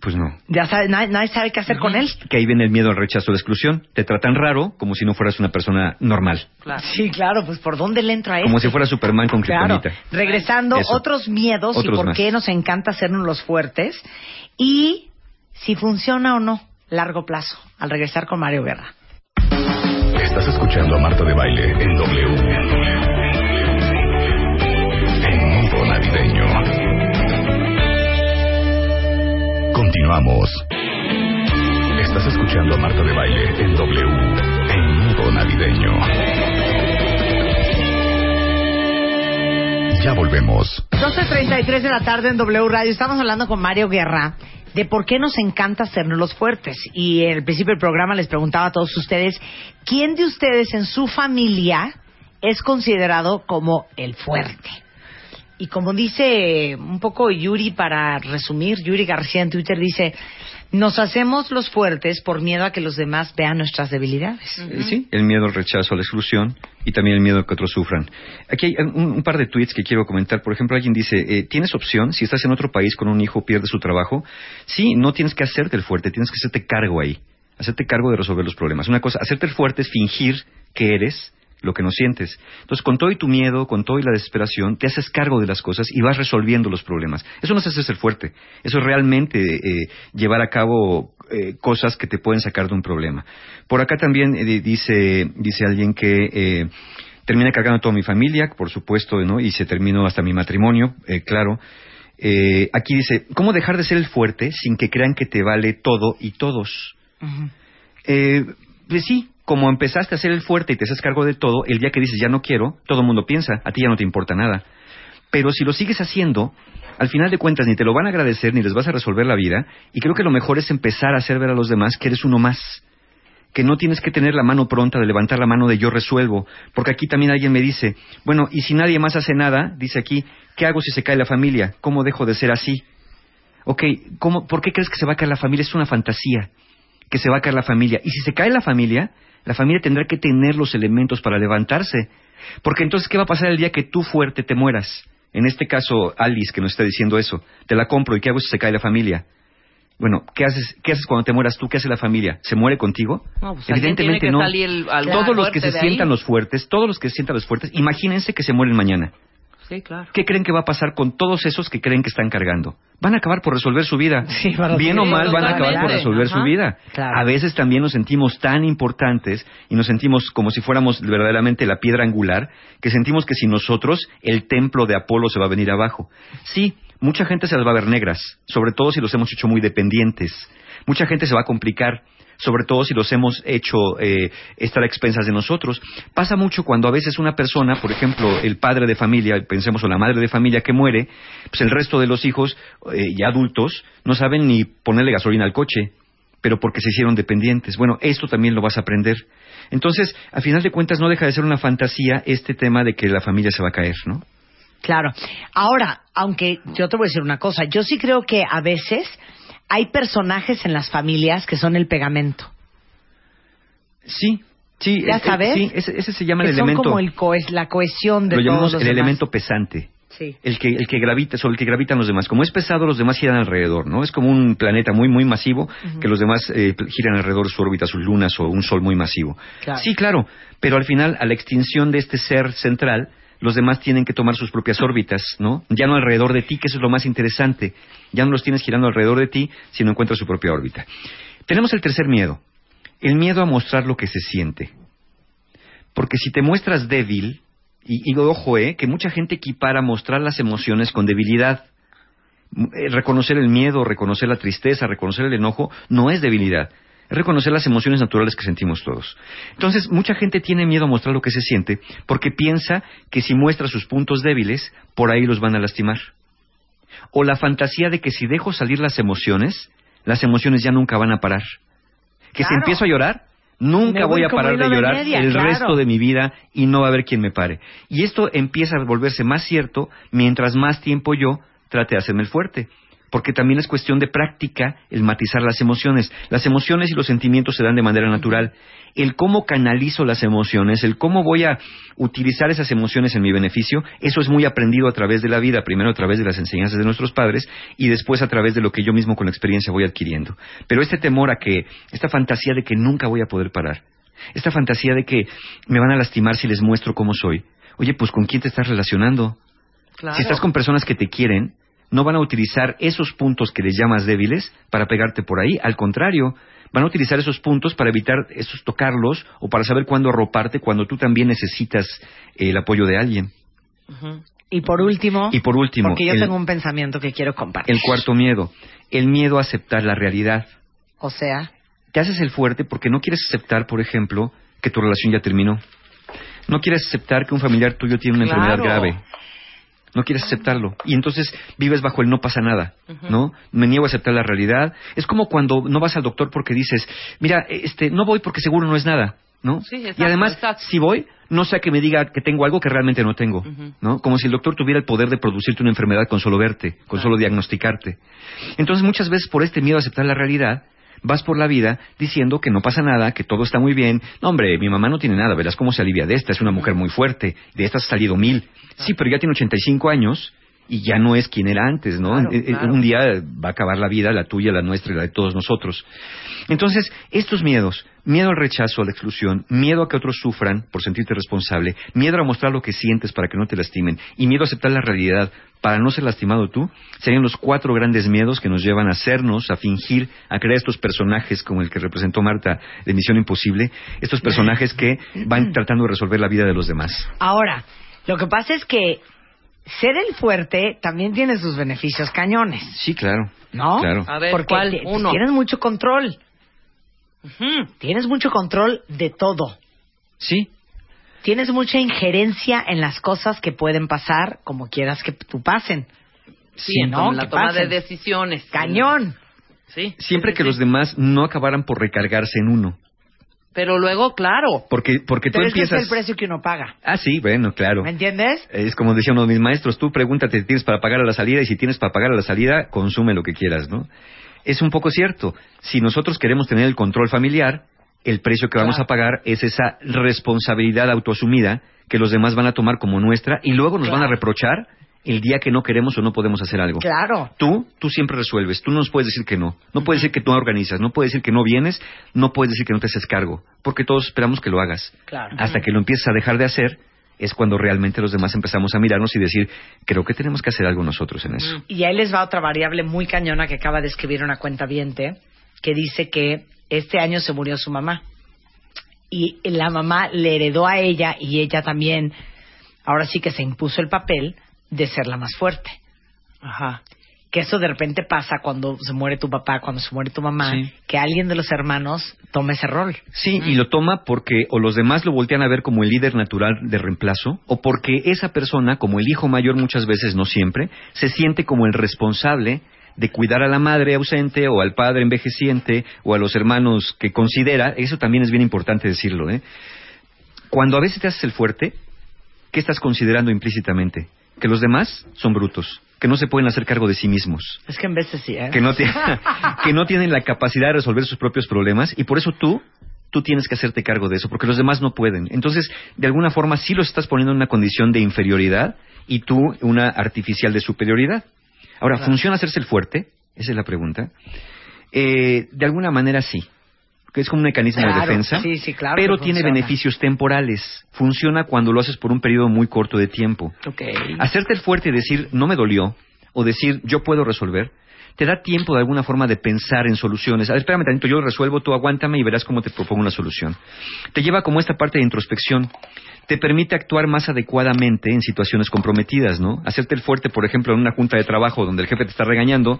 Pues no. Ya sabe, nadie, nadie sabe qué hacer con él. Que ahí viene el miedo al rechazo la exclusión. Te tratan raro como si no fueras una persona normal. Sí, claro, pues por dónde le entra Como este? si fuera Superman con Claro. Regresando, Eso. otros miedos y Otros por más. qué nos encanta hacernos los fuertes y si funciona o no, largo plazo, al regresar con Mario Guerra. Estás escuchando a Marta de Baile en W. Continuamos. Estás escuchando a Marta de Baile en W. En modo navideño. Ya volvemos. 12.33 de la tarde en W Radio. Estamos hablando con Mario Guerra de por qué nos encanta hacernos los fuertes. Y en el principio del programa les preguntaba a todos ustedes, ¿quién de ustedes en su familia es considerado como el fuerte? Y como dice un poco Yuri, para resumir, Yuri García en Twitter dice, nos hacemos los fuertes por miedo a que los demás vean nuestras debilidades. Sí, el miedo al rechazo, a la exclusión y también el miedo a que otros sufran. Aquí hay un, un par de tweets que quiero comentar. Por ejemplo, alguien dice, eh, ¿tienes opción si estás en otro país con un hijo, pierde su trabajo? Sí, no tienes que hacerte el fuerte, tienes que hacerte cargo ahí. Hacerte cargo de resolver los problemas. Una cosa, hacerte el fuerte es fingir que eres lo que no sientes. Entonces, con todo y tu miedo, con todo y la desesperación, te haces cargo de las cosas y vas resolviendo los problemas. Eso no es hacerse fuerte. Eso es realmente eh, llevar a cabo eh, cosas que te pueden sacar de un problema. Por acá también eh, dice, dice alguien que eh, termina cargando a toda mi familia, por supuesto, ¿no? y se terminó hasta mi matrimonio, eh, claro. Eh, aquí dice, ¿cómo dejar de ser el fuerte sin que crean que te vale todo y todos? Eh, pues sí, como empezaste a ser el fuerte y te haces cargo de todo, el día que dices ya no quiero, todo el mundo piensa, a ti ya no te importa nada. Pero si lo sigues haciendo, al final de cuentas ni te lo van a agradecer ni les vas a resolver la vida, y creo que lo mejor es empezar a hacer ver a los demás que eres uno más. Que no tienes que tener la mano pronta de levantar la mano de yo resuelvo. Porque aquí también alguien me dice, bueno, y si nadie más hace nada, dice aquí, ¿qué hago si se cae la familia? ¿Cómo dejo de ser así? Ok, ¿cómo, ¿por qué crees que se va a caer la familia? Es una fantasía que se va a caer la familia. Y si se cae la familia, La familia tendrá que tener los elementos para levantarse. Porque entonces, ¿qué va a pasar el día que tú fuerte te mueras? En este caso, Alice, que nos está diciendo eso. Te la compro y ¿qué hago si se cae la familia? Bueno, ¿qué haces, ¿qué haces cuando te mueras tú? ¿Qué hace la familia? ¿Se muere contigo? No, pues que no. todos los que se ahí. sientan los fuertes, todos los que se sientan los fuertes, imagínense que se mueren mañana. Sí, claro. ¿Qué creen que va a pasar con todos esos que creen que están cargando? Van a acabar por resolver su vida. para Bien o sí, mal van a acabar por resolver su vida. Claro. A veces también nos sentimos tan importantes y nos sentimos como si fuéramos verdaderamente la piedra angular, que sentimos que sin nosotros el templo de Apolo se va a venir abajo. Sí, mucha gente se las va a ver negras, sobre todo si los hemos hecho muy dependientes. Mucha gente se va a complicar, sobre todo si los hemos hecho eh, estar a expensas de nosotros. Pasa mucho cuando a veces una persona, por ejemplo, el padre de familia, pensemos o la madre de familia que muere, pues el resto de los hijos eh, ya adultos no saben ni ponerle gasolina al coche, pero porque se hicieron dependientes. Bueno, esto también lo vas a aprender. Entonces, a final de cuentas, no deja de ser una fantasía este tema de que la familia se va a caer, ¿no? Claro. Ahora, aunque yo te voy a decir una cosa, yo sí creo que a veces hay personajes en las familias que son el pegamento. Sí, sí. ¿Ya eh, sabes? sí, ese, ese se llama que el son elemento. como el coes- la cohesión de lo llamamos todos el los demás. elemento pesante. Sí. El que, el que gravita, sobre el que gravitan los demás. Como es pesado, los demás giran alrededor, ¿no? Es como un planeta muy, muy masivo que los demás eh, giran alrededor de su órbita, sus lunas o un sol muy masivo. Claro. Sí, claro, pero al final, a la extinción de este ser central, los demás tienen que tomar sus propias órbitas, ¿no? Ya no alrededor de ti, que eso es lo más interesante. Ya no los tienes girando alrededor de ti, sino encuentras su propia órbita. Tenemos el tercer miedo, el miedo a mostrar lo que se siente. Porque si te muestras débil, y, y ojo, eh, que mucha gente equipara mostrar las emociones con debilidad. Eh, reconocer el miedo, reconocer la tristeza, reconocer el enojo, no es debilidad. Es reconocer las emociones naturales que sentimos todos. Entonces, mucha gente tiene miedo a mostrar lo que se siente porque piensa que si muestra sus puntos débiles, por ahí los van a lastimar. O la fantasía de que si dejo salir las emociones, las emociones ya nunca van a parar. Que si empiezo a llorar, nunca voy voy a parar de llorar media, el claro. resto de mi vida y no va a haber quien me pare. Y esto empieza a volverse más cierto mientras más tiempo yo trate de hacerme el fuerte. Porque también es cuestión de práctica el matizar las emociones. Las emociones y los sentimientos se dan de manera natural. El cómo canalizo las emociones, el cómo voy a utilizar esas emociones en mi beneficio, eso es muy aprendido a través de la vida, primero a través de las enseñanzas de nuestros padres y después a través de lo que yo mismo con la experiencia voy adquiriendo. Pero este temor a que, esta fantasía de que nunca voy a poder parar, esta fantasía de que me van a lastimar si les muestro cómo soy, oye, pues ¿con quién te estás relacionando? Claro. Si estás con personas que te quieren, no van a utilizar esos puntos que les llamas débiles para pegarte por ahí. Al contrario, van a utilizar esos puntos para evitar esos tocarlos o para saber cuándo arroparte cuando tú también necesitas eh, el apoyo de alguien. Y por último, Y por último, porque yo el- tengo un pensamiento que quiero compartir. El cuarto miedo, el miedo a aceptar la realidad. O sea, Te haces el fuerte porque no quieres aceptar, por ejemplo, que tu relación ya terminó. No quieres aceptar que un familiar tuyo tiene una Claro. enfermedad grave. No quieres aceptarlo. Y entonces vives bajo el no pasa nada, ¿no? Me niego a aceptar la realidad. Es como cuando no vas al doctor porque dices, mira, este, no voy porque seguro no es nada, ¿no? Sí, exacto, y además, exacto. si voy, no sea que me diga que tengo algo que realmente no tengo, ¿no? Como si el doctor tuviera el poder de producirte una enfermedad con solo verte, con solo diagnosticarte. Entonces, muchas veces por este miedo a aceptar la realidad, vas por la vida diciendo que no pasa nada, que todo está muy bien. No, hombre, mi mamá no tiene nada, verás cómo se alivia de esta, es una mujer muy fuerte, de esta ha salido mil. Sí, pero ya tiene 85 años y ya no es quien era antes, ¿no? Claro, claro. Un día va a acabar la vida, la tuya, la nuestra y la de todos nosotros. Entonces, estos miedos, miedo al rechazo, a la exclusión, miedo a que otros sufran por sentirte responsable, miedo a mostrar lo que sientes para que no te lastimen y miedo a aceptar la realidad para no ser lastimado tú, serían los cuatro grandes miedos que nos llevan a hacernos, a fingir, a crear estos personajes como el que representó Marta de Misión Imposible, estos personajes que van tratando de resolver la vida de los demás. ahora, lo que pasa es que ser el fuerte también tiene sus beneficios cañones, Sí, claro. ¿no? Claro. A ver, Porque ¿cuál? ti- Uno. tienes mucho control. Tienes mucho control de todo. Sí, Tienes mucha injerencia en las cosas que pueden pasar como quieras que tú pasen. Sí, ¿no? en la Que toma pasen. de decisiones. Cañón. Sí. siempre sí, que sí, los demás no acabaran por recargarse en uno. Pero luego, claro. Porque, porque tú Pero ese es empiezas... el precio que uno paga. Ah, sí, bueno, claro. ¿Me entiendes? Es como decía uno de mis maestros, tú pregúntate si tienes para pagar a la salida y si tienes para pagar a la salida, consume lo que quieras, ¿no? Es un poco cierto. Si nosotros queremos tener el control familiar, el precio que vamos a pagar es esa responsabilidad autoasumida que los demás van a tomar como nuestra y luego nos van a reprochar el día que no queremos o no podemos hacer algo. Claro. Tú, tú siempre resuelves. Tú no nos puedes decir que no. No puedes decir que tú no organizas. No puedes decir que no vienes. No puedes decir que no te haces cargo. Porque todos esperamos que lo hagas. Claro. Hasta que lo empieces a dejar de hacer, es cuando realmente los demás empezamos a mirarnos y decir, creo que tenemos que hacer algo nosotros en eso. Y ahí les va otra variable muy cañona que acaba de escribir una cuenta viente que dice que este año se murió su mamá. Y la mamá le heredó a ella y ella también, ahora sí que se impuso el papel de ser la más fuerte. Ajá. Que eso de repente pasa cuando se muere tu papá, cuando se muere tu mamá, Sí. que alguien de los hermanos tome ese rol. Sí, y lo toma porque o los demás lo voltean a ver como el líder natural de reemplazo, o porque esa persona, como el hijo mayor muchas veces, no siempre, se siente como el responsable de cuidar a la madre ausente o al padre envejeciente o a los hermanos que considera, eso también es bien importante decirlo, ¿eh? Cuando a veces te haces el fuerte, ¿qué estás considerando implícitamente? Que los demás son brutos, que no se pueden hacer cargo de sí mismos. Es que en veces sí, ¿eh? que no, que no tienen la capacidad de resolver sus propios problemas y por eso tú tú tienes que hacerte cargo de eso porque los demás no pueden. Entonces de alguna forma sí los estás poniendo en una condición de inferioridad y tú una artificial de superioridad. Ahora Claro. funciona hacerse el fuerte esa es la pregunta. Eh, de alguna manera sí que es como un mecanismo de defensa sí, sí, claro pero tiene funciona. beneficios temporales funciona cuando lo haces por un periodo muy corto de tiempo. Hacerte el fuerte y decir no me dolió o decir yo puedo resolver te da tiempo de alguna forma de pensar en soluciones. A ver, espérame tantito, yo lo resuelvo, tú aguántame y verás cómo te propongo una solución. Te lleva como esta parte de introspección. Te permite actuar más adecuadamente en situaciones comprometidas, ¿no? Hacerte el fuerte, por ejemplo, en una junta de trabajo donde el jefe te está regañando,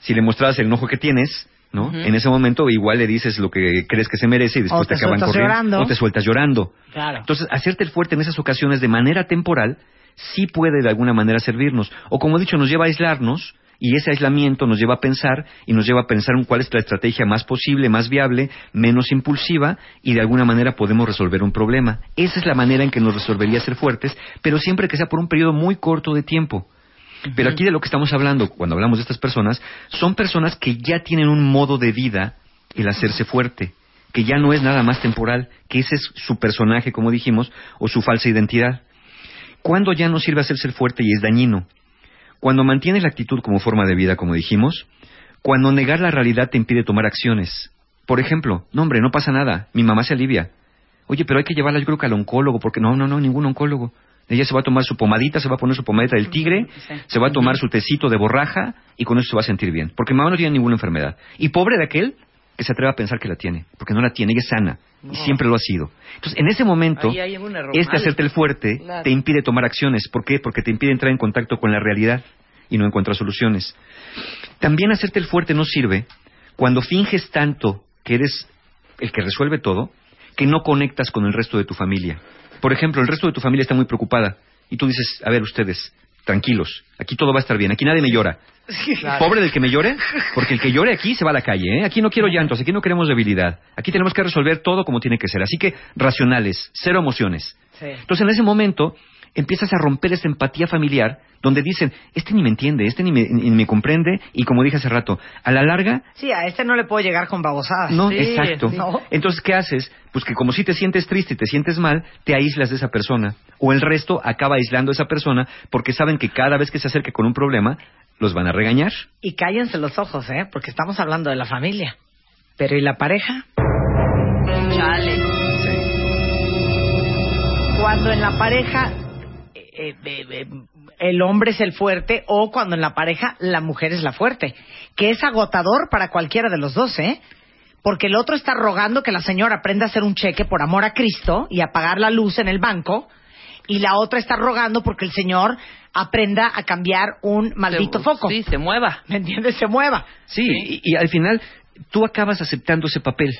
si le mostrabas el enojo que tienes, ¿no? En ese momento igual le dices lo que crees que se merece y después O te acaban corriendo. llorando. O te sueltas llorando. Claro. Entonces, hacerte el fuerte en esas ocasiones de manera temporal sí puede de alguna manera servirnos. O como he dicho, nos lleva a aislarnos y ese aislamiento nos lleva a pensar y nos lleva a pensar en cuál es la estrategia más posible, más viable, menos impulsiva y de alguna manera podemos resolver un problema. Esa es la manera en que nos resolvería ser fuertes, pero siempre que sea por un periodo muy corto de tiempo. Pero aquí de lo que estamos hablando, cuando hablamos de estas personas, son personas que ya tienen un modo de vida el hacerse fuerte, que ya no es nada más temporal, que ese es su personaje, como dijimos, o su falsa identidad. ¿Cuándo ya no sirve hacerse fuerte y es dañino? Cuando mantienes la actitud como forma de vida, como dijimos, cuando negar la realidad te impide tomar acciones. Por ejemplo, no hombre, no pasa nada, mi mamá se alivia. Oye, pero hay que llevarla yo creo que al oncólogo, porque no, no, no, ningún oncólogo. Ella se va a tomar su pomadita, se va a poner su pomadita del tigre, se va a tomar su tecito de borraja y con eso se va a sentir bien. Porque mamá no tiene ninguna enfermedad. Y pobre de aquel que se atreva a pensar que la tiene, porque no la tiene, ella es sana y siempre lo ha sido. Entonces, en ese momento, este hacerte el fuerte Claro. te impide tomar acciones. ¿Por qué? Porque te impide entrar en contacto con la realidad y no encontrar soluciones. También hacerte el fuerte no sirve cuando finges tanto que eres el que resuelve todo que no conectas con el resto de tu familia. Por ejemplo, el resto de tu familia está muy preocupada y tú dices, a ver ustedes, tranquilos, aquí todo va a estar bien, aquí nadie me llora. Pobre del que me llore, porque el que llore aquí se va a la calle. ¿eh? Aquí no quiero llantos, aquí no queremos debilidad. Aquí tenemos que resolver todo como tiene que ser. Así que racionales, cero emociones. Entonces en ese momento empiezas a romper esa empatía familiar donde dicen, este ni me entiende, este ni me, ni me comprende y como dije hace rato, a la larga Sí, a este no le puedo llegar con babosadas. no, Sí, exacto. ¿no? Entonces, ¿qué haces? Pues que como si te sientes triste y te sientes mal, te aíslas de esa persona. O el resto acaba aislando a esa persona porque saben que cada vez que se acerque con un problema, los van a regañar. Y cállense los ojos, ¿eh? Porque estamos hablando de la familia. Pero ¿y la pareja? Chale. Cuando en la pareja eh, el hombre es el fuerte o cuando en la pareja la mujer es la fuerte, que es agotador para cualquiera de los dos, ¿eh? Porque el otro está rogando que la señora aprenda a hacer un cheque por amor a Cristo y a pagar la luz en el banco, y la otra está rogando porque el señor aprenda a cambiar un maldito Se- foco. Sí, se mueva. ¿Me entiendes? Se mueva. Sí, Y, y al final tú acabas aceptando ese papel,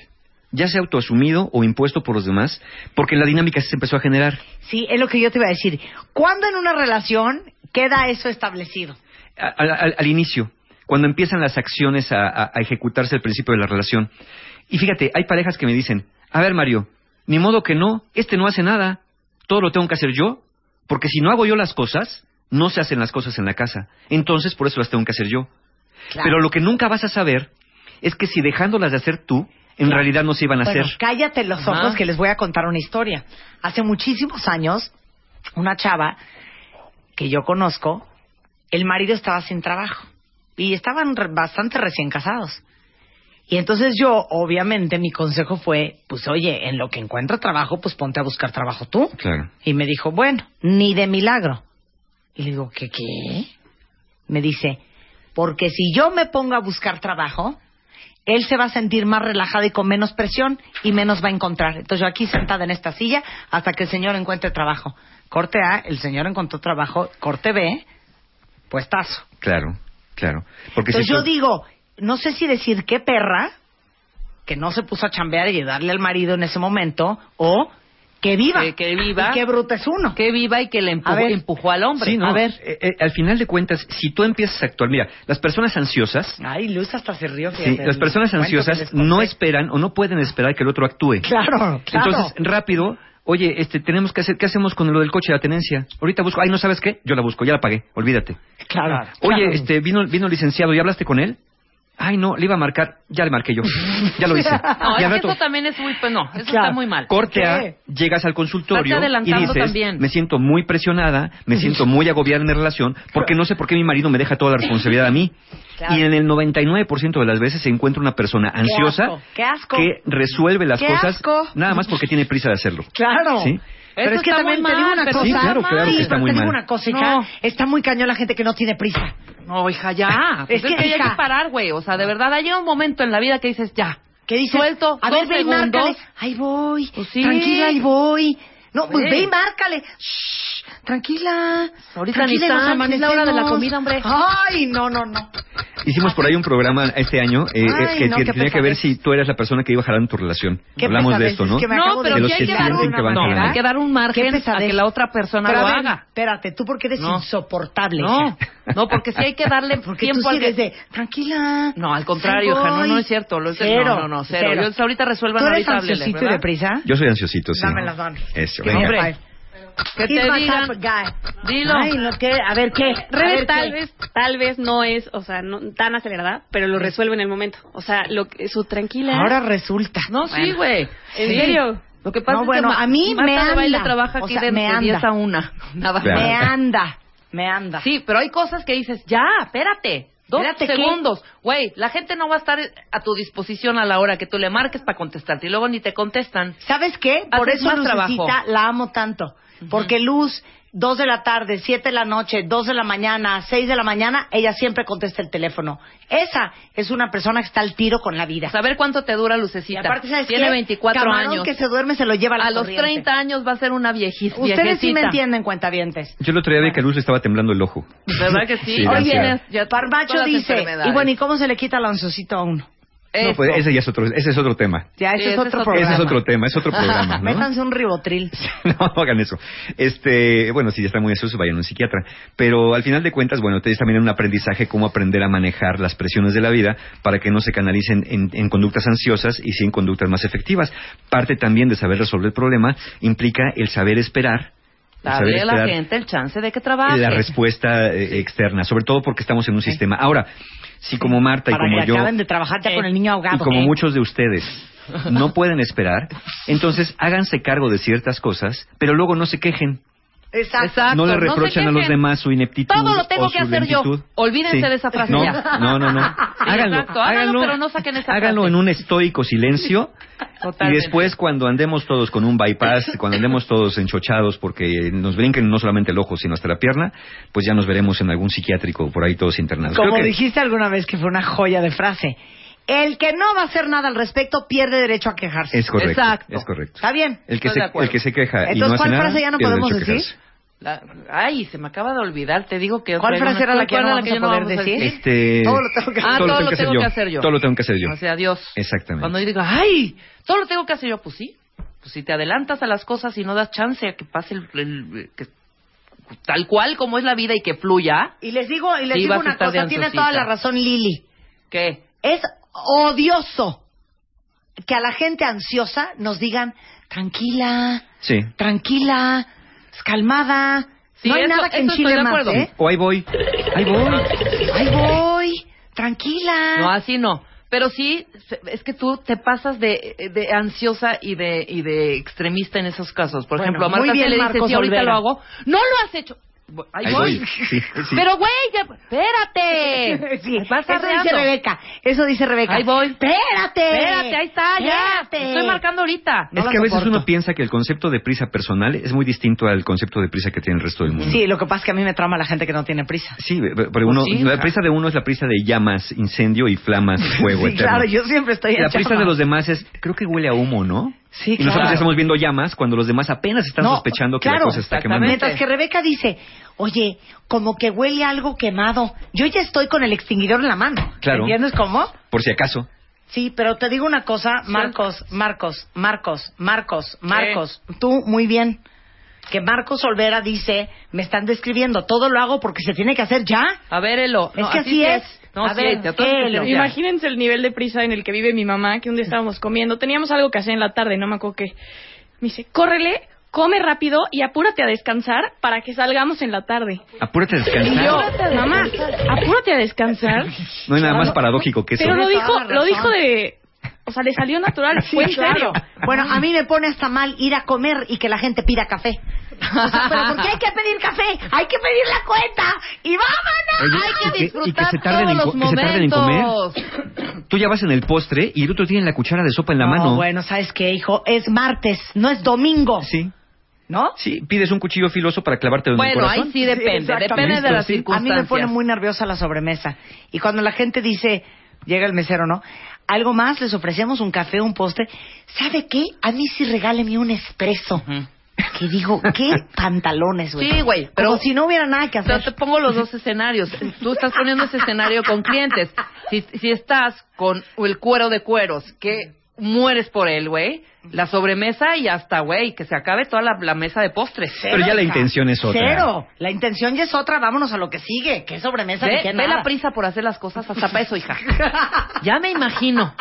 ya sea autoasumido o impuesto por los demás, porque la dinámica se empezó a generar. Sí, es lo que yo te iba a decir. ¿Cuándo en una relación queda eso establecido? Al, al- al inicio, cuando empiezan las acciones a, a- a ejecutarse al principio de la relación. Y fíjate, hay parejas que me dicen, a ver Mario, ni modo que no, este no hace nada, todo lo tengo que hacer yo, porque si no hago yo las cosas, no se hacen las cosas en la casa. Entonces, por eso las tengo que hacer yo. Claro. Pero lo que nunca vas a saber es que si dejándolas de hacer tú, en realidad no se iban a Bueno, hacer. cállate los ojos Ajá. que les voy a contar una historia. Hace muchísimos años, una chava que yo conozco, el marido estaba sin trabajo y estaban re- bastante recién casados. Y entonces yo, obviamente, mi consejo fue, pues oye, en lo que encuentra trabajo, pues ponte a buscar trabajo tú. Claro. Y me dijo, bueno, ni de milagro. Y le digo, ¿qué qué? Me dice, porque si yo me pongo a buscar trabajo, él se va a sentir más relajado y con menos presión y menos va a encontrar. Entonces yo aquí sentada en esta silla hasta que el señor encuentre trabajo. Corte A, el señor encontró trabajo. Corte B, puestazo. Claro, claro. Porque Entonces si yo tú- digo, no sé si decir qué perra, que no se puso a chambear y darle al marido en ese momento, o que viva. Que, que viva. Y qué bruto es uno. Que viva y que le A empujó, ver. empujó al hombre. Sí, no, A ver. eh, eh, al final de cuentas, si tú empiezas a actuar, mira, las personas ansiosas, Ay, Luz hasta se rió. sí, las personas que ansiosas no esperan o no pueden esperar que el otro actúe. Claro, claro. Entonces, rápido, oye, este, tenemos que hacer, ¿qué hacemos con lo del coche de la tenencia? Ahorita busco, ay, ¿no sabes qué? Yo la busco, ya la pagué, olvídate. Claro. Oye, claro. este, vino, vino el licenciado, ¿ya hablaste con él? Ay, no, le iba a marcar, ya le marqué yo, ya lo hice. No, Y es rato, eso también es muy... Pues no, eso Claro. está muy mal. Corte A, llegas al consultorio y dices, también. me siento muy presionada, me siento muy agobiada en mi relación, porque no sé por qué mi marido me deja toda la responsabilidad a mí. Claro. Y en el 99% de las veces se encuentra una persona ansiosa asco, qué asco. que resuelve las Qué cosas asco. nada más porque tiene prisa de hacerlo. Claro. ¿Sí? Pero es que también te digo una pero cosa. sí, claro, claro Sí, que está pero muy te digo mal. una cosa, hija. No. Está muy cañón la gente que no tiene prisa. No, hija, ya. Pues Es es, que, que, hay hija. que parar, güey. O sea, de verdad, hay un momento en la vida que dices, ya. ¿Qué dices? Suelto, A ver, dos ve y segundos. márcale. Ahí voy. Pues sí. Tranquila, ahí voy. No, pues Ve. ve y márcale. Shh, tranquila. Ahorita ni es la hora de la amanecemos. comida, hombre. Ay, no, no, no. Hicimos por ahí un programa este año eh, eh, Ay, que no, tenía que ver si tú eres la persona que iba jalando tu relación. Hablamos de esto, es ¿no? que No, pero de los hay que que dar un, que van no, jalando. hay que dar un margen a que la otra persona Pero lo a ver, haga. Espérate, tú porque eres No. insoportable. No, hija. no, porque sí hay que darle Porque tiempo tú sí al que- eres de, tranquila. No, al contrario, hija, no, es cierto. Lo Cero, no, no, no, cero. cero. Yo ahorita resuelvan ¿Tú eres ahorita ansiosito de prisa? Yo soy ansiosito, sí. Dame las manos. Eso, venga. Que te digan, dilo. Ay, no, ¿qué? A ver, ¿qué? A Rebe ver, tal ¿qué? vez, tal vez no es, o sea, no tan acelerada, pero lo resuelve en el momento. O sea, lo que, su tranquila. Ahora resulta. No, sí, güey. ¿En Sí. serio? Lo que pasa No, es bueno, que a mí Marta me baile anda. trabaja O aquí sea, de, me de anda. 10 a 1. Nada Claro. más. Me anda, me anda. Sí, pero hay cosas que dices, ya, espérate. Dos segundos. Güey, la gente no va a estar a tu disposición a la hora que tú le marques para contestarte y luego ni te contestan. ¿Sabes qué? Por Haces eso más Lucecita trabajo. la amo tanto. Porque Luz, dos de la tarde, siete de la noche, dos de la mañana, seis de la mañana, ella siempre contesta el teléfono. Esa es una persona que está al tiro con la vida. Saber cuánto te dura Y Lucecita. aparte, ¿sabes Tiene qué? 24 Camarón años. que se duerme se lo lleva a la a los corriente. 30 años va a ser una viejis, Ustedes sí me entienden, cuentavientes. Yo el otro día vi que a Luz le estaba temblando el ojo. ¿Verdad que sí? Sí, ya Parmacho dice, y bueno, ¿y cómo se le quita el ansiosito a uno? No, pues ese ya es otro, ese es otro tema. Ya, ese Sí, es ese otro es otro- programa. Ese es otro tema, es otro programa, ¿no? Métanse un ribotril. no, hagan eso. Este, bueno, si ya están muy ansiosos, vayan a un psiquiatra. Pero al final de cuentas, bueno, ustedes también un aprendizaje cómo aprender a manejar las presiones de la vida para que no se canalicen en, en conductas ansiosas y sí en conductas más efectivas. Parte también de saber resolver el problema implica el saber esperar. Dale a la gente el chance de que trabaje. la respuesta eh, externa, sobre todo porque estamos en un sistema. Ahora, si como Marta y Para como que yo acaben de trabajar ya con el niño ahogado. y como ¿eh? muchos de ustedes no pueden esperar, entonces háganse cargo de ciertas cosas, pero luego no se quejen. Exacto. Exacto. no le reprochen a los demás su ineptitud. Todo lo tengo o que hacer yo. Olvídense de esa frase no, ya. No, no, no. háganlo, exacto. Háganlo, pero no saquen esa háganlo frase. en un estoico silencio. Y después, cuando andemos todos con un bypass, cuando andemos todos enchochados porque nos brinquen no solamente el ojo, sino hasta la pierna, pues ya nos veremos en algún psiquiátrico por ahí todos internados. Como Creo que- dijiste alguna vez que fue una joya de frase. El que no va a hacer nada al respecto pierde derecho a quejarse. Es correcto. Exacto. Es correcto. ¿Está bien? El que, se, el que se queja y Entonces, no hace ¿cuál nada, frase ya no podemos decir? La- ay, se me acaba de olvidar. Te digo que... ¿Cuál frase era la que no acuerdo vamos a yo poder vamos decir? Este... Todo lo tengo que Ah, todo lo todo tengo lo que hacer yo. que hacer yo. Todo lo tengo que hacer yo. O sea, Dios. Exactamente. Cuando yo digo, ay, todo lo tengo que hacer yo, pues sí. Pues si te adelantas a las cosas y no das chance a que pase el, el- que- tal cual como es la vida y que fluya, Y les digo, y les Sí, digo una cosa, tiene toda la razón Lili. ¿qué? Es odioso que a la gente ansiosa nos digan, tranquila, Sí. tranquila, calmada. Sí, no hay eso- nada que enchile de más, acuerdo. ¿eh? O ahí voy. Ahí voy. Ahí voy, tranquila. No, así no. Pero sí, se- es que tú te pasas de, de ansiosa y de, y de extremista en esos casos. Por Bueno, ejemplo, a Marta bien, se le dice, Marcos sí, ahorita Olvera. lo hago. ¡No lo has hecho! Ahí, Ahí voy. voy. Sí, sí. Pero, güey, ya- espérate. Sí, Vas eso dice. Rebeca. Eso dice Rebeca. Ahí voy. Espérate. Espérate, ahí está, ya. Espérate. Estoy marcando ahorita. No es que a veces soporto. uno piensa que el concepto de prisa personal es muy distinto al concepto de prisa que tiene el resto del mundo. Sí, lo que pasa es que a mí me trama la gente que no tiene prisa. Sí, pero uno, Pues sí, la prisa de uno es la prisa de llamas, incendio y flamas, fuego Sí, eterno. claro, yo siempre estoy en La prisa llamas. de los demás es, creo que huele a humo, ¿no? Sí, Y nosotros claro. ya estamos viendo llamas cuando los demás apenas están No, sospechando que claro, la cosa está quemando. Mientras que Rebeca dice, oye, como que huele algo quemado. Yo ya estoy con el extinguidor en la mano. Claro. ¿Entiendes cómo? Por si acaso. Sí, pero te digo una cosa, Marcos, Marcos, Marcos, Marcos, Marcos, tú muy bien. Que Marcos Olvera dice, me están describiendo, todo lo hago porque se tiene que hacer ya. A ver, Elo. Es que así es. No, A sí, ver, te atoras que Elo. te- ya. Imagínense el nivel de prisa en el que vive mi mamá, que un día estábamos comiendo, teníamos algo que hacer en la tarde, no me acuerdo qué. Me dice, córrele, come rápido y apúrate a descansar para que salgamos en la tarde. Apúrate a Y descansar. yo, mamá, apúrate a descansar. No hay nada más paradójico que eso. Pero lo dijo, lo dijo de, o sea, le salió natural, fue en serio. Bueno, a mí me pone hasta mal ir a comer y que la gente pida café. O sea, pero ¿por qué hay que pedir café? Hay que pedir la cuenta y vámonos. Oye, Hay que y que- y que disfrutar se tarden todos en los momentos. Tú ya vas en el postre y el otro tiene la cuchara de sopa en la No, mano. bueno, ¿sabes qué, hijo? Es martes, no es domingo. Sí. ¿No? Sí, pides un cuchillo filoso para en el Bueno, corazón. ahí sí depende. depende de las Sí. A mí circunstancias. me pone muy nerviosa la sobremesa. Y cuando la gente dice, llega el mesero, ¿no? Algo más, les ofrecemos un café, un postre. ¿Sabe qué? A mí sí regáleme un espresso. Que digo, ¿qué pantalones, güey? Sí, güey, pero- Como si no hubiera nada que Pero hacer. te pongo los dos escenarios. Tú estás poniendo ese escenario con clientes. Si, si estás con el cuero de cueros, que mueres por él, güey, la sobremesa y hasta, güey, que se acabe toda la, la mesa de postres. Pero ya la hija. intención es otra. Cero. La intención ya es otra. Vámonos a lo que sigue. ¿Qué sobremesa? Ve, qué ve nada. la prisa por hacer las cosas hasta para eso, hija. Ya me imagino.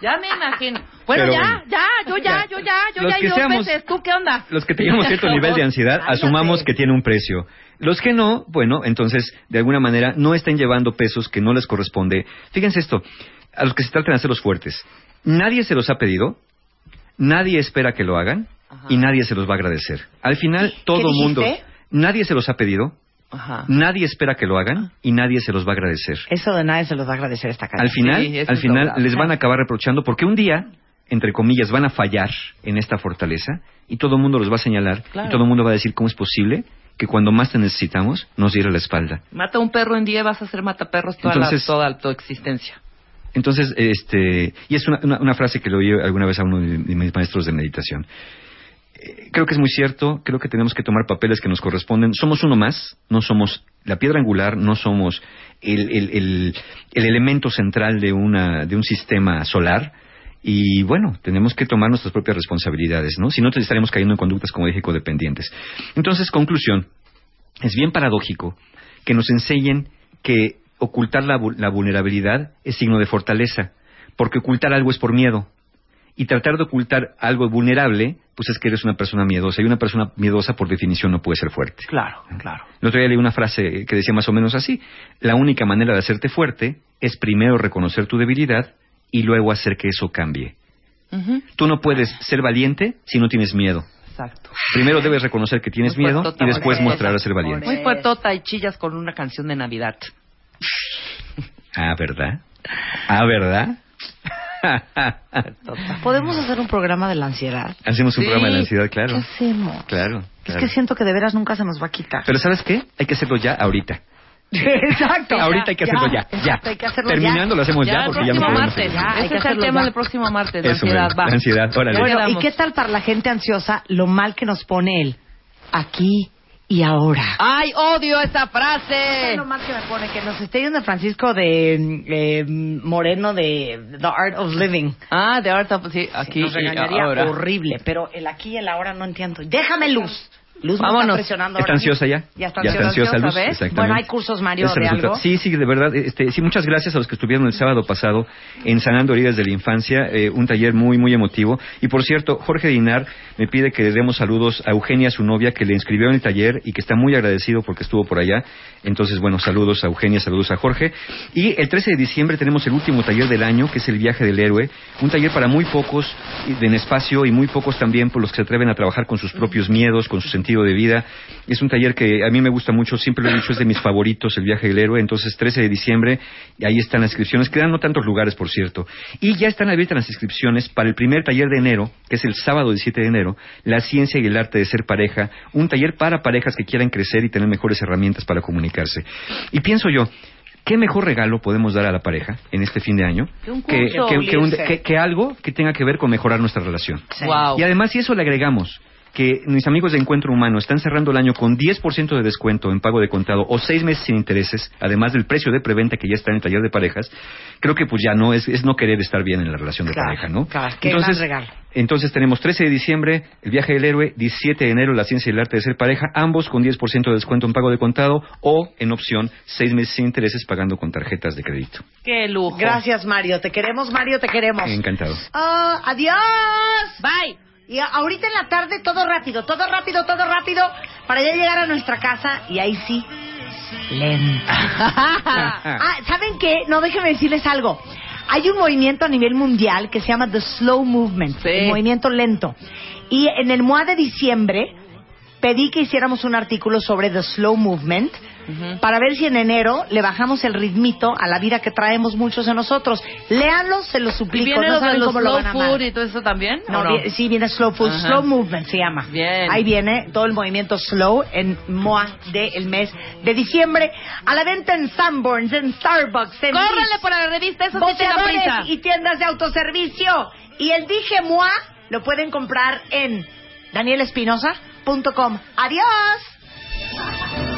Ya me imagino. Bueno, Pero ya, bueno. ya, yo ya, yo ya, yo Los ya, que y dos seamos- veces. ¿Tú qué onda? Los que tengamos cierto nivel de ansiedad, asumamos que tiene un precio. Los que no, bueno, entonces, de alguna manera, no estén llevando pesos que no les corresponde. Fíjense esto, a los que se tratan de hacer los fuertes. Nadie se los ha pedido, nadie espera que lo hagan y nadie se los va a agradecer. Al final, todo ¿Qué mundo, nadie se los ha pedido, Ajá. nadie espera que lo hagan y nadie se los va a agradecer. Eso de nadie se los va a agradecer esta cara. Al final, Sí, al final les van a acabar reprochando porque un día, entre comillas, van a fallar en esta fortaleza y todo el mundo los va a señalar Claro. y todo el mundo va a decir cómo es posible que cuando más te necesitamos nos diera la espalda. Mata un perro en día y vas a ser mataperros toda, Entonces- la, toda tu existencia. Entonces, este, y es una, una- frase que le oí alguna vez a uno de, de mis maestros de meditación. Eh, Creo que es muy cierto, creo que tenemos que tomar papeles que nos corresponden. Somos uno más, no somos la piedra angular, no somos el, el- el- el elemento central de, una, de un sistema solar. Y bueno, tenemos que tomar nuestras propias responsabilidades, ¿no? Si no, te estaremos cayendo en conductas, como dije, codependientes. Entonces, conclusión, es bien paradójico que nos enseñen que ocultar la, vu- la vulnerabilidad es signo de fortaleza, porque ocultar algo es por miedo. Y tratar de ocultar algo vulnerable, pues es que eres una persona miedosa. Y una persona miedosa, por definición, no puede ser fuerte. Claro, claro. El otro día leí una frase que decía más o menos así. La única manera de hacerte fuerte es primero reconocer tu debilidad y luego hacer que eso cambie. Tú no puedes ser valiente si no tienes miedo. Exacto. Primero debes reconocer que tienes Muy miedo puertota, y después mostrar a ser valiente. Muy puertota y chillas con una canción de Navidad. Ah, ¿verdad? Ah, ¿verdad? ¿Podemos hacer un programa de la ansiedad? Hacemos un Sí. programa de la ansiedad, claro. ¿Qué hacemos? Claro, Es que siento que de veras nunca se nos va a quitar. Pero ¿sabes qué? Hay que hacerlo ya ahorita. Exacto. Ahorita hay que hacerlo ya, ya. Exacto, hay que hacerlo Terminando ya. lo hacemos ya, el porque ya no podemos. martes. Ya, Ese es el tema ya. del próximo martes, la Eso, ansiedad. Va. la ansiedad, órale. Bueno, ¿y qué tal para la gente ansiosa lo mal que nos pone él? Aquí y ahora. ¡Ay, odio esa ¿Sabes frase! lo mal que me pone? Que nos esté yendo Francisco de eh, Moreno de The Art of Living. Ah, de ahorita, pues sí, aquí nos y ahora. horrible, pero el aquí y el ahora no entiendo. Déjame luz. Luz me Vámonos. está presionando ¿Está ansiosa ya? Ya está Ya está ansiosa, ansiosa, Luz, exactamente. Bueno, hay cursos, Mario, de algo. Sí, sí, de verdad. Este, sí, muchas gracias a los que estuvieron el sábado pasado en Sanando Heridas de la Infancia, eh, un taller muy, muy emotivo. Y por cierto, Jorge Dinar me pide que le demos saludos a Eugenia, su novia, que le inscribió en el taller y que está muy agradecido porque estuvo por allá. Entonces, bueno, saludos a Eugenia, saludos a Jorge. Y el 13 de diciembre tenemos el último taller del año, que es el Viaje del Héroe. Un taller para muy pocos y- en espacio y muy pocos también por los que se atreven a trabajar con sus propios miedos, con su sentido de vida. Es un taller que a mí me gusta mucho, siempre lo he dicho, es de mis favoritos, el viaje del héroe. Entonces, 13 de diciembre, y ahí están las inscripciones. Quedan no tantos lugares, por cierto. Y ya están abiertas las inscripciones para el primer taller de enero, que es el sábado 17 de enero, La ciencia y el arte de ser pareja. Un taller para parejas que quieran crecer y tener mejores herramientas para comunicarse. Y pienso yo, ¿Qué mejor regalo podemos dar a la pareja en este fin de año Que un que, curso. que- que un- Unirse. que- que algo que tenga que ver con mejorar nuestra relación? Sí. Wow. Y además, si eso le agregamos que mis amigos de Encuentro Humano están cerrando el año con 10% de descuento en pago de contado o seis meses sin intereses, además del precio de preventa que ya está en el taller de parejas, creo que pues ya no es, es no querer estar bien en la relación de Claro, pareja, ¿no? claro, qué gran regalo. entonces tenemos 13 de diciembre, el viaje del héroe, 17 de enero, la ciencia y el arte de ser pareja, ambos con 10% de descuento en pago de contado o, en opción, seis meses sin intereses pagando con tarjetas de crédito. Qué lujo. Gracias, Mario. Te queremos, Mario, te queremos. Encantado. Ah, adiós. Bye. Y ahorita en la tarde todo rápido, todo rápido, todo rápido para ya llegar a nuestra casa y ahí sí, lento. ah, ¿saben qué? No, déjenme decirles algo. Hay un movimiento a nivel mundial que se llama The Slow Movement, el movimiento lento. Y en el MOA de diciembre pedí que hiciéramos un artículo sobre The Slow Movement para ver si en enero le bajamos el ritmito a la vida que traemos muchos de nosotros. Léanlo, se los ¿Y suplico. viene no lo de saben los cómo lo slow van a food y todo eso también? No, ¿o vi- sí, viene Slow Food, Ajá. Slow Movement se llama. Bien. Ahí viene todo el movimiento Slow en MOA del mes de diciembre. A la venta en Sanborns, en Starbucks, en Córrele la revista, eso sí tenga prisa. y tiendas de autoservicio. Y el Dije MOA lo pueden comprar en danielespinosa.com. Adiós.